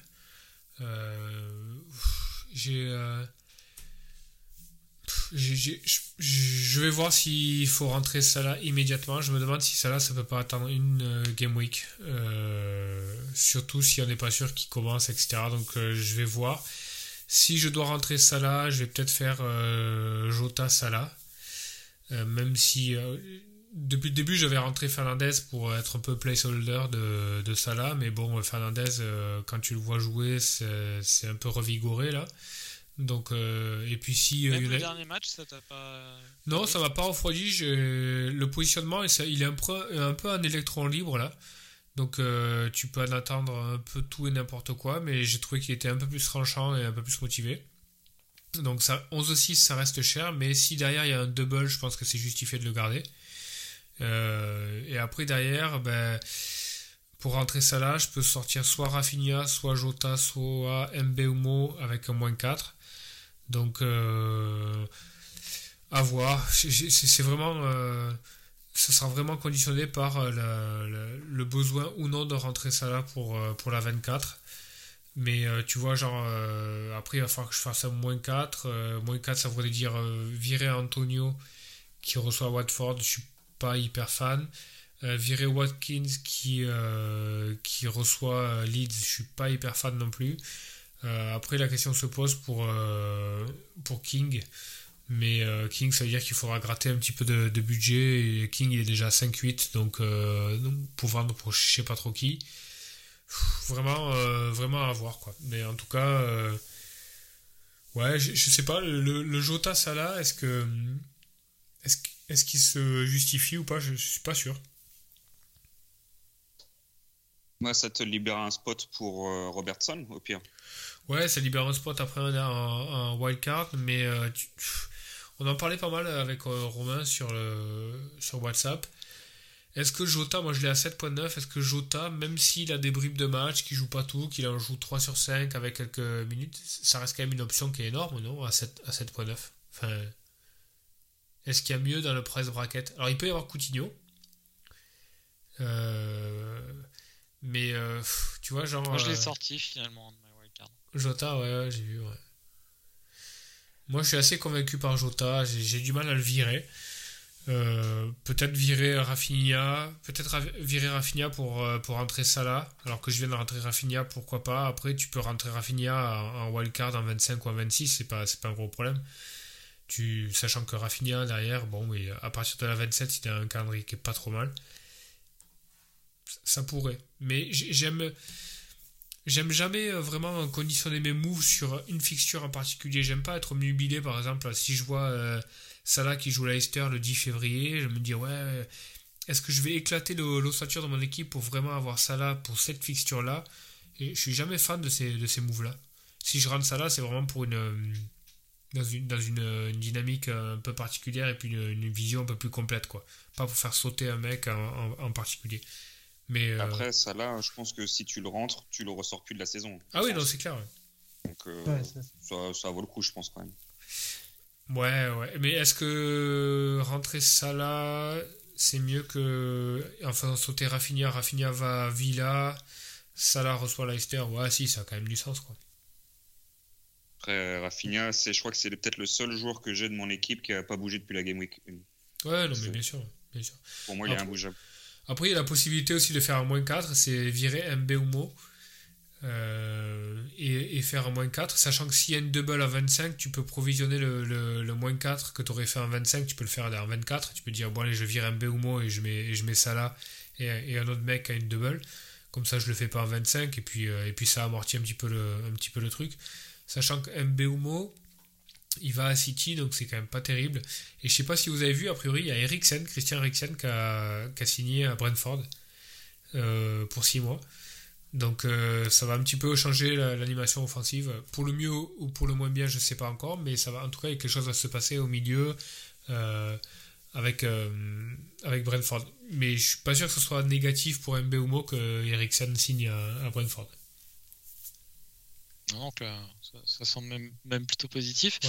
Euh, euh, j'ai, je vais voir s'il faut rentrer là immédiatement. Je me demande si là, ça peut pas attendre une game week. surtout si on n'est pas sûr qu'il commence, etc. Donc je vais voir. Si je dois rentrer là, je vais peut-être faire Jota Salah. même si depuis le début, j'avais rentré Fernandez pour être un peu placeholder de, de Salah, mais bon, Fernandez, euh, quand tu le vois jouer, c'est un peu revigoré là. Donc, euh, et puis si. Euh, Même le dernier match, ça t'a pas. Non, ça m'a pas refroidi. Le positionnement, il est un peu, un peu un électron libre là. Donc, tu peux en attendre un peu tout et n'importe quoi, mais j'ai trouvé qu'il était un peu plus tranchant et un peu plus motivé. Donc, ça, 11-6, ça reste cher, mais si derrière il y a un double, je pense que c'est justifié de le garder. Euh, et après, derrière, ben, pour rentrer ça là, je peux sortir soit Rafinha, soit Jota, soit Mbeumo avec un moins 4. Donc, euh, à voir. C'est vraiment. Euh, ça sera vraiment conditionné par le, besoin ou non de rentrer ça là pour, pour la 24. Mais tu vois, genre, après, il va falloir que je fasse un moins 4. moins 4, ça voudrait dire virer Antonio qui reçoit Watford. Je suis pas hyper fan. Euh, virer Watkins qui, euh, qui reçoit euh, Leeds, je suis pas hyper fan non plus. Après, la question se pose pour, pour King. Mais King, ça veut dire qu'il faudra gratter un petit peu de, budget. Et King, il est déjà 5-8, donc, pour vendre pour je sais pas trop qui. Vraiment, vraiment à voir, quoi. Mais en tout cas, ouais, je, sais pas, le, le Jota Salah, est-ce que. Est-ce qu'il se justifie ou pas? Je suis pas sûr. Moi, ça te libère un spot pour euh, Robertson, au pire. Ouais, ça libère un spot après un, un, wildcard, mais euh, on en parlait pas mal avec euh, Romain sur, le, sur WhatsApp. Est-ce que Jota, moi je l'ai à 7.9, est-ce que Jota, même s'il a des bribes de match, qu'il joue pas tout, qu'il en joue 3 sur 5 avec quelques minutes, ça reste quand même une option qui est énorme, non À 7.9 Enfin, est-ce qu'il y a mieux dans le press bracket? Alors, il peut y avoir Coutinho. Euh, mais tu vois, genre. Moi, je l'ai sorti finalement. Jota, ouais, j'ai vu, ouais. Moi, je suis assez convaincu par Jota. J'ai du mal à le virer. peut-être virer Rafinha, peut-être virer Rafinha pour, pour rentrer Salah, alors que je viens de rentrer Rafinha, pourquoi pas. Après, tu peux rentrer Rafinha en, wildcard en 25 ou en 26, c'est pas, pas un gros problème sachant que Rafinha derrière, bon, et à partir de la 27, il a un calendrier qui est pas trop mal. Ça pourrait. Mais j'aime. J'aime jamais euh, vraiment conditionner mes moves sur une fixture en particulier. J'aime pas être omnubilé, par exemple, si je vois euh, Salah qui joue Leicester le 10 février, je me dis, ouais, est-ce que je vais éclater l'ossature de mon équipe pour vraiment avoir Salah pour cette fixture-là? Et je suis jamais fan de ces, de ces moves-là. Si je rentre Salah, c'est vraiment pour une dans une, dans une, dynamique un peu particulière et puis une, vision un peu plus complète quoi pas pour faire sauter un mec en, particulier mais euh, après ça là je pense que si tu le rentres tu le ressors plus de la saison ah oui non c'est clair donc euh, ça, ça, vaut le coup je pense quand même ouais ouais mais est-ce que rentrer ça là c'est mieux que en faisant sauter Rafinha Rafinha va à Villa Salah reçoit Leicester ouais si ça a quand même du sens quoi après, Rafinha, c'est, je crois que c'est peut-être le seul joueur que j'ai de mon équipe qui n'a pas bougé depuis la Game Week 1. Ouais, non, mais bien sûr. Bien sûr. Pour moi, il est imbougeable. Après, il y a la possibilité aussi de faire un moins 4, c'est virer Mbeumo euh, et, et, faire un moins 4, sachant que s'il y a une double à 25, tu peux provisionner le, le, moins 4 que tu aurais fait en 25, tu peux le faire en 24. Tu peux dire, bon, allez, je vire Mbeumo et je mets, et je mets ça là, et, et, un autre mec a une double. Comme ça, je le fais pas en 25, et puis, euh, et puis ça amortit un petit peu le, un petit peu le truc. Sachant que Mbeumo, il va à City, donc c'est quand même pas terrible. Et je sais pas si vous avez vu, a priori, il y a Christian Eriksen, qui a, signé à Brentford. pour 6 mois. Donc ça va un petit peu changer l'animation offensive. Pour le mieux ou pour le moins bien, je sais pas encore, mais ça va en tout cas, quelque chose va se passer au milieu avec, avec Brentford. Mais je suis pas sûr que ce soit négatif pour MB Mo que Eriksen signe à, à Brentford. Donc ça, ça, semble même, même plutôt positif.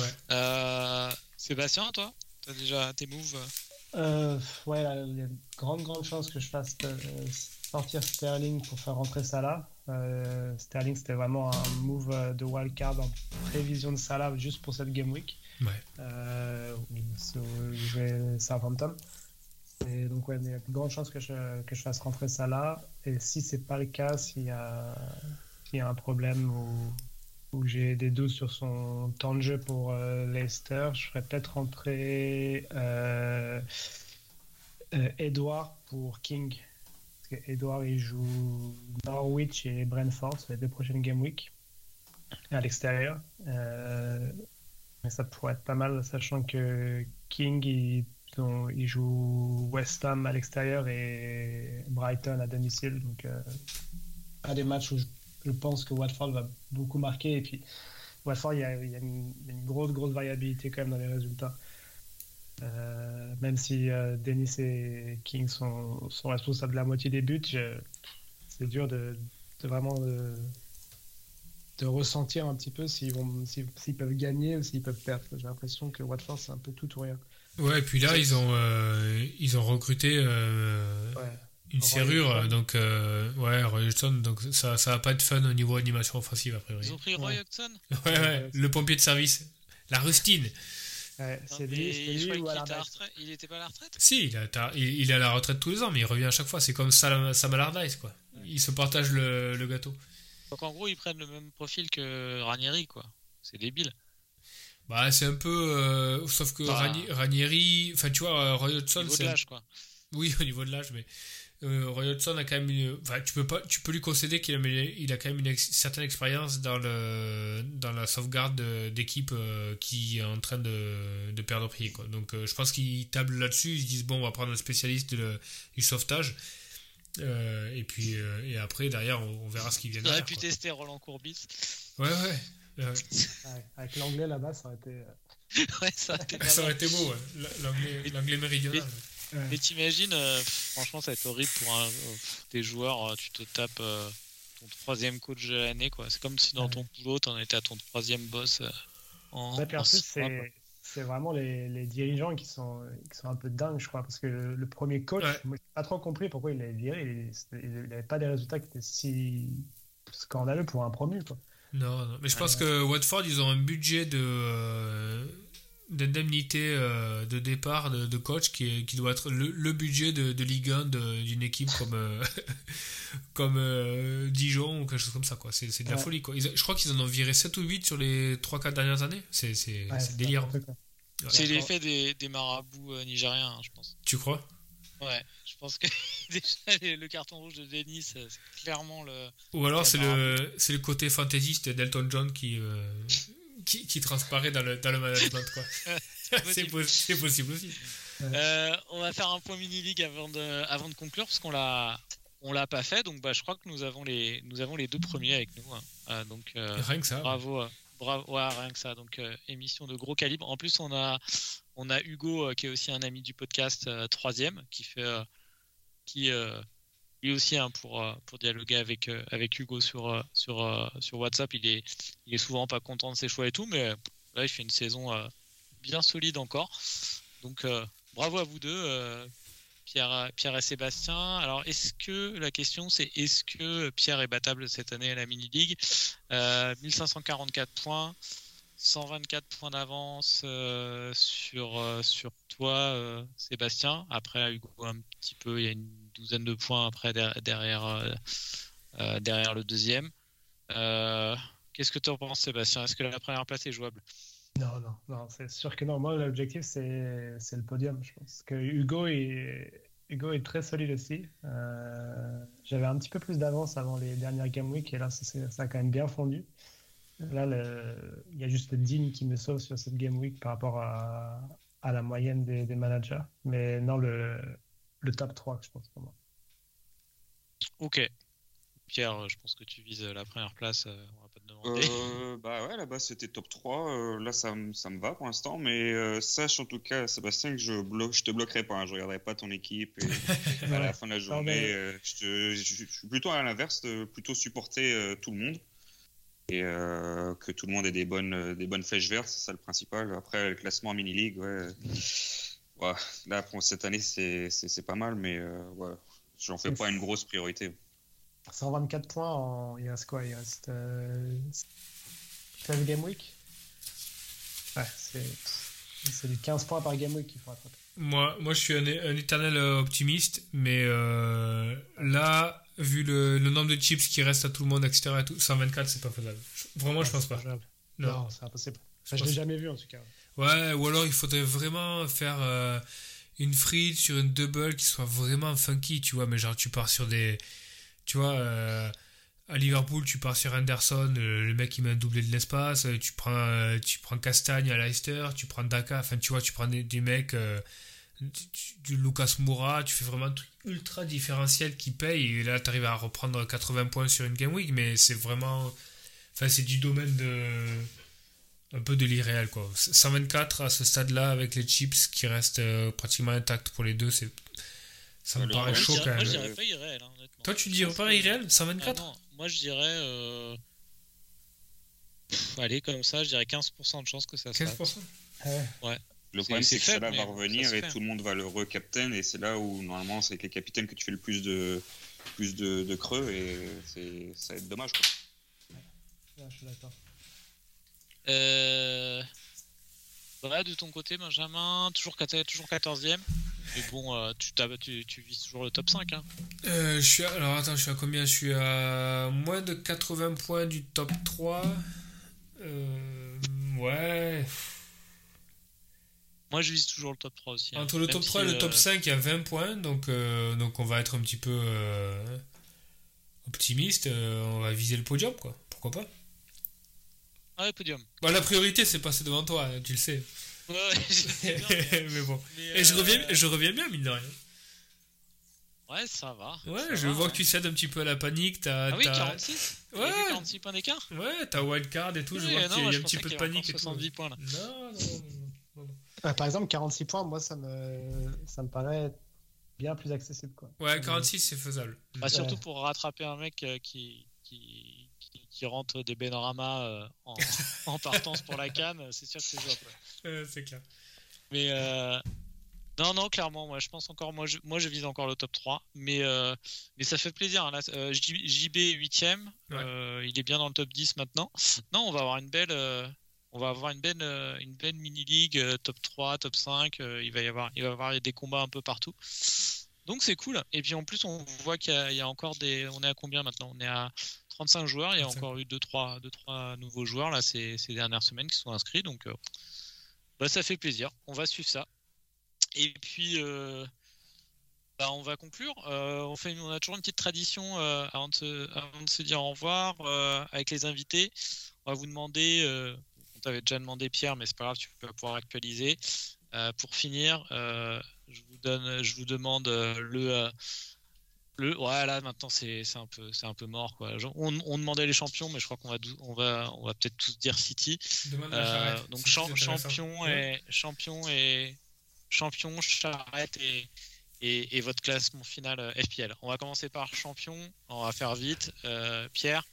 Sébastien, toi, tu as déjà tes moves euh, ouais, il y a une grande, grande chance que je fasse euh, sortir Sterling pour faire rentrer Salah. Euh, Sterling, c'était vraiment un move euh, de wildcard en prévision de Salah juste pour cette game week. Ouais. Euh, où jouait Southampton. Et donc, ouais, il y a une grande chance que je, que je fasse rentrer Salah. Et si c'est pas le cas, s'il y a, s'il y a un problème ou où j'ai des doutes sur son temps de jeu pour euh, Leicester. Je ferais peut-être rentrer euh, euh, Edouard pour King. Parce Edouard, il joue Norwich et Brentford, les deux prochaines Game Week à l'extérieur. mais ça pourrait être pas mal, sachant que King, il, joue West Ham à l'extérieur et Brighton à domicile. Donc, un des matchs où je je pense que Watford va beaucoup marquer. Et puis, Watford, il y a, une, grosse, grosse variabilité quand même dans les résultats. Euh, même si euh, Dennis et King sont, sont, responsables de la moitié des buts, c'est dur de, vraiment de, de, ressentir un petit peu s'ils s'ils peuvent gagner ou s'ils peuvent perdre. J'ai l'impression que Watford, c'est un peu tout ou rien. Ouais, et puis là, ils ont, euh, ils ont recruté ouais une serrure, donc euh, ouais, Roy Hodgson, donc ça, ça va pas être fun au niveau animation offensive a priori. Ils ont pris Roy Hodgson ouais, ouais, le pompier de service, la rustine. Ouais, c'est lui, lui ou à la retraite. Il était pas à la retraite Si, il, a, il, est à la retraite tous les ans, mais il revient à chaque fois. C'est comme Sam, Sam Allardyce, quoi. Ils se partagent le, le, gâteau. Donc en gros, ils prennent le même profil que Ranieri, quoi. C'est débile. Bah, c'est un peu. Euh, sauf que bah, Ranieri. Enfin, tu vois, Roy Hodgson. Au niveau de l'âge, quoi. Oui, au niveau de l'âge, mais euh, Roy Hodgson a quand même une, enfin, tu peux pas tu peux lui concéder qu'il a, il a quand même une certaine expérience dans le dans la sauvegarde d'équipe euh, qui est en train de, de perdre pied quoi. donc euh, je pense qu'ils tablent là-dessus ils se disent bon on va prendre un spécialiste du sauvetage. Euh, et puis et après derrière on, verra ce qui vient on aurait pu tester Roland Courbis. Ouais ouais, avec l'anglais là-bas ça aurait été ouais, ça aurait été, ça aurait été beau l'anglais méridional mais t'imagines, euh, franchement, ça va être horrible pour un, euh, des joueurs. Euh, tu te tapes ton troisième coach de l'année, quoi. C'est comme si dans ton boulot, t'en étais à ton troisième boss. en, c'est vraiment les, les, dirigeants qui sont, qui sont un peu dingues, je crois, parce que le, premier coach, moi, j'ai pas trop compris pourquoi il l'avait viré. Il n'avait pas des résultats qui étaient si scandaleux pour un promu, quoi. Non, non. mais je pense que Watford, ils ont un budget de d'indemnité euh, de départ de, coach qui, qui, doit être le, budget de, de Ligue 1 d'une équipe comme, euh, comme euh, Dijon ou quelque chose comme ça. quoi C'est de la folie. Quoi. je crois qu'ils en ont viré 7 ou 8 sur les 3-4 dernières années. C'est délirant. C'est l'effet des, des, marabouts nigériens, hein, je pense. Tu crois? Ouais, je pense que déjà le carton rouge de Denis, c'est clairement le. Ou alors c'est le, le côté fantaisiste d'Elton John qui, qui, transparaît dans le, dans le management. c'est possible. aussi. Euh, on va faire un point mini-league avant de, avant de conclure, parce qu'on l'a on l'a pas fait, donc bah, je crois que nous avons les, nous avons les deux premiers avec nous. Hein. Euh, donc, euh, rien que ça. Bravo, bravo rien que ça. Donc, émission de gros calibre. En plus, on a, on a Hugo, qui est aussi un ami du podcast, troisième, qui fait, qui, lui aussi hein, pour, euh, pour dialoguer avec, euh, avec Hugo sur, euh, sur, sur WhatsApp. Il est, il est souvent pas content de ses choix et tout, mais là, il fait une saison bien solide encore. Donc, bravo à vous deux. Pierre, Pierre et Sébastien. Alors, est-ce que la question c'est est-ce que Pierre est battable cette année à la mini league 1544 points, 124 points d'avance sur sur toi, Sébastien. Après Hugo un petit peu, il y a une douzaine de points après derrière, euh, euh, derrière le deuxième. Euh, qu'est-ce que tu en penses, Sébastien? Est-ce que la première place est jouable? Non, non, non c'est sûr que non. Moi, l'objectif, c'est le podium. Je pense que Hugo est, Hugo est très solide aussi. J'avais un petit peu plus d'avance avant les dernières Game Week et là, ça, ça, a quand même bien fondu. Là, il y a juste Dean qui me sauve sur cette Game Week par rapport à, à la moyenne des, des managers. Mais non, le, le top 3, je pense, pour moi. Ok. Pierre, je pense que tu vises la première place. On va pas te demander. Euh, bah ouais, là-bas c'était top 3. Euh, là ça, me- ça me va pour l'instant. Mais euh, sache en tout cas, Sébastien, que je, bloque, je te bloquerai pas. hein. je regarderai pas ton équipe. Et à la fin de la journée, mais- euh, je, te- je- je suis plutôt à l'inverse, plutôt supporter euh, tout le monde. Et euh, que tout le monde ait des bonnes, euh, des bonnes flèches vertes, c'est ça le principal. Après, le classement mini-league, ouais. Ouais, là pour cette année c'est c'est- c'est pas mal, mais euh, ouais, j'en fais pas une grosse priorité. 124 points, en... il reste quoi Il reste euh... 16 game week? Ouais, c'est c'est du 15 points par game week qu'il faut rattraper. Moi, moi, je suis un, un éternel euh, optimiste, mais euh, là, vu le, le nombre de chips qui restent à tout le monde, etc., et tout, 124, c'est pas faisable. Vraiment, je pense pas. Non. Non, c'est impossible. Enfin, je l'ai jamais vu en tout cas. Ouais, ou alors il faudrait vraiment faire euh, une frite sur une double qui soit vraiment funky, tu vois, mais genre tu pars sur des. Tu vois, euh, à Liverpool, tu pars sur Anderson, euh, le mec qui met un doublé de l'espace, tu prends, tu prends Castagne à Leicester, tu prends Daka, enfin tu vois, tu prends des, des mecs, du, Lucas Moura, tu fais vraiment un ultra différentiel qui paye, et là tu arrives à reprendre 80 points sur une Game Week, mais c'est vraiment. Enfin, c'est du domaine de un peu de l'irréel quoi. 124 à ce stade-là avec les chips qui restent euh, pratiquement intacts pour les deux, c'est ça me Le paraît chaud moi, je quand dirais, moi, je même. dirais pas irréel, hein, honnêtement. Toi tu pense pas que- irréel Ah 124 non, moi je dirais. euh, pff, allez, comme ça, je dirais 15% de chance que ça se fasse. 15% Ouais. Le problème, c'est que faible, cela va revenir et fait. tout le monde va le recaptain et c'est là où normalement c'est avec les capitaines que tu fais le plus de plus de, de creux et c'est ça va être dommage. Quoi. Ouais, je suis d'accord. Euh... Ouais, de ton côté, Benjamin, toujours, 14, toujours 14e. Mais bon, euh, tu, t'as- tu, tu vises toujours le top 5. Hein. Euh, je suis à- alors attends, je suis à combien? Je suis à moins de 80 points du top 3. Euh, ouais. Moi, je vise toujours le top 3 aussi. hein. Entre le Même top si, 3 et le top euh, 5, il y a 20 points, donc, euh, donc on va être un petit peu euh, optimiste. euh, on va viser le podium, quoi. Pourquoi pas? Ouais, podium. Bah, La priorité, c'est passer devant toi, hein, tu le sais. Ouais, ouais, je sais bien, mais- mais bon. mais, Et je euh, reviens, je reviens bien, mine de rien. Ouais, ça va. Ouais, ça je va, vois ouais. que tu cèdes un petit peu à la panique. T'as, Ah oui, t'as- 46 Il y a Ouais. que 46 points d'écart Ouais, t'as wildcard et tout. je Oui, vois non, qu'il y a, moi, il y je a un petit peu de panique et tout. 70 points là. Non, non, non, non. Ouais, par exemple, 46 points, moi, ça me, ça me paraît bien plus accessible. Quoi. Ouais, 46, c'est faisable. Bah, surtout Ouais. pour rattraper un mec euh, qui, qui, qui, qui rentre des Benrama euh, en, en partance pour la canne, c'est sûr que c'est jouable. c'est clair. Mais euh, non, non, clairement, moi je pense encore, moi je, moi, je vise encore le top 3, mais, euh, mais ça fait plaisir. hein, là, euh, JB 8ème, Ouais. il est bien dans le top 10 maintenant. Non, on va avoir une belle. on va avoir une belle, une belle mini-league, top 3, top 5. euh, il, va y avoir, il va y avoir des combats un peu partout. Donc c'est cool. Et puis en plus, on voit qu'il y a encore des. On est à combien maintenant? On est à 35 joueurs. Il y a 35. encore eu 2-3 deux, trois nouveaux joueurs là, ces, ces dernières semaines qui sont inscrits. Donc euh, bah, ça fait plaisir. On va suivre ça. Et puis. euh, bah, on va conclure. Euh, on, fait, on a toujours une petite tradition avant, de se, avant de se dire au revoir avec les invités. On va vous demander, on t'avait déjà demandé Pierre, mais c'est pas grave, tu vas pouvoir actualiser. Pour finir, je vous donne, je vous demande le, le, ouais là maintenant c'est c'est un peu, c'est un peu mort quoi. On, on demandait les champions, mais je crois qu'on va, on va, on va peut-être tous dire City. Euh, Charrette, donc champion Ouais. et champion et champion charrette et, et, et votre classement final euh, FPL. On va commencer par champion. On va faire vite. Euh, Pierre?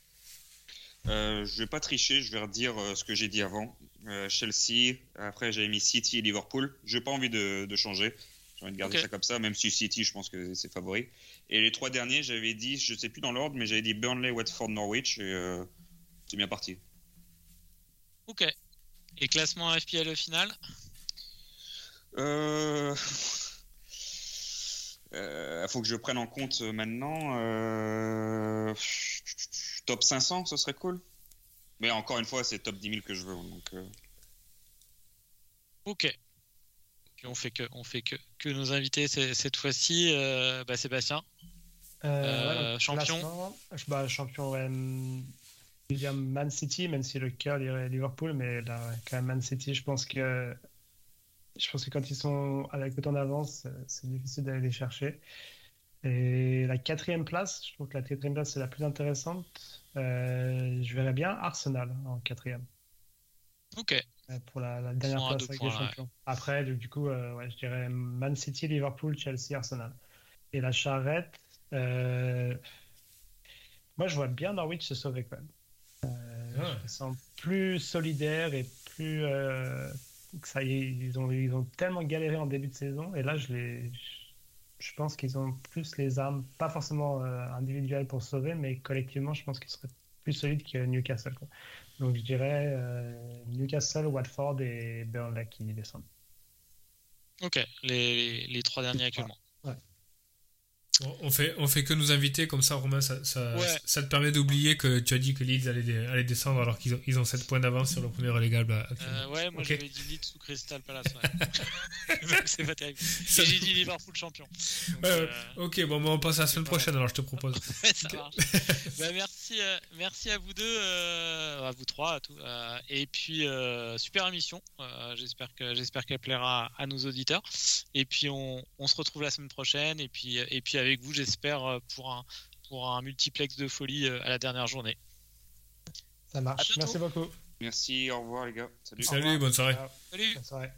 Euh, je vais pas tricher, je vais redire ce que j'ai dit avant. Euh, Chelsea, après j'avais mis City et Liverpool. J'ai pas envie de, de changer. J'ai envie de garder ça comme ça, même si City, je pense que c'est favori. Et les trois derniers, j'avais dit, je sais plus dans l'ordre, mais j'avais dit Burnley, Watford, Norwich, et euh, c'est bien parti. Ok. Et classement FPL au final? Euh... euh, faut que je prenne en compte euh, maintenant. euh, Top 500, ce serait cool. Mais encore une fois, c'est top 10 000 que je veux. Donc, euh, Ok. On fait que, on fait que, que nos invités cette fois-ci. euh, bah, Sébastien. Euh, Euh, champion. bah, champion, ouais, je vais dire Man City, même si le cœur dirait Liverpool, mais là, quand même Man City, je pense que je pense que quand ils sont avec autant d'avance, c'est difficile d'aller les chercher. Et la quatrième place, je trouve que la quatrième place c'est la plus intéressante. Euh, je verrais bien Arsenal en quatrième. Ok. Pour la, la dernière place avec points, les champions. Après, du, du coup, euh, ouais, je dirais Man City, Liverpool, Chelsea, Arsenal. Et la charrette, euh, moi je vois bien Norwich se sauver quand même. Euh, Ah. Je me sens plus solidaire et plus. euh, que ça y est, ils ont, ils ont tellement galéré en début de saison. Et là, je, les, je pense qu'ils ont plus les armes, pas forcément euh, individuelles pour se sauver, mais collectivement, je pense qu'ils seraient plus solides que Newcastle. quoi. Donc je dirais euh, Newcastle, Watford et Burnley qui descendent. Ok. Les, les, les trois derniers actuellement. On- fait, on fait que nous inviter, comme ça, Romain, ça, ça, Ouais. ça te permet d'oublier que tu as dit que Leeds allait, descendre alors qu'ils ont, ils ont 7 points d'avance sur le premier relégable euh, ouais, moi Ok. j'avais dit Leeds sous Crystal Palace. Ouais. C'est pas terrible. Ça- Et j'ai dit Liverpool champion. Donc, Ouais, euh, Ok, bon, bah, on passe à la semaine prochaine, alors je te propose. Marche. Bah, merci, euh, merci à vous deux, à vous trois, à tout. et puis super émission. J'espère que j'espère qu'elle plaira à nos auditeurs. Et puis on, on se retrouve la semaine prochaine. Et puis et puis avec vous, j'espère euh, pour un pour un multiplex de folie euh, à la dernière journée. Ça marche. Merci beaucoup. Merci, au revoir les gars. Salut. Salut, bonne soirée. Salut. Bonne soirée.